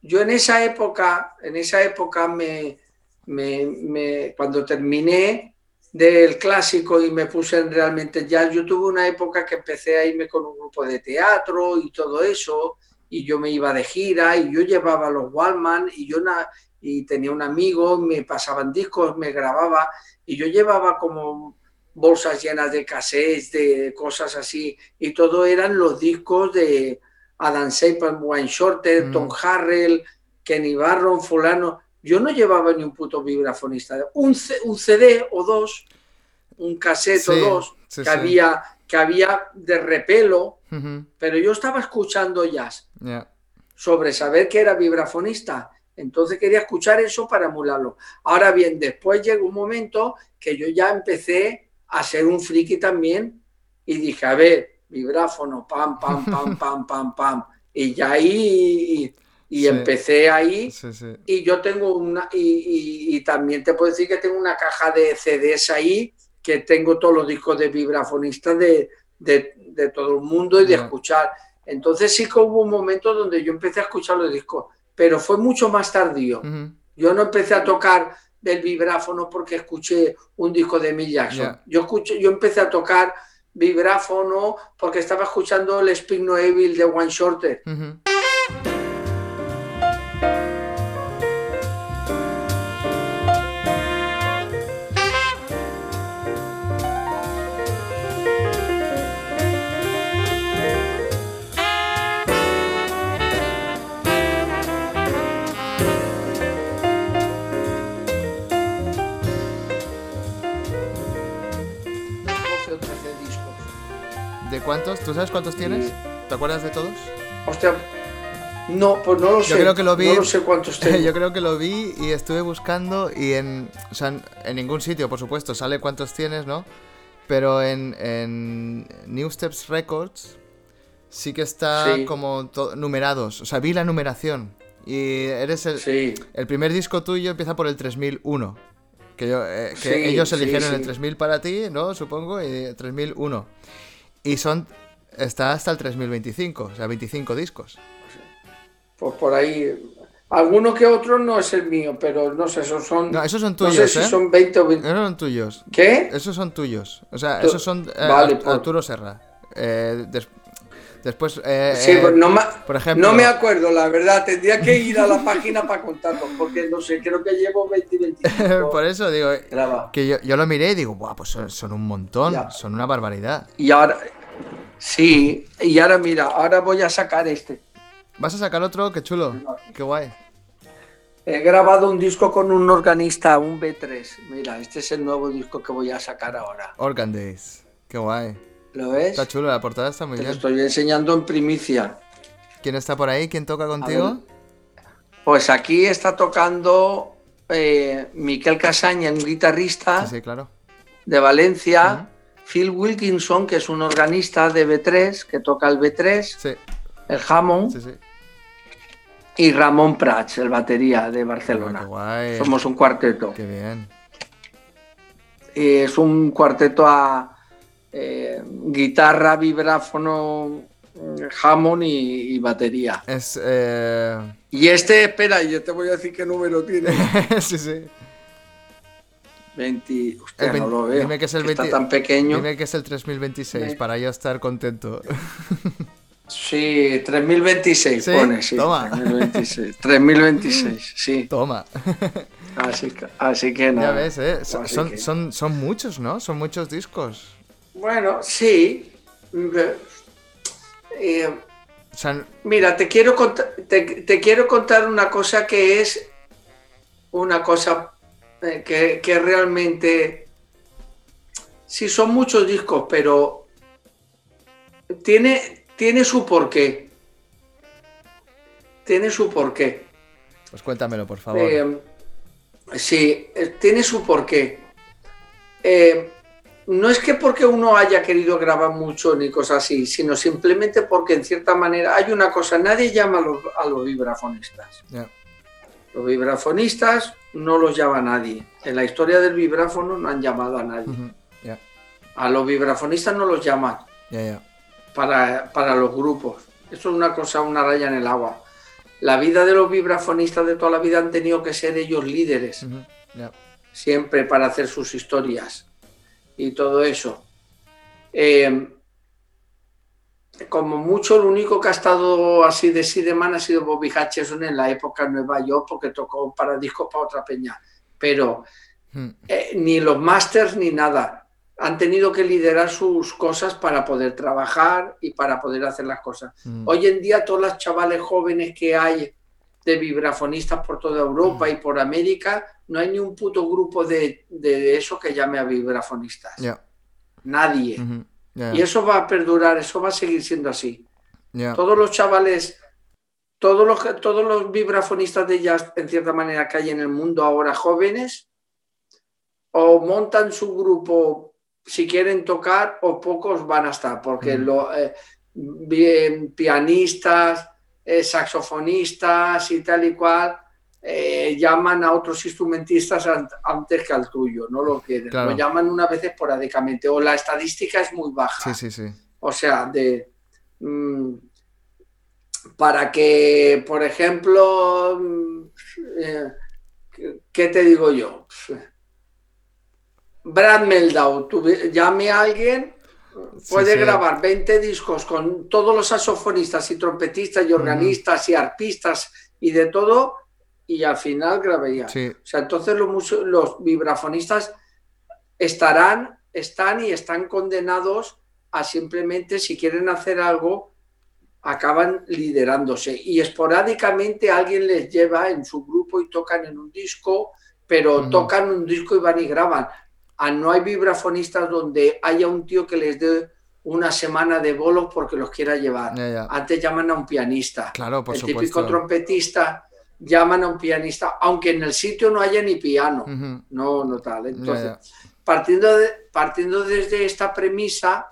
yo en esa época, en esa época me, me- me- cuando terminé del clásico y me puse en realmente jazz, yo tuve una época que empecé a irme con un grupo de teatro y todo eso, y yo me iba de gira y yo llevaba los Wallman y yo na- y tenía un amigo, me pasaban discos, me grababa y yo llevaba como bolsas llenas de cassettes, de cosas así, y todo eran los discos de Adam Shepard, Wayne Shorter, Mm. Tom Harrell, Kenny Barron, fulano. Yo no llevaba ni un puto vibrafonista. Un, C- un CD o dos, un cassette Sí, o dos, sí, que, sí. Había, que había de repelo, pero yo estaba escuchando jazz sobre saber que era vibrafonista. Entonces quería escuchar eso para emularlo. Ahora bien, después llegó un momento que yo ya empecé a ser un friki también y dije, a ver, vibráfono, pam, pam, pam, [LAUGHS] pam, pam, pam. Y ya ahí, y, Sí. empecé ahí. Sí, sí. Y yo tengo una, y, y- y también te puedo decir que tengo una caja de CDs ahí, que tengo todos los discos de vibrafonistas de, de, de todo el mundo y de escuchar. Entonces sí que hubo un momento donde yo empecé a escuchar los discos, pero fue mucho más tardío. Yo no empecé a tocar del vibráfono porque escuché un disco de Mick Jackson. Yo, escuché, yo empecé a tocar vibráfono porque estaba escuchando el Speak No Evil de One Shorter. Cuántos? ¿Tú sabes cuántos tienes? ¿Te acuerdas de todos? Hostia, no, pues no lo sé. creo que lo vi- No lo sé cuántos [LAUGHS] tengo. Yo creo que lo vi y estuve buscando y en, o sea, en, ningún sitio, por supuesto, sale cuántos tienes, ¿no? Pero en, en New Steps Records sí que está Sí. como numerados. O sea, vi la numeración. Y eres el, Sí, el primer disco tuyo empieza por el 3001. Que, yo, eh, que Sí, ellos eligieron el sí. 3000 para ti, ¿no? Supongo, y 3001. Y son. Está hasta el 3025, o sea, 25 discos. pues por ahí. Alguno que otro no es el mío, pero no sé, esos son. No, esos son no tuyos, sé si ¿eh? son 20 o 20. Esos son tuyos. ¿Qué? Esos son tuyos. O sea, esos son eh, Vale, Ar- por- Arturo Serra. Eh, des- después. eh, Sí, eh, pues no, ma- por ejemplo. no me acuerdo, la verdad. Tendría que ir a la página para contarlo, porque no sé, creo que llevo 20 y 25. por eso digo. graba. Que yo, yo lo miré y digo, Buah, pues son, son un montón. Ya. Son una barbaridad. Y ahora. Sí, y ahora mira, ahora voy a sacar este. ¿Vas a sacar otro? Qué chulo. Qué guay. He grabado un disco con un organista, un B3. Mira, este es el nuevo disco que voy a sacar ahora. Organ Days. Qué guay. ¿Lo ves? Está chulo, la portada está muy Te lo bien. estoy enseñando en primicia. ¿Quién está por ahí? ¿Quién toca contigo? Pues aquí está tocando eh, Miquel Casaña, un guitarrista Sí, sí, claro. de Valencia. Phil Wilkinson, que es un organista de B3, que toca el B3, Sí, el Hammond. sí, sí. Y Ramón Prats, el batería de Qué Barcelona. guay. Somos un cuarteto. Qué bien. Y es un cuarteto a eh, guitarra, vibráfono, mm, Hammond y, y batería. Es. Eh... Y este, espera, yo te voy a decir qué número tiene. [LAUGHS] sí, sí. 20. Hostia, El vein- no lo veo. dime que es el Está 20 tan pequeño. Dime que es el 3026 Ve. para yo estar contento. Sí, 3026 Sí, pone, sí. toma. 3026, 3026, sí. [LAUGHS] Toma. Así que, así que nada. ya ves, ¿eh? Son, son, son muchos, ¿no? Son muchos discos. Bueno, sí. Eh, mira, te quiero, te, quiero contar una cosa que es una cosa eh, que, que realmente, sí, son muchos discos, pero tiene, tiene su porqué. Tiene su porqué. Pues cuéntamelo, por favor. Eh, sí, tiene su porqué. Eh, no es que porque uno haya querido grabar mucho ni cosas así, sino simplemente porque en cierta manera hay una cosa, nadie llama a los, vibrafonistas. Los vibrafonistas no los llama nadie. En la historia del vibráfono no han llamado a nadie. A los vibrafonistas no los llaman para, para los grupos. Eso es una cosa, una raya en el agua. La vida de los vibrafonistas de toda la vida han tenido que ser ellos líderes. Siempre para hacer sus historias y todo eso. Eh, como mucho, lo único que ha estado así de sí de man ha sido Bobby Hutcherson en la época Nueva York, porque tocó para discos para otra peña. Pero hmm. eh, ni los masters ni nada. Han tenido que liderar sus cosas para poder trabajar y para poder hacer las cosas. Hmm. Hoy en día, todos los chavales jóvenes que hay de vibrafonistas por toda Europa hmm. y por América, no hay ni un puto grupo de, eso que llame a vibrafonistas. Nadie. Y eso va a perdurar, eso va a seguir siendo así. Todos los chavales, todos los, todos los vibrafonistas de jazz, en cierta manera, que hay en el mundo ahora jóvenes, o montan su grupo si quieren tocar, o pocos van a estar, porque lo, eh, pianistas, eh, saxofonistas y tal y cual, eh, llaman a otros instrumentistas antes que al tuyo, no lo quieren. Lo llaman una vez esporádicamente o la estadística es muy baja. Sí, sí, sí. O sea, de... Mm, para que, por ejemplo, mm, eh, ¿qué te digo yo? Brad Meldau, llame a alguien, puede grabar 20 discos con todos los saxofonistas y trompetistas y organistas y arpistas y de todo, y al final grabaría. O sea, entonces los, los vibrafonistas estarán, están y están condenados a simplemente, si quieren hacer algo, acaban liderándose. Y esporádicamente alguien les lleva en su grupo y tocan en un disco, pero tocan un disco y van y graban. Ah, no hay vibrafonistas donde haya un tío que les dé una semana de bolos porque los quiera llevar. Antes llaman a un pianista. Claro, por El típico trompetista llaman a un pianista, aunque en el sitio no haya ni piano, no, no tal. Entonces, Partiendo, de, partiendo desde esta premisa,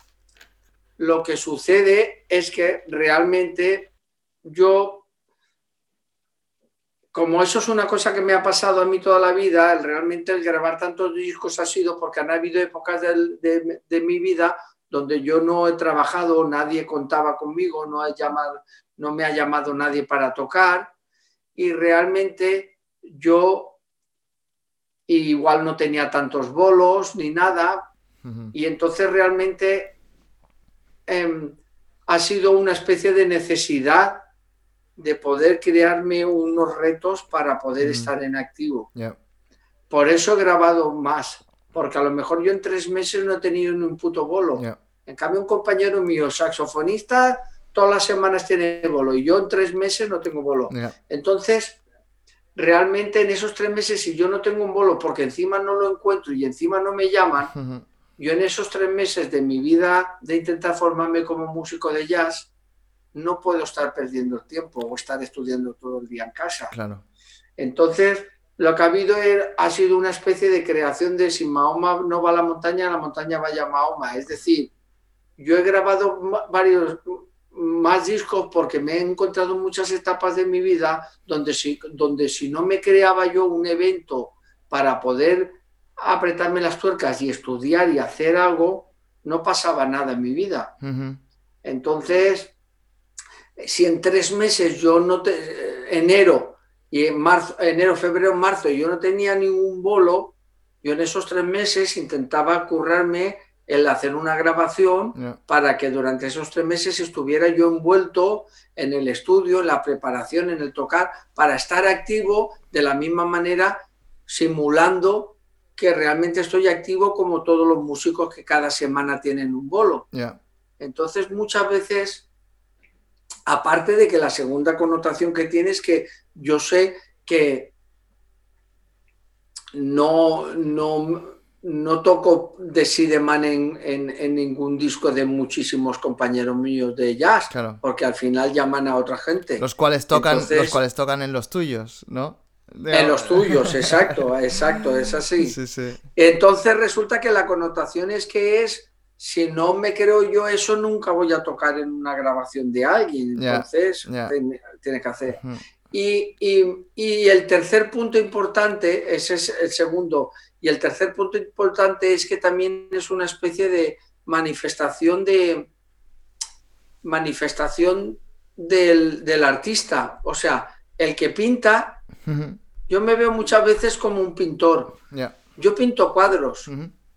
lo que sucede es que realmente yo, como eso es una cosa que me ha pasado a mí toda la vida, realmente el grabar tantos discos ha sido porque han habido épocas de, de, mi vida donde yo no he trabajado, nadie contaba conmigo, no, llamado, no me ha llamado nadie para tocar y realmente yo igual no tenía tantos bolos ni nada. Y entonces realmente em, ha sido una especie de necesidad de poder crearme unos retos para poder estar en activo. Por eso he grabado más, porque a lo mejor yo en tres meses no he tenido ni un puto bolo. En cambio, un compañero mío, saxofonista, todas las semanas tiene bolo y yo en tres meses no tengo bolo. Entonces, realmente en esos tres meses, si yo no tengo un bolo porque encima no lo encuentro y encima no me llaman, yo en esos tres meses de mi vida de intentar formarme como músico de jazz, no puedo estar perdiendo el tiempo o estar estudiando todo el día en casa. Claro. Entonces, lo que ha habido ha sido una especie de creación de si Mahoma no va a la montaña, la montaña vaya a Mahoma. Es decir, yo he grabado varios, más discos porque me he encontrado muchas etapas de mi vida donde si, donde si no me creaba yo un evento para poder apretarme las tuercas y estudiar y hacer algo, no pasaba nada en mi vida. Entonces, si en tres meses yo no te, enero y en marzo, enero, febrero, marzo yo no tenía ningún bolo, yo en esos tres meses intentaba currarme el hacer una grabación para que durante esos tres meses estuviera yo envuelto en el estudio, en la preparación, en el tocar, para estar activo de la misma manera, simulando que realmente estoy activo como todos los músicos que cada semana tienen un bolo. Entonces muchas veces aparte de que la segunda connotación que tiene es que yo sé que no, no, no toco de Sideman en, en, ningún disco de muchísimos compañeros míos de jazz, porque al final llaman a otra gente. Los cuales tocan, los cuales tocan en los tuyos, ¿no? En los tuyos, [LAUGHS] exacto, exacto, es así. Entonces resulta que la connotación es que es, si no me creo yo eso, nunca voy a tocar en una grabación de alguien. Entonces, tiene que hacer. y, y, el tercer punto importante, ese es el segundo, y el tercer punto importante es que también es una especie de manifestación de manifestación del, del artista. O sea, el que pinta yo me veo muchas veces como un pintor. Yo pinto cuadros.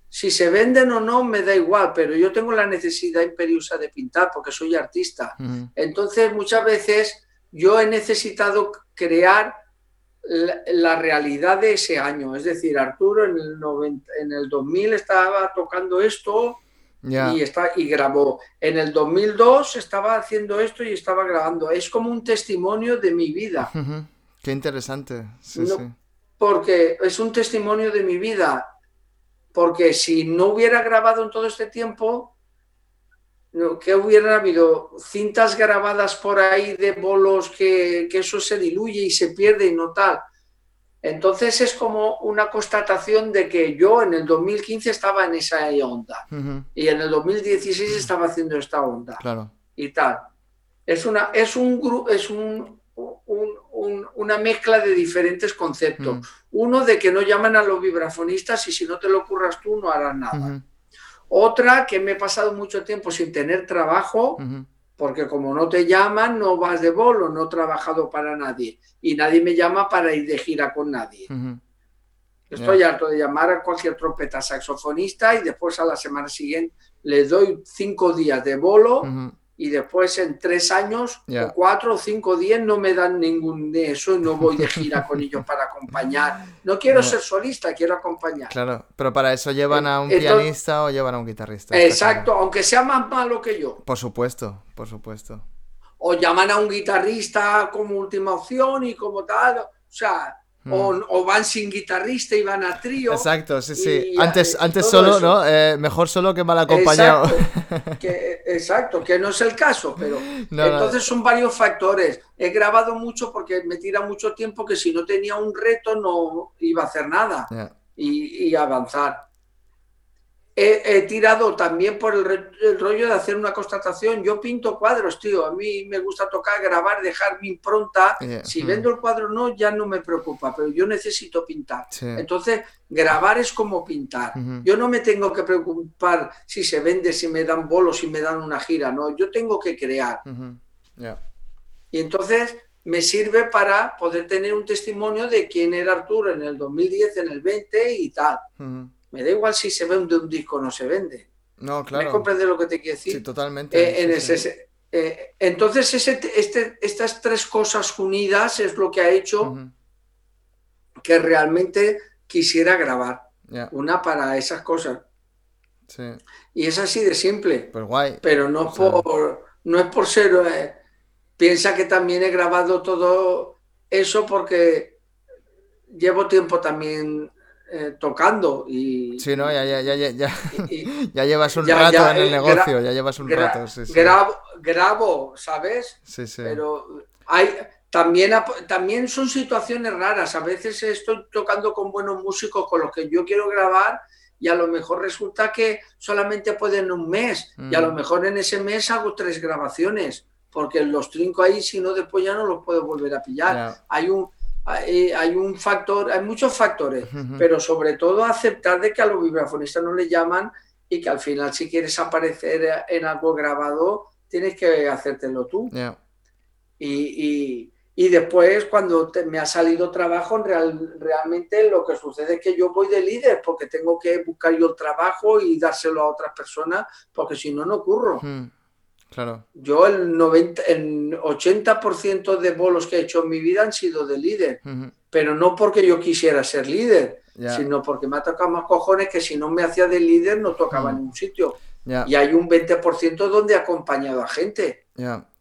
Si se venden o no me da igual, pero yo tengo la necesidad imperiosa de pintar porque soy artista. Entonces muchas veces yo he necesitado crear la, realidad de ese año. Es decir, Arturo en el, en el 2000 estaba tocando esto y, está, y grabó. En el 2002 estaba haciendo esto y estaba grabando. Es como un testimonio de mi vida. [LAUGHS] Qué interesante. Porque es un testimonio de mi vida. Porque si no hubiera grabado en todo este tiempo, que hubiera habido cintas grabadas por ahí de bolos que, eso se diluye y se pierde y no tal. Entonces es como una constatación de que yo en el 2015 estaba en esa onda y en el 2016 estaba haciendo esta onda claro. y tal. Es, una, es, un, es un, una mezcla de diferentes conceptos. Uno de que no llaman a los vibrafonistas y si no te lo curras tú no harás nada. Otra que me he pasado mucho tiempo sin tener trabajo, porque como no te llaman, no vas de bolo, no he trabajado para nadie. Y nadie me llama para ir de gira con nadie. Estoy harto de llamar a cualquier trompeta saxofonista y después a la semana siguiente le doy cinco días de bolo y después en tres años, o cuatro o cinco días, no me dan ningún de eso y no voy de [LAUGHS] gira con ellos para acompañar. No quiero ser solista, quiero acompañar. Claro, pero para eso llevan a un pianista o llevan a un guitarrista. Exacto, aunque sea más malo que yo. Por supuesto, por supuesto. O llaman a un guitarrista como última opción y como tal. O sea, o, van sin guitarrista y van a trío. Exacto, sí, sí. antes antes solo, ¿no? Eh, mejor solo que mal acompañado. Exacto [LAUGHS] que, exacto, que no es el caso, pero entonces son varios factores. He grabado mucho porque me tira mucho tiempo que si no tenía un reto no iba a hacer nada y, y avanzar he, tirado también por el, rollo de hacer una constatación. Yo pinto cuadros, tío. A mí me gusta tocar, grabar, dejar mi impronta. Si mm. vendo el cuadro no, ya no me preocupa, pero yo necesito pintar. Entonces, grabar es como pintar. Yo no me tengo que preocupar si se vende, si me dan bolos, si me dan una gira. No, yo tengo que crear. Y entonces me sirve para poder tener un testimonio de quién era Arturo en el 2010, en el 20 y tal. Me da igual si se vende un disco o no se vende. No, claro. ¿Me comprendes lo que te quiero decir? Sí, totalmente. Eh, en ese, eh, entonces, ese, este, estas tres cosas unidas es lo que ha hecho que realmente quisiera grabar. Una para esas cosas. Sí. Y es así de simple. Pues guay. Pero no, por, no es por ser... Eh, piensa que también he grabado todo eso porque llevo tiempo también eh, tocando y... Sí, ¿no? Ya, ya, ya, ya, ya [LAUGHS] llevas un rato en el negocio, ya llevas un rato. Sí, Grabo, grabo, ¿sabes? Sí, sí. Pero hay, también, también son situaciones raras. A veces estoy tocando con buenos músicos con los que yo quiero grabar y a lo mejor resulta que solamente pueden un mes y a lo mm. mejor en ese mes hago tres grabaciones porque los trinco ahí, si no después ya no los puedo volver a pillar. Hay un hay, un factor, hay muchos factores, pero sobre todo aceptar de que a los vibrafonistas no le llaman y que al final si quieres aparecer en algo grabado tienes que hacértelo tú. Y, después cuando me ha salido trabajo, realmente lo que sucede es que yo voy de líder porque tengo que buscar yo el trabajo y dárselo a otras personas porque si no, no curro. Claro. Yo el, 90, el 80% de bolos que he hecho en mi vida han sido de líder, pero no porque yo quisiera ser líder, sino porque me ha tocado más cojones que si no me hacía de líder no tocaba en un sitio. Y hay un 20% donde he acompañado a gente.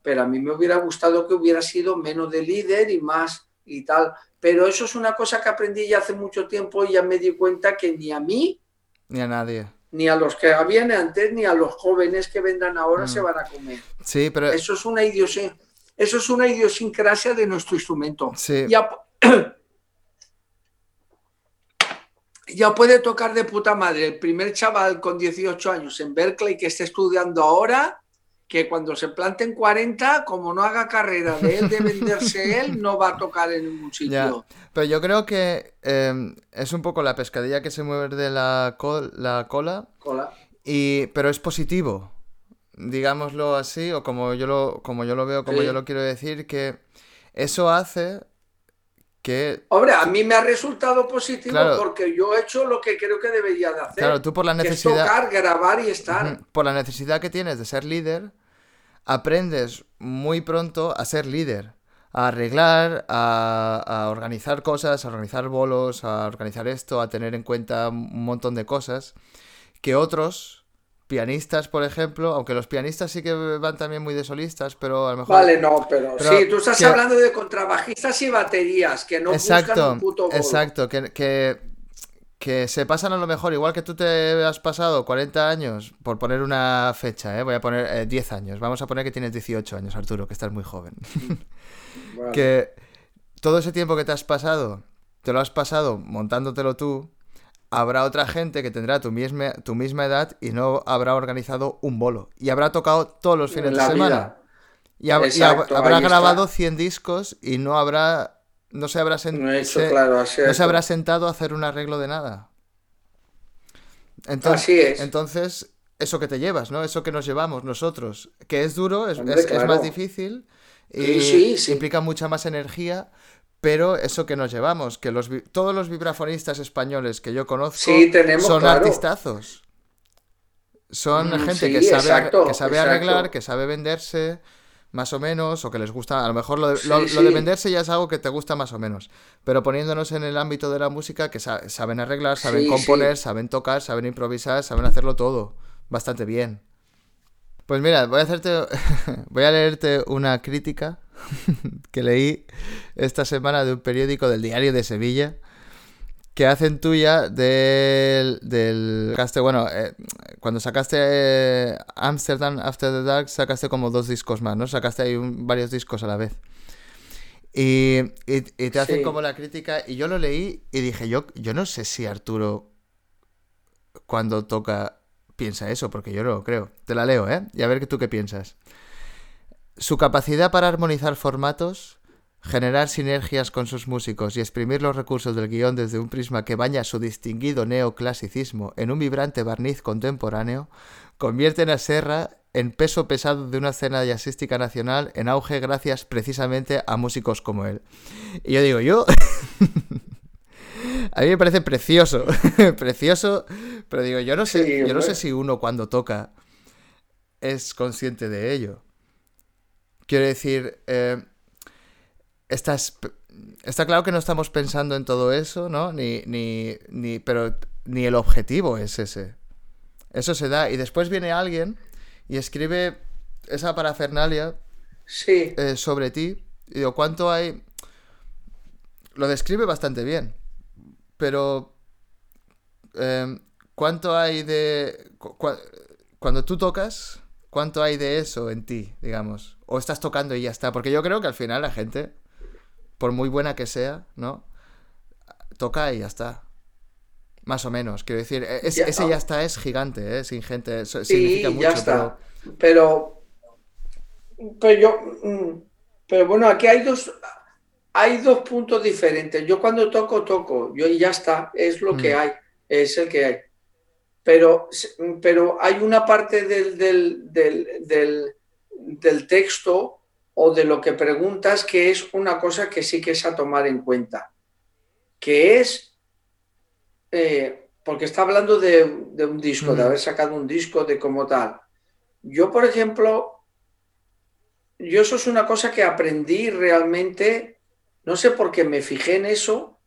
pero a mí me hubiera gustado que hubiera sido menos de líder y más y tal. Pero eso es una cosa que aprendí ya hace mucho tiempo y ya me di cuenta que ni a mí, ni a nadie, ni a los que habían antes, ni a los jóvenes que vendrán ahora se mm. van a comer. Sí, pero eso es una idiosincrasia, eso es una idiosincrasia de nuestro instrumento. Sí. Ya, [CLEARS THROAT] ya puede tocar de puta madre el primer chaval con 18 años en Berkeley que esté estudiando ahora que cuando se planten 40, como no haga carrera de él, de venderse él, no va a tocar en ningún [LAUGHS] sitio. Pero yo creo que em, es un poco la pescadilla que se mueve la, la cola, cola. Y, pero es positivo, digámoslo así, o como yo lo, como yo lo veo, como yo lo quiero decir, que eso hace que... Hombre, a mí me ha resultado positivo porque yo he hecho lo que creo que debería de hacer. Claro, tú por la necesidad... tocar, grabar y estar. Por la necesidad que tienes de ser líder, aprendes muy pronto a ser líder, a arreglar, a, a organizar cosas, a organizar bolos, a organizar esto, a tener en cuenta un montón de cosas que otros pianistas, por ejemplo, aunque los pianistas sí que van también muy de solistas, pero a lo mejor... Vale, no, pero, sí, tú estás hablando de contrabajistas y baterías, que no exacto, buscan un puto Exacto, que, que, que, se pasan a lo mejor, igual que tú te has pasado 40 años, por poner una fecha, ¿eh? voy a poner 10 eh, años, vamos a poner que tienes 18 años, Arturo, que estás muy joven. [LAUGHS] Que todo ese tiempo que te has pasado, te lo has pasado montándotelo tú, habrá otra gente que tendrá tu misma, tu misma edad y no habrá organizado un bolo. Y habrá tocado todos los fines de semana. Y, habrá grabado 100 discos y no habrá. No se habrá, no se habrá sentado a hacer un arreglo de nada. Entonces, Así es. Entonces, eso que te llevas, ¿no? Eso que nos llevamos nosotros. Que es duro, es, más difícil. Y implica mucha más energía, pero eso que nos llevamos, que los, todos los vibrafonistas españoles que yo conozco son artistazos. Son mm, gente que sabe, que sabe arreglar, que sabe venderse, más o menos, o que les gusta, a lo mejor lo de, venderse ya es algo que te gusta más o menos, pero poniéndonos en el ámbito de la música, que saben arreglar, saben componer, saben tocar, saben improvisar, saben hacerlo todo, bastante bien. Pues mira, voy a hacerte, [LAUGHS] voy a leerte una crítica [LAUGHS] que leí esta semana de un periódico del Diario de Sevilla que hacen tuya del, del bueno, eh, cuando sacaste eh, Amsterdam After the Dark sacaste como dos discos más, ¿no? Sacaste ahí varios discos a la vez. Y, te hacen como la crítica y yo lo leí y dije, yo, yo no sé si Arturo cuando toca piensa eso, porque yo no lo creo. Te la leo, ¿eh? Y a ver tú qué piensas. Su capacidad para armonizar formatos, generar sinergias con sus músicos y exprimir los recursos del guion desde un prisma que baña su distinguido neoclasicismo en un vibrante barniz contemporáneo, convierten a Serra en peso pesado de una escena jazzística nacional en auge gracias precisamente a músicos como él. Y yo digo, yo... [LAUGHS] a mí me parece precioso, [LAUGHS] precioso, pero digo, yo no sé, yo no sé si uno cuando toca es consciente de ello. Quiero decir, eh, está claro que no estamos pensando en todo eso, ¿no? Ni, ni, ni, pero ni el objetivo es ese. Eso se da. Y después viene alguien y escribe esa parafernalia sí. Eh, sobre ti. Y digo, ¿cuánto hay? Lo describe bastante bien. Pero. Eh, ¿Cuánto hay de. cuando tú tocas, ¿cuánto hay de eso en ti, digamos? O estás tocando y ya está. Porque yo creo que al final la gente, por muy buena que sea, ¿no? Toca y ya está. Más o menos. Quiero decir, e-, ese ya está es gigante, ¿eh? Sin gente. significa mucho. Ya está. Pero... pero. yo. Mm, pero bueno, aquí hay dos. Hay dos puntos diferentes. Yo cuando toco, toco. Yo y ya está. Es lo que mm. hay. Es el que hay. Pero, pero hay una parte del, del del texto o de lo que preguntas que es una cosa que sí que es a tomar en cuenta, que es, eh, porque está hablando de, un disco, de haber sacado un disco, de como tal. Yo, por ejemplo, yo eso es una cosa que aprendí realmente, no sé por qué me fijé en eso,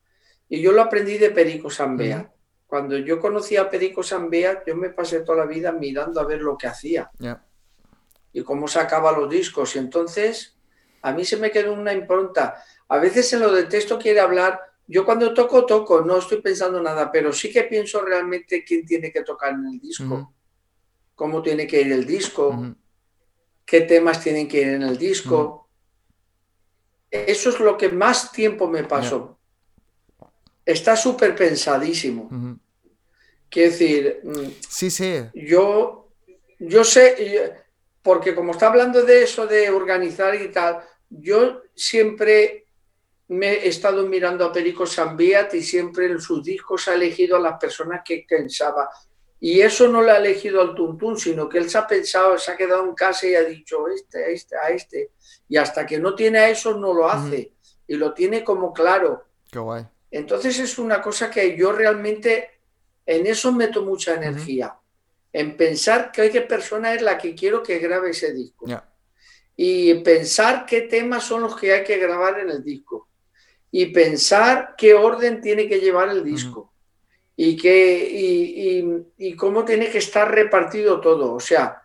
y yo lo aprendí de Perico Sambea. Cuando yo conocí a Perico Sambea, yo me pasé toda la vida mirando a ver lo que hacía. Y cómo sacaba los discos. Y entonces a mí se me quedó una impronta. A veces en lo de texto quiere hablar, yo cuando toco, toco, no estoy pensando nada, pero sí que pienso realmente quién tiene que tocar en el disco, cómo tiene que ir el disco, qué temas tienen que ir en el disco. Eso es lo que más tiempo me pasó. Está súper pensadísimo. Quiero decir, mm, sí, sí. Yo, yo sé, porque como está hablando de eso, de organizar y tal, yo siempre me he estado mirando a Perico Sambiat y siempre en sus discos ha elegido a las personas que pensaba. Y eso no lo ha elegido al Tuntún, sino que él se ha pensado, se ha quedado en casa y ha dicho este, a este, a este. Y hasta que no tiene a eso, no lo hace. Y lo tiene como claro. Qué guay. Entonces es una cosa que yo realmente en eso meto mucha energía. En pensar que qué persona es la que quiero que grabe ese disco. Y pensar qué temas son los que hay que grabar en el disco. Y pensar qué orden tiene que llevar el disco y, que, y, cómo tiene que estar repartido todo. O sea,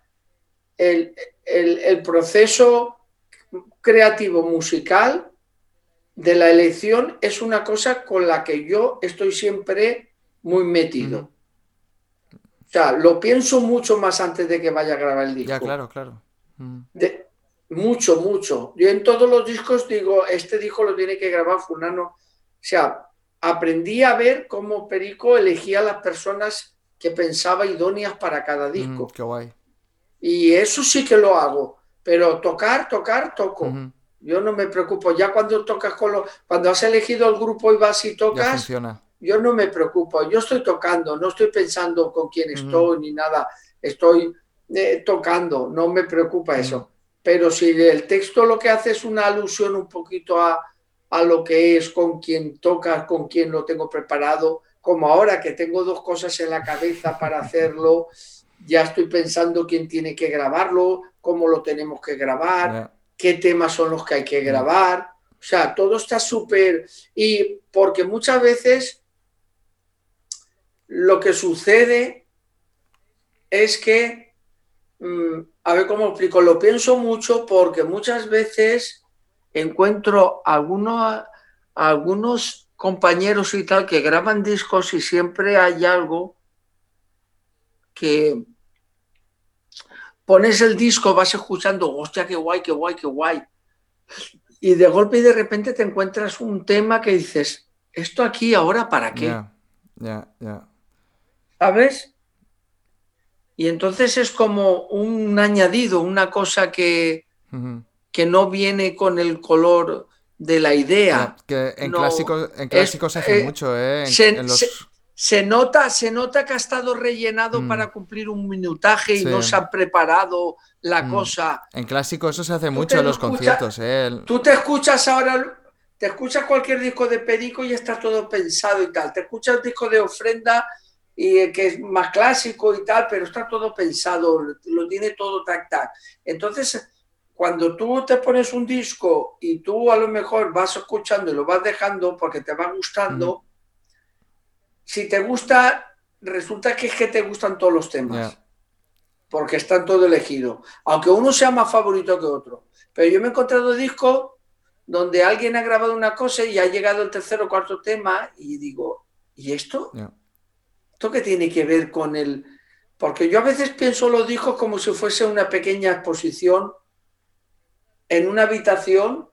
el, proceso creativo musical de la elección es una cosa con la que yo estoy siempre muy metido. O sea, lo pienso mucho más antes de que vaya a grabar el disco. Ya, claro, claro. mucho, mucho. Yo en todos los discos digo, este disco lo tiene que grabar fulano. O sea, aprendí a ver cómo Perico elegía a las personas que pensaba idóneas para cada disco. qué guay. Y eso sí que lo hago, pero tocar, tocar, toco. Yo no me preocupo. Ya cuando tocas con los, cuando has elegido el grupo y vas y tocas, yo no me preocupo. Yo estoy tocando, no estoy pensando con quién estoy ni nada. Estoy eh, tocando, no me preocupa eso. Pero si el texto lo que hace es una alusión un poquito a, a lo que es con quien toca, con quien lo tengo preparado, como ahora que tengo dos cosas en la cabeza para hacerlo, [LAUGHS] ya estoy pensando quién tiene que grabarlo, cómo lo tenemos que grabar, qué temas son los que hay que grabar. O sea, todo está súper... Y porque muchas veces lo que sucede es que, mm, a ver cómo explico, lo pienso mucho porque muchas veces encuentro algunos, algunos compañeros y tal que graban discos y siempre hay algo que pones el disco, vas escuchando, hostia, qué guay, qué guay, qué guay. Y de golpe y de repente te encuentras un tema que dices, ¿esto aquí ahora para qué? ¿Sabes? Y entonces es como un añadido, una cosa que, que no viene con el color de la idea. que en, clásicos, en clásicos se hace eh, mucho, ¿eh? se, nota, se nota que ha estado rellenado mm. para cumplir un minutaje y no se ha preparado la mm. cosa. En clásicos eso se hace mucho en los conciertos, ¿eh? Tú te escuchas ahora, te escuchas cualquier disco de Perico y está todo pensado y tal. Te escuchas el disco de Ofrenda y que es más clásico y tal, pero está todo pensado, lo tiene todo tac tac. Entonces cuando tú te pones un disco y tú a lo mejor vas escuchando y lo vas dejando porque te va gustando, si te gusta, resulta que es que te gustan todos los temas. Porque están todo elegido. Aunque uno sea más favorito que otro. Pero yo me he encontrado discos donde alguien ha grabado una cosa y ha llegado el tercer o cuarto tema y digo, ¿y esto? ¿Esto qué tiene que ver con el...? Porque yo a veces pienso los discos como si fuese una pequeña exposición en una habitación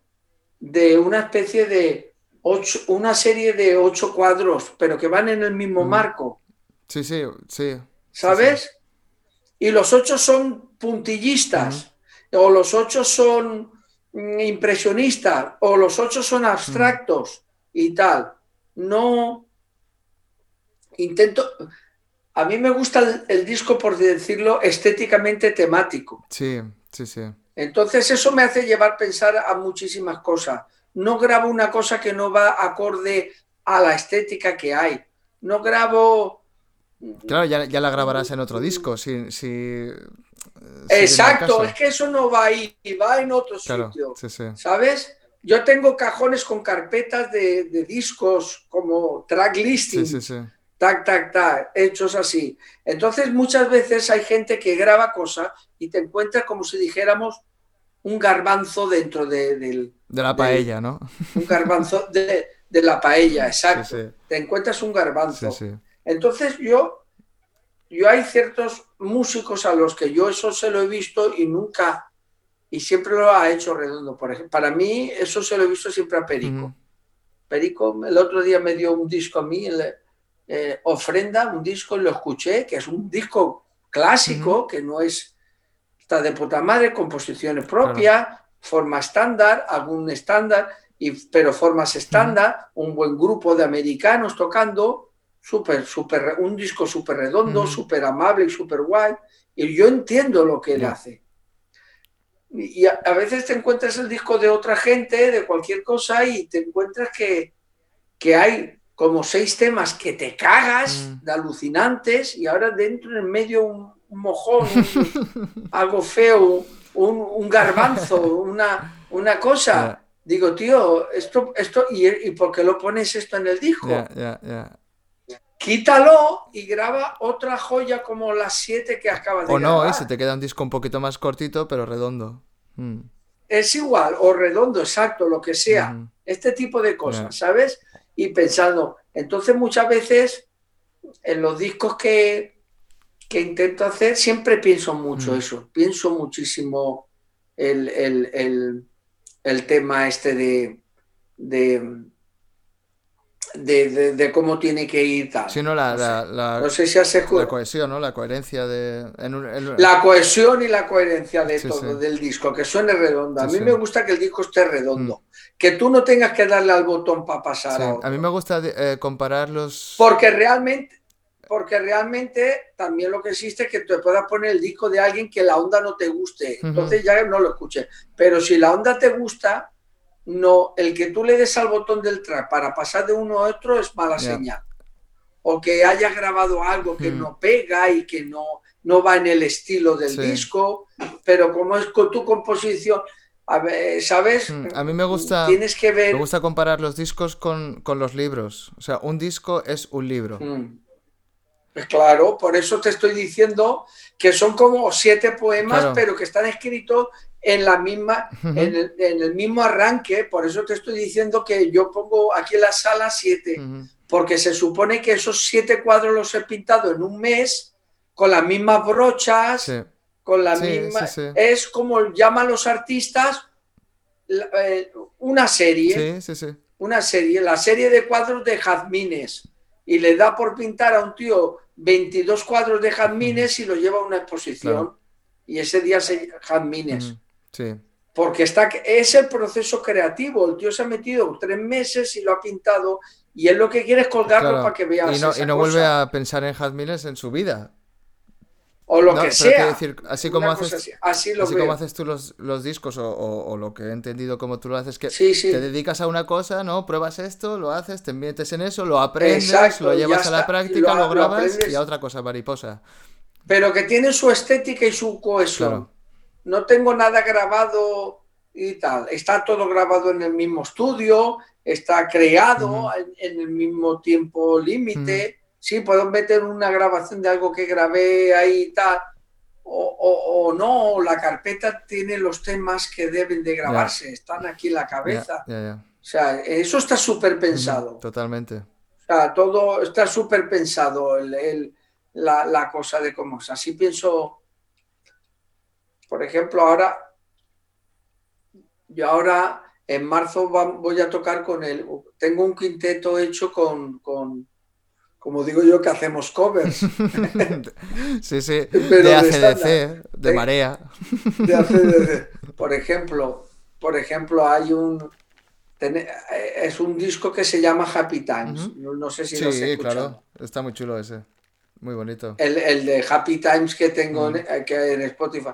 de una especie de ocho, una serie de ocho cuadros, pero que van en el mismo mm. marco. Sí, sí, sí. ¿Sabes? Y los ocho son puntillistas, o los ocho son mm, impresionistas, o los ocho son abstractos y tal. No intento. A mí me gusta el disco, por decirlo, estéticamente temático. Sí, sí, sí. Entonces eso me hace llevar a pensar a muchísimas cosas. No grabo una cosa que no va acorde a la estética que hay. No grabo... Claro, ya, la grabarás en otro disco. Si, Exacto, es que eso no va ahí, va en otro sitio. ¿Sabes? Yo tengo cajones con carpetas de, discos como track listing, tac, tac, tac, hechos así. Entonces muchas veces hay gente que graba cosas y te encuentras como si dijéramos un garbanzo dentro de, del... De la paella, ¿no? Un garbanzo de, la paella, exacto. Te encuentras un garbanzo. Entonces yo, yo hay ciertos músicos a los que yo eso se lo he visto y nunca, y siempre lo ha hecho redondo. Por ejemplo, para mí eso se lo he visto siempre a Perico. Perico el otro día me dio un disco a mí, eh, Ofrenda, un disco, y lo escuché, que es un disco clásico, que no es, está de puta madre, composiciones propias, forma estándar, algún estándar, y, pero formas estándar, un buen grupo de americanos tocando, súper, súper, un disco súper redondo, súper amable y súper guay, y yo entiendo lo que él hace. Y a, veces te encuentras el disco de otra gente, de cualquier cosa, y te encuentras que, que hay como seis temas que te cagas mm. de alucinantes, y ahora dentro en medio un, mojón, [LAUGHS] algo feo, un, garbanzo, una, una cosa. Digo, tío, esto, esto, ¿y, por qué lo pones esto en el disco? quítalo y graba otra joya como las siete que acabas de O no, ¿eh? se te queda un disco un poquito más cortito, pero redondo. Mm. Es igual, o redondo, exacto, lo que sea. Este tipo de cosas, ¿sabes? Y pensando, entonces muchas veces en los discos que, que intento hacer, siempre pienso mucho eso, pienso muchísimo el, el tema este de, de de, cómo tiene que ir tal. Sí, no, la, la, sé si La cohesión, ¿no? La coherencia de... La cohesión y la coherencia de todo, del disco, que suene redondo. A mí me gusta que el disco esté redondo. Mm. Que tú no tengas que darle al botón para pasar a A mí me gusta eh, comparar los... Porque realmente... Porque realmente también lo que existe es que te puedas poner el disco de alguien que la onda no te guste. Entonces ya no lo escuches. Pero si la onda te gusta, no, el que tú le des al botón del track para pasar de uno a otro es mala señal. O que hayas grabado algo que hmm. no pega y que no, no va en el estilo del disco, pero como es con tu composición, ¿sabes? Hmm. A mí me gusta, Tienes que ver... me gusta comparar los discos con, los libros. O sea, un disco es un libro. Hmm. Pues claro, por eso te estoy diciendo que son como siete poemas, pero que están escritos en la misma, en, el, mismo arranque. Por eso te estoy diciendo que yo pongo aquí en la sala siete, porque se supone que esos siete cuadros los he pintado en un mes con las mismas brochas, con la misma. es como llaman los artistas eh, una serie. Una serie, la serie de cuadros de jazmines y le da por pintar a un tío 22 cuadros de jazmines y lo lleva a una exposición. Y ese día se jazmines. Sí. Porque está, es el proceso creativo. El tío se ha metido tres meses y lo ha pintado. Y él lo que quiere es colgarlo para que veas. Y no, y no vuelve a pensar en jazmines en su vida. O lo que sea. Decir, así como haces, así, como haces tú los, los discos, o, o, lo que he entendido como tú lo haces, que te dedicas a una cosa, ¿no? Pruebas esto, lo haces, te metes en eso, lo aprendes, lo llevas a la práctica, lo, grabas y a otra cosa mariposa. Pero que tiene su estética y su cohesión. No tengo nada grabado y tal. Está todo grabado en el mismo estudio, está creado en, el mismo tiempo límite sí, puedo meter una grabación de algo que grabé ahí y tal, o, no, la carpeta tiene los temas que deben de grabarse, están aquí en la cabeza. o sea, eso está súper pensado. Totalmente. O sea, todo está súper pensado, el, la, cosa de cómo es. Así pienso, por ejemplo, ahora, yo ahora en marzo voy a tocar con él, tengo un quinteto hecho con, con como digo yo, que hacemos covers. [LAUGHS] sí, sí, de ACDC, de, Marea. De ACDC. [LAUGHS] Por ejemplo, por ejemplo, hay un... Es un disco que se llama Happy Times. no, sé si lo has claro. Está muy chulo ese. Muy bonito. El, de Happy Times que tengo en, en Spotify.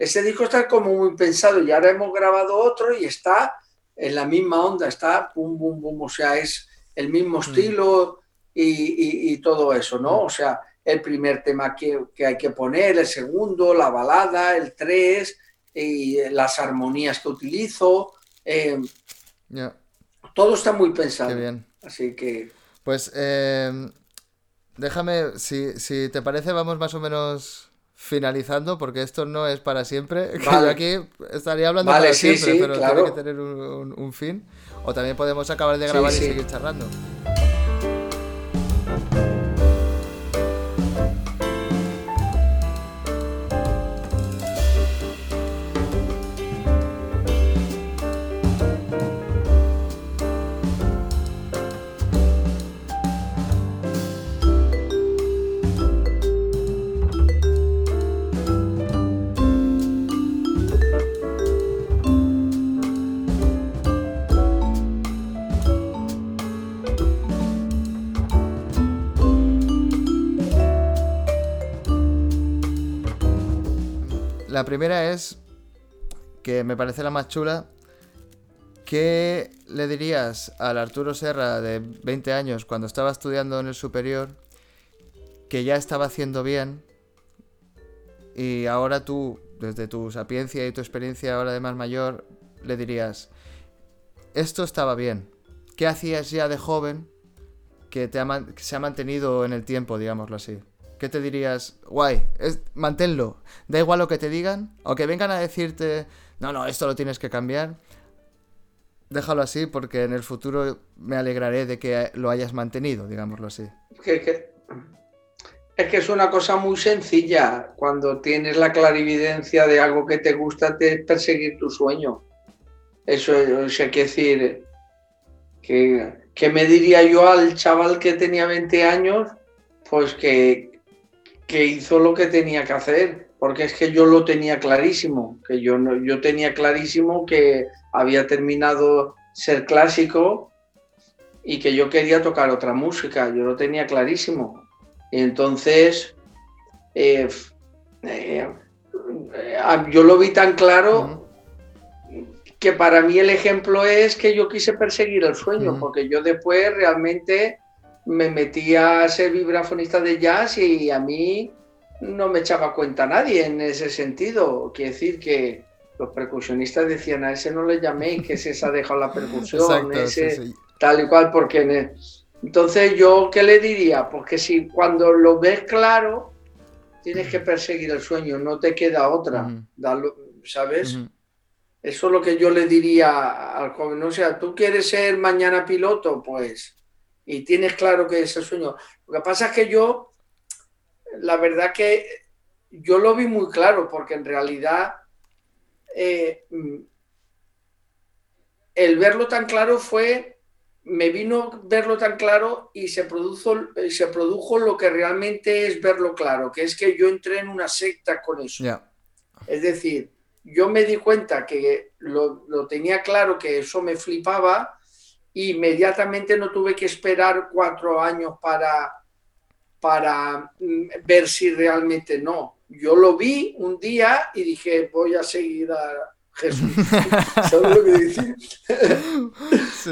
Ese disco está como muy pensado y ahora hemos grabado otro y está en la misma onda, está pum, bum, bum, o sea, es el mismo estilo, y, todo eso, ¿no? O sea, el primer tema que, hay que poner, el segundo, la balada, el tres, y las armonías que utilizo. Eh, todo está muy pensado. bien. Así que. Pues em, déjame, si, si te parece, vamos más o menos finalizando, porque esto no es para siempre. [LAUGHS] Vale. aquí estaría hablando para siempre, pero tiene que tener un, fin. O también podemos acabar de grabar y seguir charlando. La primera es, que me parece la más chula, ¿qué le dirías al Arturo Serra de 20 años cuando estaba estudiando en el superior que ya estaba haciendo bien y ahora tú, desde tu sapiencia y tu experiencia ahora de más mayor, le dirías, esto estaba bien, ¿qué hacías ya de joven que, que se ha mantenido en el tiempo, digámoslo así? ¿Qué te dirías? Guay, manténlo. Da igual lo que te digan, o que vengan a decirte, no, no, esto lo tienes que cambiar. Déjalo así porque en el futuro me alegraré de que lo hayas mantenido, digámoslo así. es que es una cosa muy sencilla. Cuando tienes la clarividencia de algo que te gusta, te es perseguir tu sueño. Eso, es hay que decir, que, que me diría yo al chaval que tenía 20 años, pues que, que hizo lo que tenía que hacer, porque es que yo lo tenía clarísimo, que yo, no, yo tenía clarísimo que había terminado ser clásico y que yo quería tocar otra música, yo lo tenía clarísimo. Entonces, eh, eh, yo lo vi tan claro que para mí el ejemplo es que yo quise perseguir el sueño, porque yo después realmente me metía a ser vibrafonista de jazz y a mí no me echaba cuenta nadie en ese sentido. Quiere decir que los percusionistas decían a ese no le llaméis, que se ha dejado la percusión, ese tal y cual, porque... Entonces yo, ¿qué le diría? Porque si cuando lo ves claro, tienes que perseguir el sueño, no te queda otra, ¿sabes? Eso es lo que yo le diría al joven. O sea, tú quieres ser mañana piloto, pues y tienes claro que es el sueño. Lo que pasa es que yo, la verdad que yo lo vi muy claro, porque en realidad eh, el verlo tan claro fue, me vino verlo tan claro y se produjo, se produjo lo que realmente es verlo claro, que es que yo entré en una secta con eso. Es decir, yo me di cuenta que lo, lo tenía claro, que eso me flipaba inmediatamente no tuve que esperar cuatro años para, para mm, ver si realmente no. Yo lo vi un día y dije, voy a seguir a Jesús. [LAUGHS] ¿Sabes lo que decir?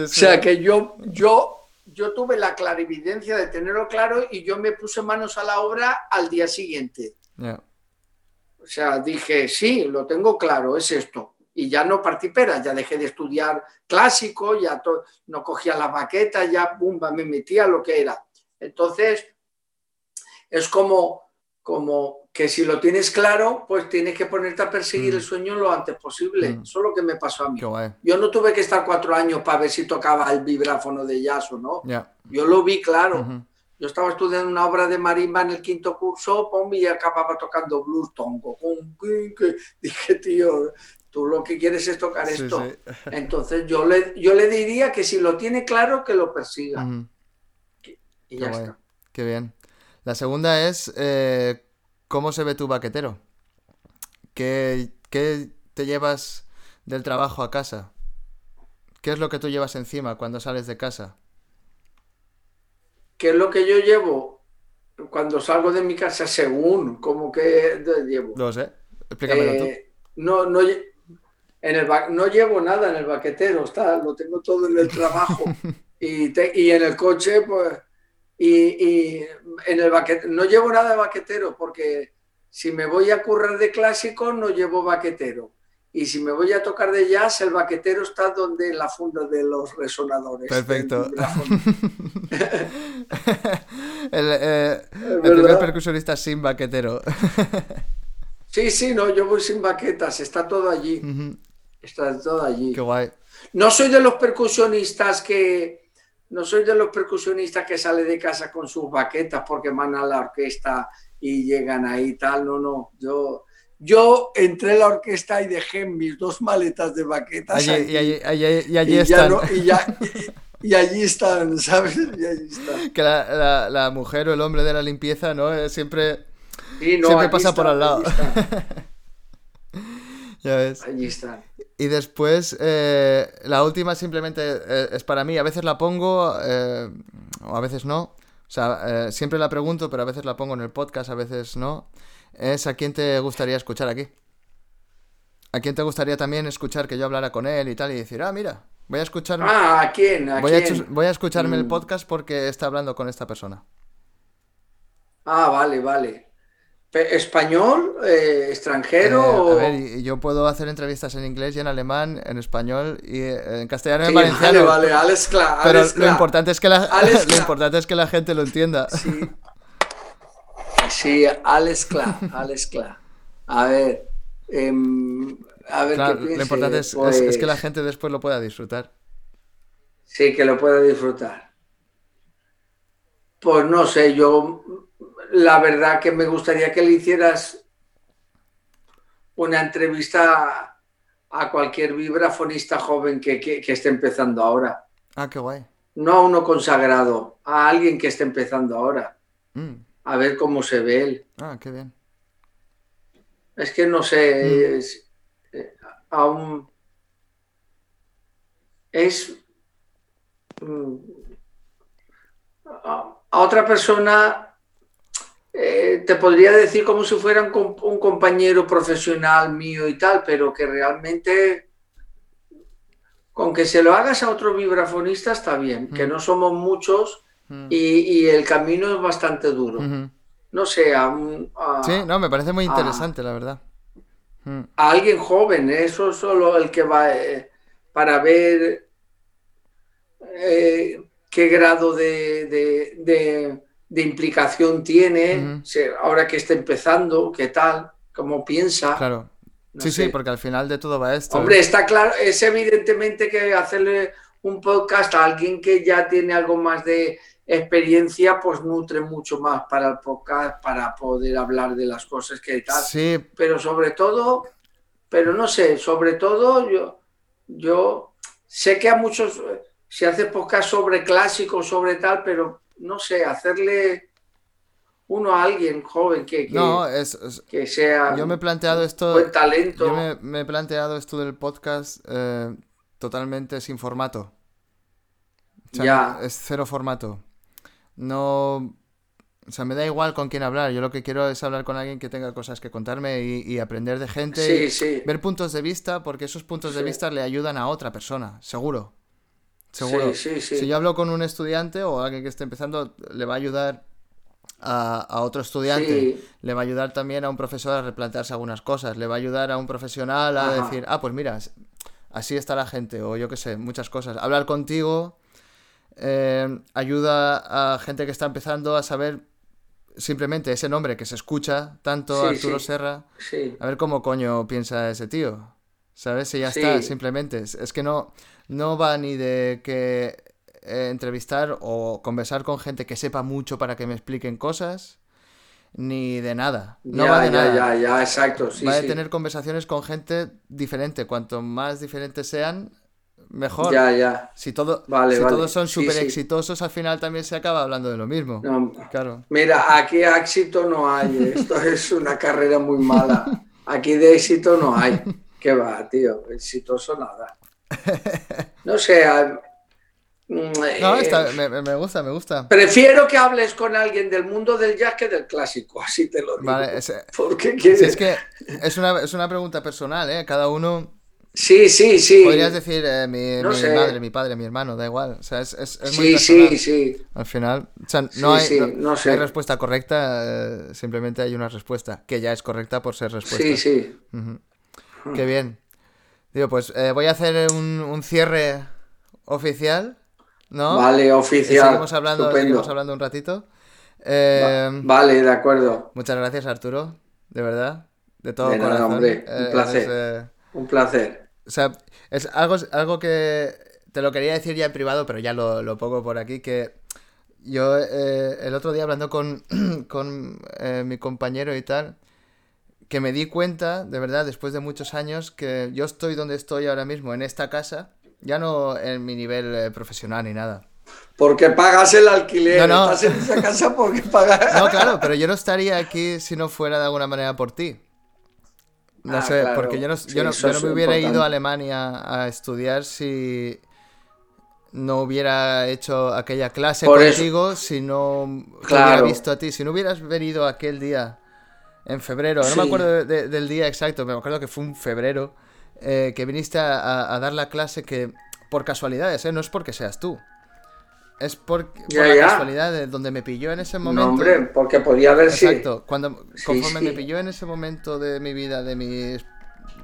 O sea que yo, yo, yo tuve la clarividencia de tenerlo claro y yo me puse manos a la obra al día siguiente. O sea, dije, sí, lo tengo claro, es esto y ya no partí pera, ya dejé de estudiar clásico, ya no cogía la baqueta, ya bumba, me metía lo que era. Entonces, es como, como que si lo tienes claro, pues tienes que ponerte a perseguir el mm. sueño lo antes posible. Mm. Eso es lo que me pasó a mí. Yo no tuve que estar cuatro años para ver si tocaba el vibráfono de jazz o no. Yo lo vi claro. Yo estaba estudiando una obra de marimba en el quinto curso, pum, y acababa tocando blues tongo. [LAUGHS] Dije, tío, tú lo que quieres es tocar esto. [LAUGHS] Entonces yo le, yo le diría que si lo tiene claro, que lo persiga. Y ya está. Qué bien. La segunda es, eh, ¿cómo se ve tu baquetero? ¿Qué, ¿Qué te llevas del trabajo a casa? ¿Qué es lo que tú llevas encima cuando sales de casa? ¿Qué es lo que yo llevo cuando salgo de mi casa según? ¿Cómo que llevo? Lo sé. Explícamelo tú. Eh, no, no, en el no llevo nada en el baquetero, está, lo tengo todo en el trabajo. [LAUGHS] y, y en el coche, pues. Y, en el baquetero, no llevo nada de baquetero porque si me voy a currar de clásico no llevo baquetero. Y si me voy a tocar de jazz, el baquetero está donde la funda de los resonadores. Perfecto. [LAUGHS] el, eh, el primer percusionista sin baquetero. sí, sí, no, yo voy sin baquetas, está todo allí. Está todo allí. Qué guay. No soy de los percusionistas que. No soy de los percusionistas que sale de casa con sus baquetas porque van a la orquesta y llegan ahí tal. No, no. Yo yo entré a la orquesta y dejé mis dos maletas de baquetas. y, allí, están. y, allí están, ¿sabes? Y allí están. Que la, mujer o el hombre de la limpieza, ¿no? Siempre, siempre pasa por al lado. [LAUGHS] ya ves. Allí están. Y después, eh, la última simplemente eh, es para mí. A veces la pongo, o a veces no. O sea, siempre la pregunto, pero a veces la pongo en el podcast, a veces no es a quién te gustaría escuchar aquí. ¿A quién te gustaría también escuchar que yo hablara con él y tal y decir, ah, mira, voy a escucharme. Ah, ¿a quién? voy, A voy a escucharme el mm. podcast porque está hablando con esta persona. Ah, vale, vale. ¿Español? Eh, ¿Extranjero? Eh, a ver, yo puedo hacer entrevistas en inglés y en alemán, en español y eh, en castellano y en valenciano. Vale, vale, Alex Pero lo importante, es que la, [LAUGHS] lo importante es que la gente lo entienda. Sí. [LAUGHS] Sí, Alex Cla, Alex Cla. A ver, em, a ver qué Lo importante es, que la pues gente después lo pueda disfrutar. Sí, que lo pueda disfrutar. Pues no sé, yo la verdad que me gustaría que le hicieras una entrevista a cualquier vibrafonista joven que, esté empezando ahora. Ah, qué guay. No a uno consagrado, a alguien que esté empezando ahora. Mm a ver cómo se ve él. Ah, qué bien. Es que no sé, mm. es, eh, aún es mm, a, otra persona eh, te podría decir como si fuera un, compañero profesional mío y tal, pero que realmente con que se lo hagas a otro vibrafonista está bien, que no somos muchos Mm. y, el camino es bastante duro. No sé, a, Sí, no, me parece muy interesante, la verdad. A alguien joven, ¿eh? eso es solo el que va eh, para ver eh, qué grado de, implicación tiene, ahora que está empezando, qué tal, cómo piensa. Claro. sí, sí, porque al final de todo va esto. Hombre, está claro, es evidentemente que hacerle un podcast a alguien que ya tiene algo más de experiencia pues nutre mucho más para el podcast, para poder hablar de las cosas que tal. Sí. Pero sobre todo, pero no sé, sobre todo yo, yo sé que a muchos se hace podcast sobre clásicos, sobre tal, pero no sé, hacerle uno a alguien joven que, que, sea yo me he planteado esto buen talento. Yo me, he planteado esto del podcast eh, totalmente sin formato. ya. Es cero formato no... O sea, me da igual con quién hablar. Yo lo que quiero es hablar con alguien que tenga cosas que contarme y, aprender de gente. y Ver puntos de vista, porque esos puntos de vista le ayudan a otra persona, seguro. Seguro. si yo hablo con un estudiante o alguien que esté empezando, le va a ayudar a, otro estudiante. Le va a ayudar también a un profesor a replantearse algunas cosas. Le va a ayudar a un profesional a decir, ah, pues mira, así está la gente. O yo qué sé, muchas cosas. Hablar contigo eh, ayuda a gente que está empezando a saber simplemente ese nombre que se escucha tanto, Arturo Serra, a ver cómo coño piensa ese tío. ¿Sabes? Y ya está, simplemente. Es, que no, no va ni de que eh, entrevistar o conversar con gente que sepa mucho para que me expliquen cosas, ni de nada. No ya, va de ya, Ya, ya, exacto. va a tener conversaciones con gente diferente. Cuanto más diferentes sean, mejor. Ya, ya. Si, todo, si todos son súper exitosos, al final también se acaba hablando de lo mismo. claro. Mira, aquí éxito no hay. ¿eh? Esto [LAUGHS] es una carrera muy mala. Aquí de éxito no hay. [LAUGHS] ¿Qué va, tío? Exitoso nada. No sé. Mm, no, eh, me, gusta, me gusta. Prefiero que hables con alguien del mundo del jazz que del clásico, [LAUGHS] así te lo digo. Vale, es, ¿Por qué quieres? es que es una, es una pregunta personal, ¿eh? Cada uno Sí, sí, sí. Podrías decir eh, mi, madre, mi padre, mi hermano, da igual. O sea, es, es, muy sí, sí, sí. Al final, o sea, no, hay, no, hay, respuesta correcta, eh, simplemente hay una respuesta, que ya es correcta por ser respuesta. Sí, sí. Qué bien. Digo, pues eh, voy a hacer un, un cierre oficial, ¿no? Vale, Y oficial. seguimos hablando, Estupendo. seguimos hablando un ratito. Eh, Vale, de acuerdo. Muchas gracias, Arturo, de verdad, de todo De nada, corazón. hombre, un Eh, placer. Un placer. o sea, es algo, algo que te lo quería decir ya en privado, pero ya lo, lo pongo por aquí, que yo eh, el otro día hablando con, [CLEARS THROAT] con eh, mi compañero y tal, que me di cuenta, de verdad, después de muchos años, que yo estoy donde estoy ahora mismo, en esta casa, ya no en mi nivel eh, profesional ni nada. Porque pagas el alquiler. No, no. Estás en esa casa porque pagas. [LAUGHS] No, claro, pero yo no estaría aquí si no fuera de alguna manera por ti. No Ah, sé, claro. porque yo no, Sí, yo no, yo no me hubiera importante. ido a Alemania a estudiar si no hubiera hecho aquella clase Por eso. contigo, si no te Claro. hubiera visto a ti, si no hubieras venido aquel día en febrero, no me acuerdo de- de- del día exacto, me acuerdo que fue un febrero, eh, que viniste a, a- a dar la clase que por casualidades, ¿eh? no es porque seas tú. Es por, por Ya, la ya. casualidad de donde me pilló en ese momento. No, hombre, porque podía haber sido. Exacto, cuando Sí, conforme sí. me pilló en ese momento de mi vida, de mis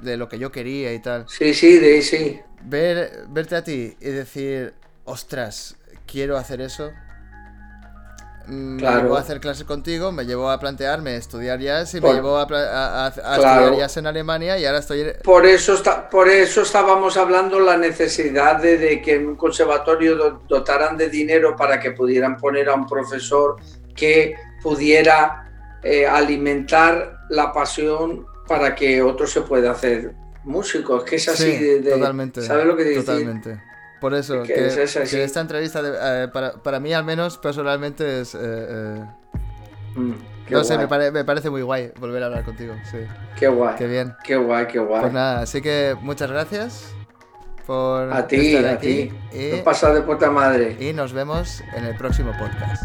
de lo que yo quería y tal, Sí, sí, de sí. ver verte a ti y decir, ostras, quiero hacer eso. Claro. Me llevó a hacer clases contigo, me llevó a plantearme estudiar jazz y Por- me llevó a, a- a- a Claro. estudiar jazz en Alemania y ahora estoy... Por eso, está, por eso estábamos hablando la necesidad de, de que en un conservatorio do- dotaran de dinero para que pudieran poner a un profesor que pudiera eh, alimentar la pasión para que otro se pueda hacer músico. Es que es así Sí, de, de- totalmente. ¿Sabes lo que decir? Totalmente. Por eso, Que es- esta entrevista, de- eh, para, para mí al menos personalmente es... eh, eh, Mm, no sé, me, pare- me parece muy guay volver a hablar contigo, sí. qué guay, Qué bien. qué guay, qué guay. Pues nada, así que muchas gracias por a ti, estar a ti. y, pasas de puta madre. y nos vemos en el próximo podcast.